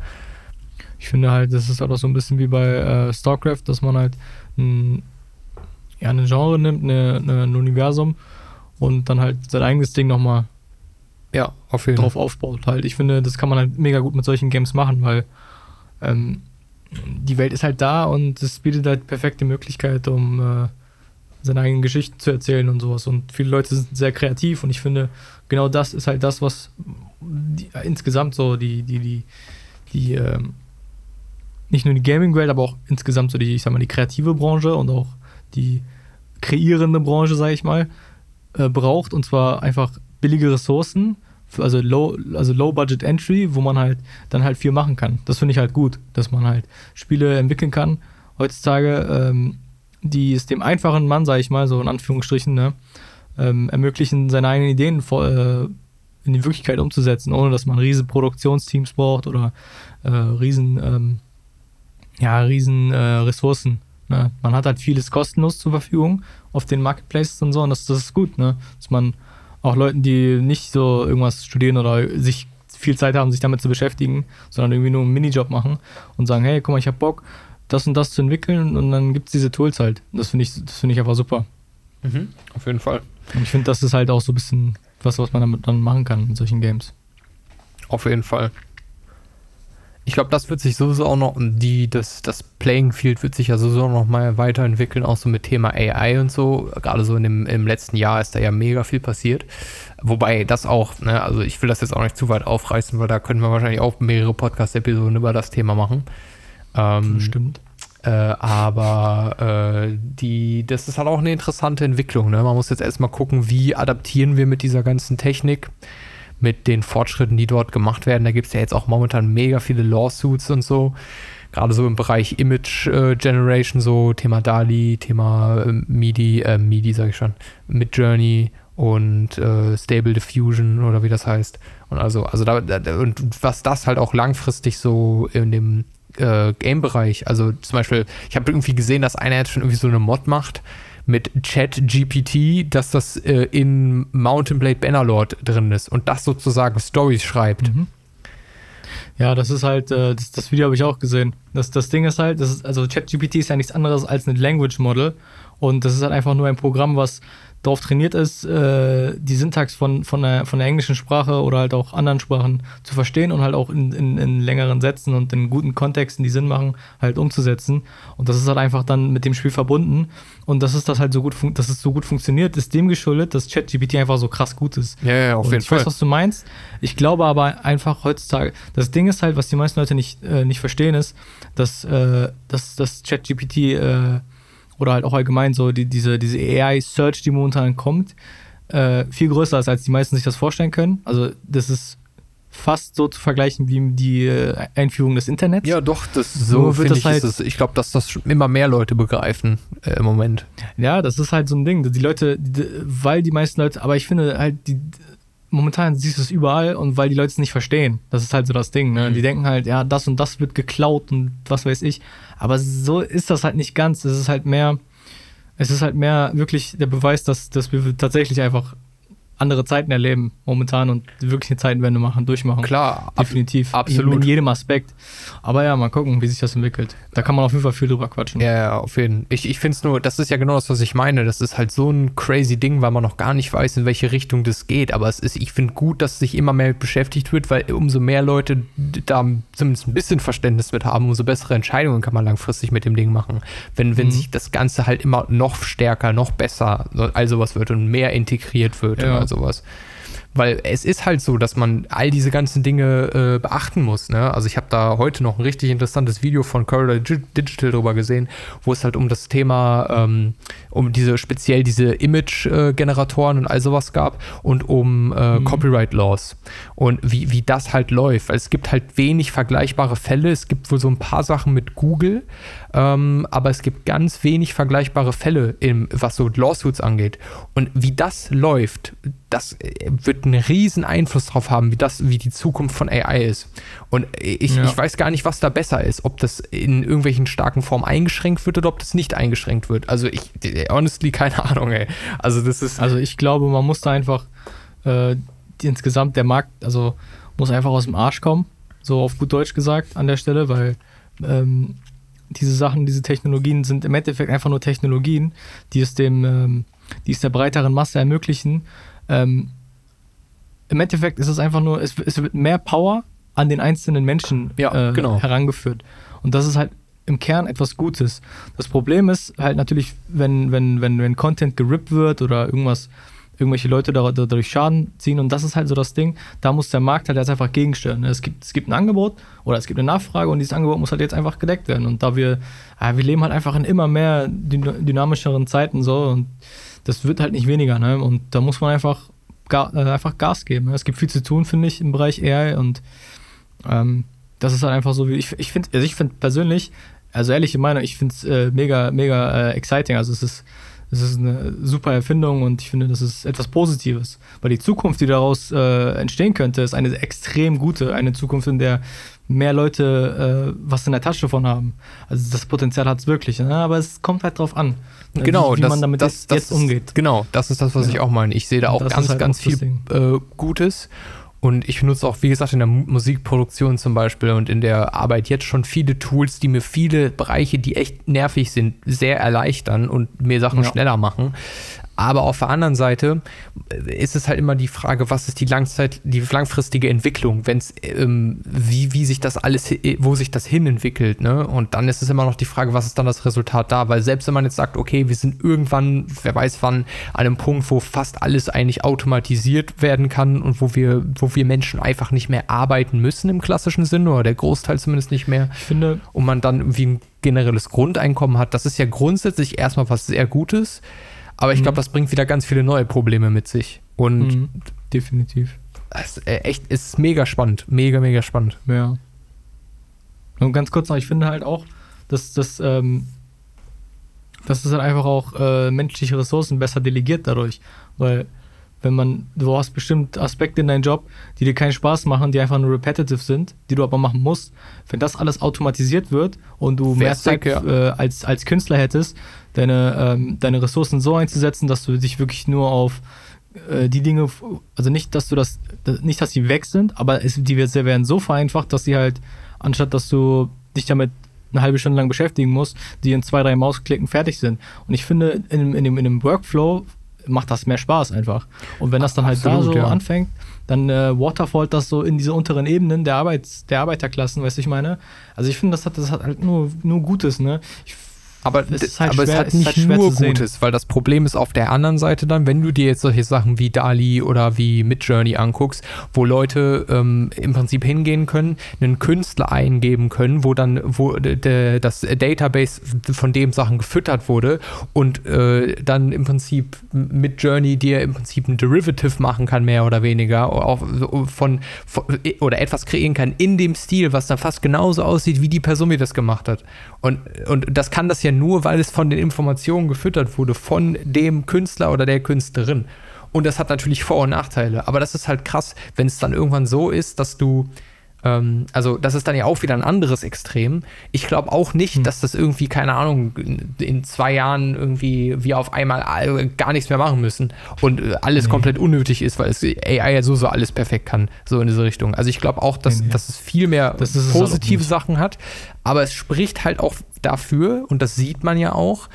Ich finde halt, das ist auch so ein bisschen wie bei äh, StarCraft, dass man halt ein, ja, ein Genre nimmt, eine, eine, ein Universum und dann halt sein eigenes Ding nochmal Ja, auf jeden drauf aufbaut. Halt. Ich finde, das kann man halt mega gut mit solchen Games machen, weil ähm, die Welt ist halt da und es bietet halt perfekte Möglichkeit, um äh, seine eigenen Geschichten zu erzählen und sowas. Und viele Leute sind sehr kreativ und ich finde, genau das ist halt das, was die, äh, insgesamt so die, die, die, die, ähm, nicht nur die Gaming-Welt, aber auch insgesamt so die, ich sag mal, die kreative Branche und auch die kreierende Branche, sag ich mal, äh, braucht. Und zwar einfach billige Ressourcen, also low, also low budget entry, wo man halt dann halt viel machen kann. Das finde ich halt gut, dass man halt Spiele entwickeln kann. Heutzutage, ähm, die es dem einfachen Mann, sag ich mal, so in Anführungsstrichen, ne, ähm, ermöglichen, seine eigenen Ideen vor, äh, in die Wirklichkeit umzusetzen, ohne dass man riesen Produktionsteams braucht oder äh, riesen, ähm, ja, riesen äh, Ressourcen. Ne? Man hat halt vieles kostenlos zur Verfügung auf den Marketplaces und so und das, das ist gut, ne? dass man auch Leuten, die nicht so irgendwas studieren oder sich viel Zeit haben, sich damit zu beschäftigen, sondern irgendwie nur einen Minijob machen und sagen, hey, guck mal, ich habe Bock, das und das zu entwickeln und dann gibt es diese Tools halt. Das finde ich, das finde ich einfach super. Mhm, auf jeden Fall. Und ich finde, das ist halt auch so ein bisschen was, was man damit dann machen kann mit solchen Games. Auf jeden Fall. Ich glaube, das wird sich sowieso auch noch, die, das, das Playing Field wird sich ja sowieso noch mal weiterentwickeln, auch so mit Thema AI und so. Gerade so in dem, im letzten Jahr ist da ja mega viel passiert. Wobei das auch, ne, also ich will das jetzt auch nicht zu weit aufreißen, weil da können wir wahrscheinlich auch mehrere Podcast-Episoden über das Thema machen. Ähm, Stimmt. Äh, aber äh, die, das ist halt auch eine interessante Entwicklung. Ne? Man muss jetzt erstmal gucken, wie adaptieren wir mit dieser ganzen Technik mit den Fortschritten, die dort gemacht werden. Da gibt es ja jetzt auch momentan mega viele Lawsuits und so. Gerade so im Bereich Image äh, Generation, so Thema DALI, Thema äh, MIDI, äh, MIDI sage ich schon, Midjourney und äh, Stable Diffusion oder wie das heißt. Und also, also da, da, und was das halt auch langfristig so in dem äh, Game-Bereich, also zum Beispiel, ich habe irgendwie gesehen, dass einer jetzt schon irgendwie so eine Mod macht, mit Chat-GPT, dass das äh, in Mountain Blade Bannerlord drin ist und das sozusagen Stories schreibt. Mhm. Ja, das ist halt, äh, das, das, Video habe ich auch gesehen. Das, das Ding ist halt, ist, also ChatGPT ist ja nichts anderes als ein Language Model und das ist halt einfach nur ein Programm, was darauf trainiert ist, äh, die Syntax von, von, der, von der englischen Sprache oder halt auch anderen Sprachen zu verstehen und halt auch in, in, in längeren Sätzen und in guten Kontexten, die Sinn machen, halt umzusetzen. Und das ist halt einfach dann mit dem Spiel verbunden. Und dass es das halt so gut, dass es so gut funktioniert, ist dem geschuldet, dass ChatGPT einfach so krass gut ist. Ja, ja, auf und jeden ich Fall. Ich weiß, was du meinst. Ich glaube aber einfach heutzutage, das Ding ist halt, was die meisten Leute nicht, äh, nicht verstehen, ist, dass, äh, dass, dass ChatGPT äh, oder halt auch allgemein so die, diese, diese AI-Search, die momentan kommt, äh, viel größer ist, als die meisten sich das vorstellen können. Also das ist fast so zu vergleichen wie die äh, Einführung des Internets. Ja, doch, das so finde ich halt, es, Ich glaube, dass das immer mehr Leute begreifen äh, im Moment. Ja, das ist halt so ein Ding. Die Leute, die, weil die meisten Leute, aber ich finde halt, die, momentan siehst du es überall und weil die Leute es nicht verstehen. Das ist halt so das Ding. Ne? Mhm. Die denken halt, ja, das und das wird geklaut und was weiß ich. Aber so ist das halt nicht ganz. Es ist halt mehr, es ist halt mehr wirklich der Beweis, dass, dass wir tatsächlich einfach andere Zeiten erleben momentan und wirklich eine Zeitenwende machen, durchmachen. Klar, definitiv. Absolut. In, in, jedem Aspekt. Aber ja, mal gucken, wie sich das entwickelt. Da kann man auf jeden Fall viel drüber quatschen. Ja, ja auf jeden Fall. Ich, ich finde es nur, das ist ja genau das, was ich meine. Das ist halt so ein crazy Ding, weil man noch gar nicht weiß, in welche Richtung das geht. Aber es ist, ich finde gut, dass sich immer mehr beschäftigt wird, weil umso mehr Leute da zumindest ein bisschen Verständnis mit haben, umso bessere Entscheidungen kann man langfristig mit dem Ding machen. Wenn, wenn mhm. sich das Ganze halt immer noch stärker, noch besser, also was wird und mehr integriert wird ja. Oder sowas. Weil es ist halt so, dass man all diese ganzen Dinge äh, beachten muss. Ne? Also ich habe da heute noch ein richtig interessantes Video von Corridor Digital drüber gesehen, wo es halt um das Thema, ähm, um diese speziell diese Image-Generatoren und all sowas gab und um äh, mhm. Copyright Laws und wie, wie das halt läuft. Weil es gibt halt wenig vergleichbare Fälle. Es gibt wohl so ein paar Sachen mit Google, ähm, aber es gibt ganz wenig vergleichbare Fälle, im, was so Lawsuits angeht. Und wie das läuft, das äh, wird einen riesen Einfluss darauf haben, wie das, wie die Zukunft von AI ist. Und ich, ja. ich weiß gar nicht, was da besser ist, ob das in irgendwelchen starken Formen eingeschränkt wird oder ob das nicht eingeschränkt wird. Also ich, honestly, keine Ahnung, ey. Also das ist. Also ich glaube, man muss da einfach äh, insgesamt der Markt, also muss einfach aus dem Arsch kommen, so auf gut Deutsch gesagt an der Stelle, weil ähm, diese Sachen, diese Technologien sind im Endeffekt einfach nur Technologien, die es dem, ähm, die es der breiteren Masse ermöglichen. Ähm, Im Endeffekt ist es einfach nur, es, es, wird mehr Power an den einzelnen Menschen ja, äh, genau. herangeführt. Und das ist halt im Kern etwas Gutes. Das Problem ist halt natürlich, wenn, wenn, wenn, wenn Content gerippt wird oder irgendwas irgendwelche Leute dadurch Schaden ziehen. Und das ist halt so das Ding, da muss der Markt halt jetzt einfach gegensteuern. Es gibt, es gibt ein Angebot oder es gibt eine Nachfrage und dieses Angebot muss halt jetzt einfach gedeckt werden. Und da wir, ja, wir leben halt einfach in immer mehr dynamischeren Zeiten so und das wird halt nicht weniger. Ne? Und da muss man einfach, ga, äh, einfach Gas geben. Es gibt viel zu tun, finde ich, im Bereich AI und ähm, das ist halt einfach so, wie ich, ich finde, also ich finde persönlich, also ehrliche Meinung, ich finde es äh, mega, mega äh, exciting. Also es ist es ist eine super Erfindung und ich finde, das ist etwas Positives. Weil die Zukunft, die daraus äh, entstehen könnte, ist eine extrem gute, eine Zukunft, in der mehr Leute äh, was in der Tasche davon haben. Also das Potenzial hat es wirklich, ne? aber es kommt halt drauf an, ne? genau, wie, wie das, man damit das, jetzt, das jetzt umgeht. Ist, genau, das ist das, was ja. ich auch meine. Ich sehe da auch ganz, halt ganz viel äh, Gutes und ich benutze auch, wie gesagt, in der Musikproduktion zum Beispiel und in der Arbeit jetzt schon viele Tools, die mir viele Bereiche, die echt nervig sind, sehr erleichtern und mir Sachen ja. schneller machen. Aber auf der anderen Seite ist es halt immer die Frage, was ist die Langzeit, die langfristige Entwicklung, wenn es, ähm, wie, wie sich das alles, wo sich das hin entwickelt, ne? Und dann ist es immer noch die Frage, was ist dann das Resultat da? Weil selbst wenn man jetzt sagt, okay, wir sind irgendwann, wer weiß wann, an einem Punkt, wo fast alles eigentlich automatisiert werden kann und wo wir, wo wir Menschen einfach nicht mehr arbeiten müssen im klassischen Sinne oder der Großteil zumindest nicht mehr. Ich finde. Und man dann irgendwie ein generelles Grundeinkommen hat, das ist ja grundsätzlich erstmal was sehr Gutes. Aber ich glaube, mhm. das bringt wieder ganz viele neue Probleme mit sich. Und mhm. definitiv. Es ist äh, echt ist mega spannend. Mega, mega spannend. Ja. Und ganz kurz noch, ich finde halt auch, dass das, ähm, dass es halt einfach auch äh, menschliche Ressourcen besser delegiert dadurch. Weil wenn man, du hast bestimmt Aspekte in deinem Job, die dir keinen Spaß machen, die einfach nur repetitive sind, die du aber machen musst. Wenn das alles automatisiert wird und du mehr Zeit ja. äh, als, als Künstler hättest, deine, ähm, deine Ressourcen so einzusetzen, dass du dich wirklich nur auf äh, die Dinge, also nicht, dass du das, nicht, dass sie weg sind, aber es, die werden so vereinfacht, dass sie halt, anstatt dass du dich damit eine halbe Stunde lang beschäftigen musst, die in zwei, drei Mausklicken fertig sind. Und ich finde, in, in, dem, in dem Workflow macht das mehr Spaß einfach. Und wenn das dann halt Absolut, da so ja. anfängt, dann äh, waterfallt das so in diese unteren Ebenen der, Arbeits-, der Arbeiterklassen, weißt du, ich meine? Also ich finde, das hat, das hat halt nur, nur Gutes, ne? Ich aber, es, halt aber schwer, es hat nicht halt nur Gutes, weil das Problem ist auf der anderen Seite dann, wenn du dir jetzt solche Sachen wie Dali oder wie Midjourney anguckst, wo Leute ähm, im Prinzip hingehen können, einen Künstler eingeben können, wo dann wo das Database von dem Sachen gefüttert wurde und äh, dann im Prinzip Midjourney dir im Prinzip ein Derivative machen kann, mehr oder weniger, auch von, von oder etwas kreieren kann in dem Stil, was dann fast genauso aussieht, wie die Person, die das gemacht hat. Und, und das kann das ja nur, weil es von den Informationen gefüttert wurde, von dem Künstler oder der Künstlerin. Und das hat natürlich Vor- und Nachteile. Aber das ist halt krass, wenn es dann irgendwann so ist, dass du ähm, also das ist dann ja auch wieder ein anderes Extrem. Ich glaube auch nicht, hm. dass das irgendwie, keine Ahnung, in zwei Jahren irgendwie wir auf einmal gar nichts mehr machen müssen und äh, alles nee. komplett unnötig ist, weil es AI ja so, so alles perfekt kann, so in diese Richtung. Also ich glaube auch, dass, nee, nee. dass es viel mehr positive Sachen hat, aber es spricht halt auch dafür, und das sieht man ja auch,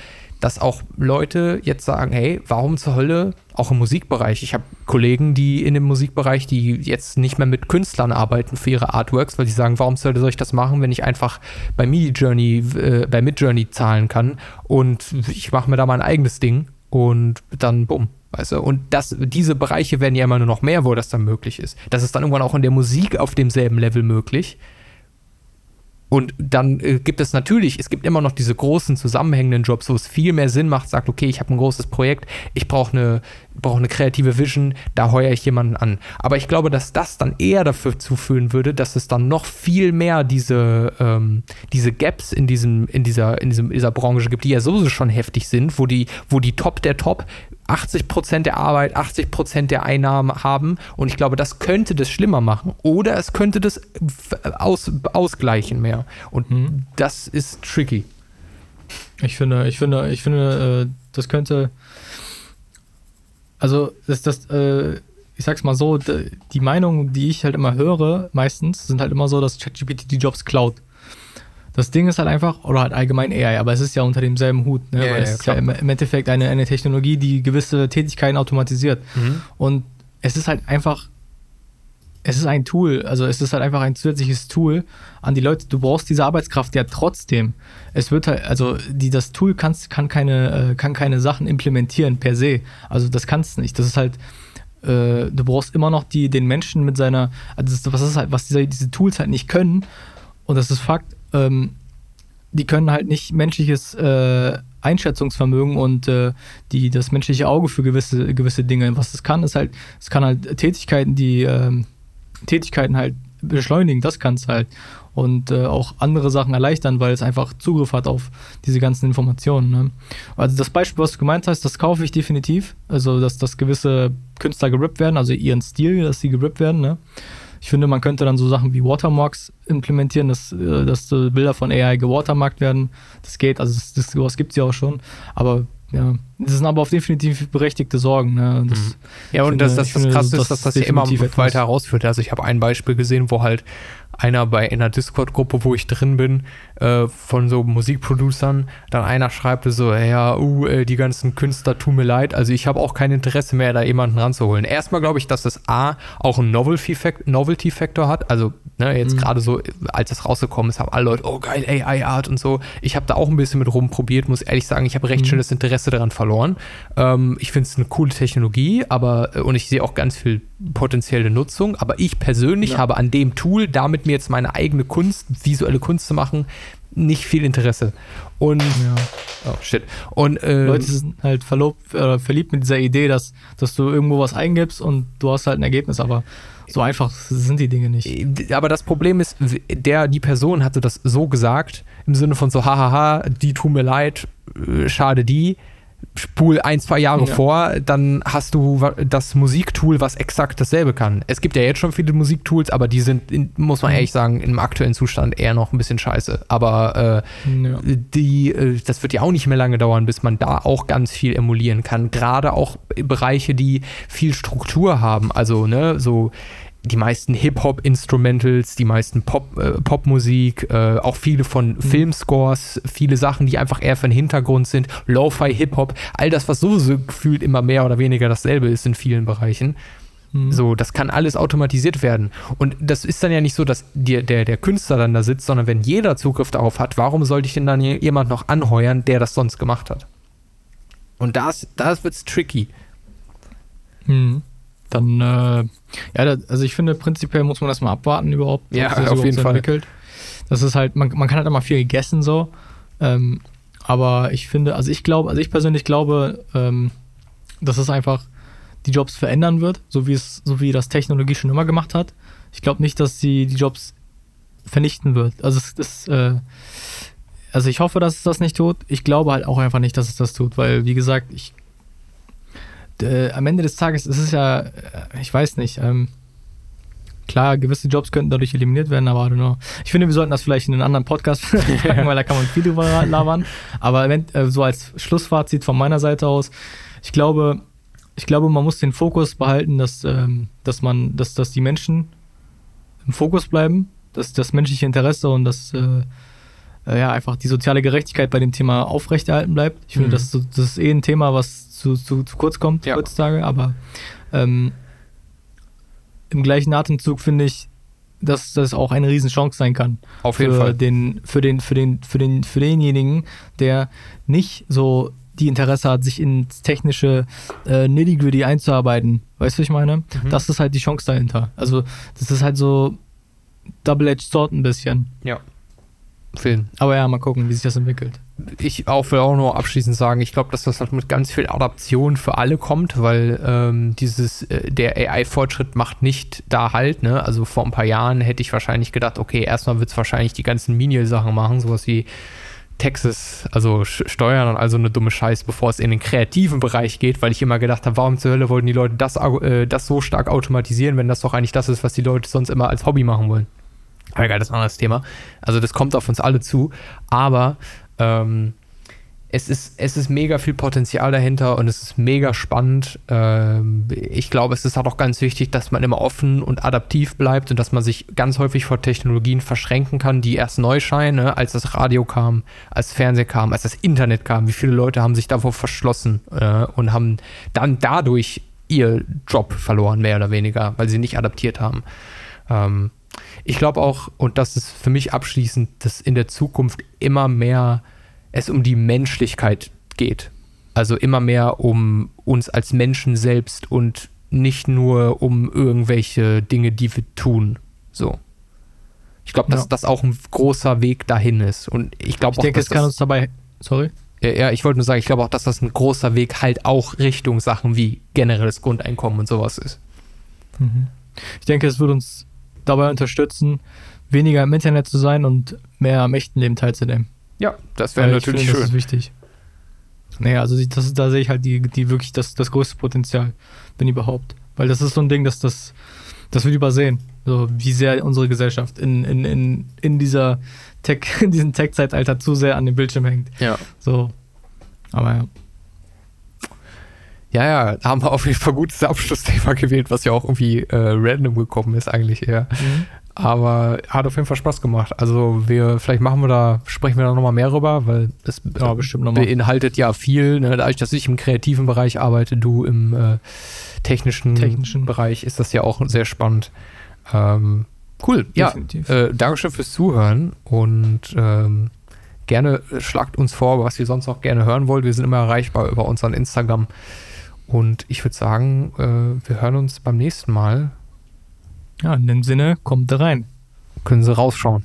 dass auch Leute jetzt sagen, hey, warum zur Hölle auch im Musikbereich? Ich habe Kollegen, die in dem Musikbereich, die jetzt nicht mehr mit Künstlern arbeiten für ihre Artworks, weil sie sagen, warum soll ich das machen, wenn ich einfach bei Midjourney, äh, bei Midjourney zahlen kann und ich mache mir da mein eigenes Ding und dann bumm. Weißt du? Und das, diese Bereiche werden ja immer nur noch mehr, wo das dann möglich ist. Das ist dann irgendwann auch in der Musik auf demselben Level möglich. Und dann äh, gibt es natürlich, es gibt immer noch diese großen zusammenhängenden Jobs, wo es viel mehr Sinn macht, sagt, okay, ich habe ein großes Projekt, ich brauche eine, brauch eine kreative Vision, da heuere ich jemanden an. Aber ich glaube, dass das dann eher dafür zuführen würde, dass es dann noch viel mehr diese, ähm, diese Gaps in, diesem, in, dieser, in diesem, dieser Branche gibt, die ja sowieso schon heftig sind, wo die, wo die Top der Top 80 Prozent der Arbeit, 80 Prozent der Einnahmen haben. Und ich glaube, das könnte das schlimmer machen. Oder es könnte das aus, ausgleichen mehr. Und mhm. das ist tricky. Ich finde, ich finde, ich finde, äh, das könnte. Also, das, das, äh, ich sag's mal so, die Meinung, die ich halt immer höre, meistens, sind halt immer so, dass ChatGPT die Jobs klaut. Das Ding ist halt einfach, oder halt allgemein AI, aber es ist ja unter demselben Hut, ne? Ja, Weil ja, es ist ja im, Endeffekt eine, eine Technologie, die gewisse Tätigkeiten automatisiert. Mhm. Und es ist halt einfach, es ist ein Tool, also es ist halt einfach ein zusätzliches Tool an die Leute. Du brauchst diese Arbeitskraft ja trotzdem. Es wird halt, also die, das Tool kann, kann, keine, äh, kann keine Sachen implementieren per se. Also das kannst du nicht. Das ist halt, äh, du brauchst immer noch die, den Menschen mit seiner, also das, was ist halt, was diese, diese Tools halt nicht können, und das ist Fakt, ähm, die können halt nicht menschliches äh, Einschätzungsvermögen und äh, die, das menschliche Auge für gewisse, gewisse Dinge. Was das kann, ist halt, es kann halt Tätigkeiten, die ähm, Tätigkeiten halt beschleunigen, das kann es halt. Und äh, auch andere Sachen erleichtern, weil es einfach Zugriff hat auf diese ganzen Informationen. Ne? Also das Beispiel, was du gemeint hast, das kaufe ich definitiv. Also, dass, dass gewisse Künstler gerippt werden, also ihren Stil, dass sie gerippt werden. Ne? Ich finde, man könnte dann so Sachen wie Watermarks implementieren, dass, äh, dass Bilder von AI gewatermarkt werden. Das geht, also das, das, sowas gibt es ja auch schon. Aber ja, das sind aber auf definitiv berechtigte Sorgen. Ne? Das, mhm. ja, und finde, das, das, das Krasse ist, dass das ja immer weiter herausführt. Also ich habe ein Beispiel gesehen, wo halt einer bei einer Discord-Gruppe, wo ich drin bin, äh, von so Musikproducern, dann einer schreibt so, ja, uh, äh, die ganzen Künstler tun mir leid, also ich habe auch kein Interesse mehr, da jemanden ranzuholen. Erstmal glaube ich, dass das A auch einen Novelty-Faktor Novelty hat, also ne, jetzt mhm. gerade so, als das rausgekommen ist, haben alle Leute, oh geil, AI-Art und so. Ich habe da auch ein bisschen mit rumprobiert, muss ehrlich sagen, ich habe recht mhm. schön das Interesse daran verloren. Ähm, ich finde es eine coole Technologie, aber, äh, und ich sehe auch ganz viel potenzielle Nutzung, aber ich persönlich ja. habe an dem Tool, damit mir jetzt meine eigene Kunst, visuelle Kunst zu machen, nicht viel Interesse. Und ja. oh shit. Und äh, Leute sind halt verlobt, äh, verliebt mit dieser Idee, dass, dass du irgendwo was eingibst und du hast halt ein Ergebnis, aber so einfach sind die Dinge nicht. Äh, aber das Problem ist, der, die Person hatte das so gesagt, im Sinne von so, hahaha, die tun mir leid, äh, schade die spul ein, zwei Jahre ja. vor, dann hast du das Musiktool, was exakt dasselbe kann. Es gibt ja jetzt schon viele Musiktools, aber die sind, muss man mhm. ehrlich sagen, im aktuellen Zustand eher noch ein bisschen scheiße. Aber äh, ja. die, äh, das wird ja auch nicht mehr lange dauern, bis man da auch ganz viel emulieren kann. Gerade auch Bereiche, die viel Struktur haben. Also, ne, so die meisten Hip-Hop-Instrumentals, die meisten Pop, äh, Popmusik, äh, auch viele von mhm. Filmscores, viele Sachen, die einfach eher für den Hintergrund sind, Lo-Fi, Hip-Hop, all das, was sowieso gefühlt immer mehr oder weniger dasselbe ist in vielen Bereichen. Mhm. So, das kann alles automatisiert werden. Und das ist dann ja nicht so, dass die, der, der Künstler dann da sitzt, sondern wenn jeder Zugriff darauf hat, warum sollte ich denn dann jemand noch anheuern, der das sonst gemacht hat? Und das, das wird's tricky. Mhm dann, äh, ja, also ich finde, prinzipiell muss man das mal abwarten überhaupt. Ja, auf jeden Fall. Entwickelt. Das ist halt, man, man kann halt immer viel gegessen so. Ähm, aber ich finde, also ich glaube, also ich persönlich glaube, ähm, dass es einfach die Jobs verändern wird, so wie es, so wie das Technologie schon immer gemacht hat. Ich glaube nicht, dass sie die Jobs vernichten wird. Also es ist, äh, also ich hoffe, dass es das nicht tut. Ich glaube halt auch einfach nicht, dass es das tut, weil, wie gesagt, ich äh, am Ende des Tages ist es ja, äh, ich weiß nicht, ähm, klar, gewisse Jobs könnten dadurch eliminiert werden, aber know, ich finde, wir sollten das vielleicht in einen anderen Podcast packen, weil da kann man viel drüber labern. Aber äh, so als Schlussfazit von meiner Seite aus, ich glaube, ich glaube, man muss den Fokus behalten, dass, ähm, dass man, dass, dass die Menschen im Fokus bleiben, dass das menschliche Interesse und das äh, äh, ja einfach die soziale Gerechtigkeit bei dem Thema aufrechterhalten bleibt. Ich finde, mhm. das, das ist eh ein Thema, was zu, zu, zu kurz kommt ja. heutzutage, aber ähm, im gleichen Atemzug finde ich, dass das auch eine Riesenchance sein kann. Auf jeden für Fall. Den, für, den, für, den, für, den, für denjenigen, der nicht so die Interesse hat, sich ins technische äh, Nitty-Gritty einzuarbeiten. Weißt du, was ich meine? Mhm. Das ist halt die Chance dahinter. Also, das ist halt so Double-Edged Sword ein bisschen. Ja. Film. Aber ja, mal gucken, wie sich das entwickelt ich auch will auch nur abschließend sagen, ich glaube, dass das halt mit ganz viel Adaption für alle kommt, weil ähm, dieses, äh, der AI-Fortschritt macht nicht da halt, ne? Also vor ein paar Jahren hätte ich wahrscheinlich gedacht, okay, erstmal wird es wahrscheinlich die ganzen Menial-Sachen machen, sowas wie Texas, also Steuern und also eine dumme Scheiß, bevor es in den kreativen Bereich geht, weil ich immer gedacht habe, warum zur Hölle wollten die Leute das, äh, das so stark automatisieren, wenn das doch eigentlich das ist, was die Leute sonst immer als Hobby machen wollen. Aber egal, das ist ein anderes Thema. Also das kommt auf uns alle zu, aber ähm, es ist, es ist mega viel Potenzial dahinter und es ist mega spannend. Ähm, ich glaube, es ist auch ganz wichtig, dass man immer offen und adaptiv bleibt und dass man sich ganz häufig vor Technologien verschränken kann, die erst neu scheinen, ne? als das Radio kam, als Fernsehen kam, als das Internet kam. Wie viele Leute haben sich davor verschlossen äh, und haben dann dadurch ihr Job verloren, mehr oder weniger, weil sie nicht adaptiert haben. Ich glaube auch, und das ist für mich abschließend, dass in der Zukunft immer mehr es um die Menschlichkeit geht. Also immer mehr um uns als Menschen selbst und nicht nur um irgendwelche Dinge, die wir tun. So. Ich glaube, dass ja. das auch ein großer Weg dahin ist. Und ich glaube auch, denke, dass es kann uns dabei. Sorry. Ja, ich wollte nur sagen, ich glaube auch, dass das ein großer Weg halt auch Richtung Sachen wie generelles Grundeinkommen und sowas ist. Mhm. Ich denke, es wird uns dabei unterstützen, weniger im Internet zu sein und mehr am echten Leben teilzunehmen. Ja, das wäre natürlich finde, schön. Das ist wichtig. Naja, also das, da sehe ich halt die, die wirklich das, das größte Potenzial, wenn überhaupt. Weil das ist so ein Ding, dass das, das wird übersehen. So, wie sehr unsere Gesellschaft in, in, in, in dieser Tech, in diesem Tech-Zeitalter zu sehr an dem Bildschirm hängt. Ja. So. Aber ja. Ja, ja, haben wir auf jeden Fall gutes Abschlussthema gewählt, was ja auch irgendwie äh, random gekommen ist, eigentlich eher. Mhm. Aber hat auf jeden Fall Spaß gemacht. Also wir, vielleicht machen wir da, sprechen wir da nochmal mehr rüber, weil es Ja, bestimmt noch mal. beinhaltet ja viel. Ne? Dadurch, dass ich im kreativen Bereich arbeite, du im äh, technischen, Technischen. Bereich, ist das ja auch sehr spannend. Ähm, cool. Ja, Definitiv. äh, Dankeschön fürs Zuhören und ähm, gerne äh, schlagt uns vor, was ihr sonst noch gerne hören wollt. Wir sind immer erreichbar über unseren Instagram. Und ich würde sagen, äh, wir hören uns beim nächsten Mal. Ja, in dem Sinne, kommt da rein. Können Sie rausschauen.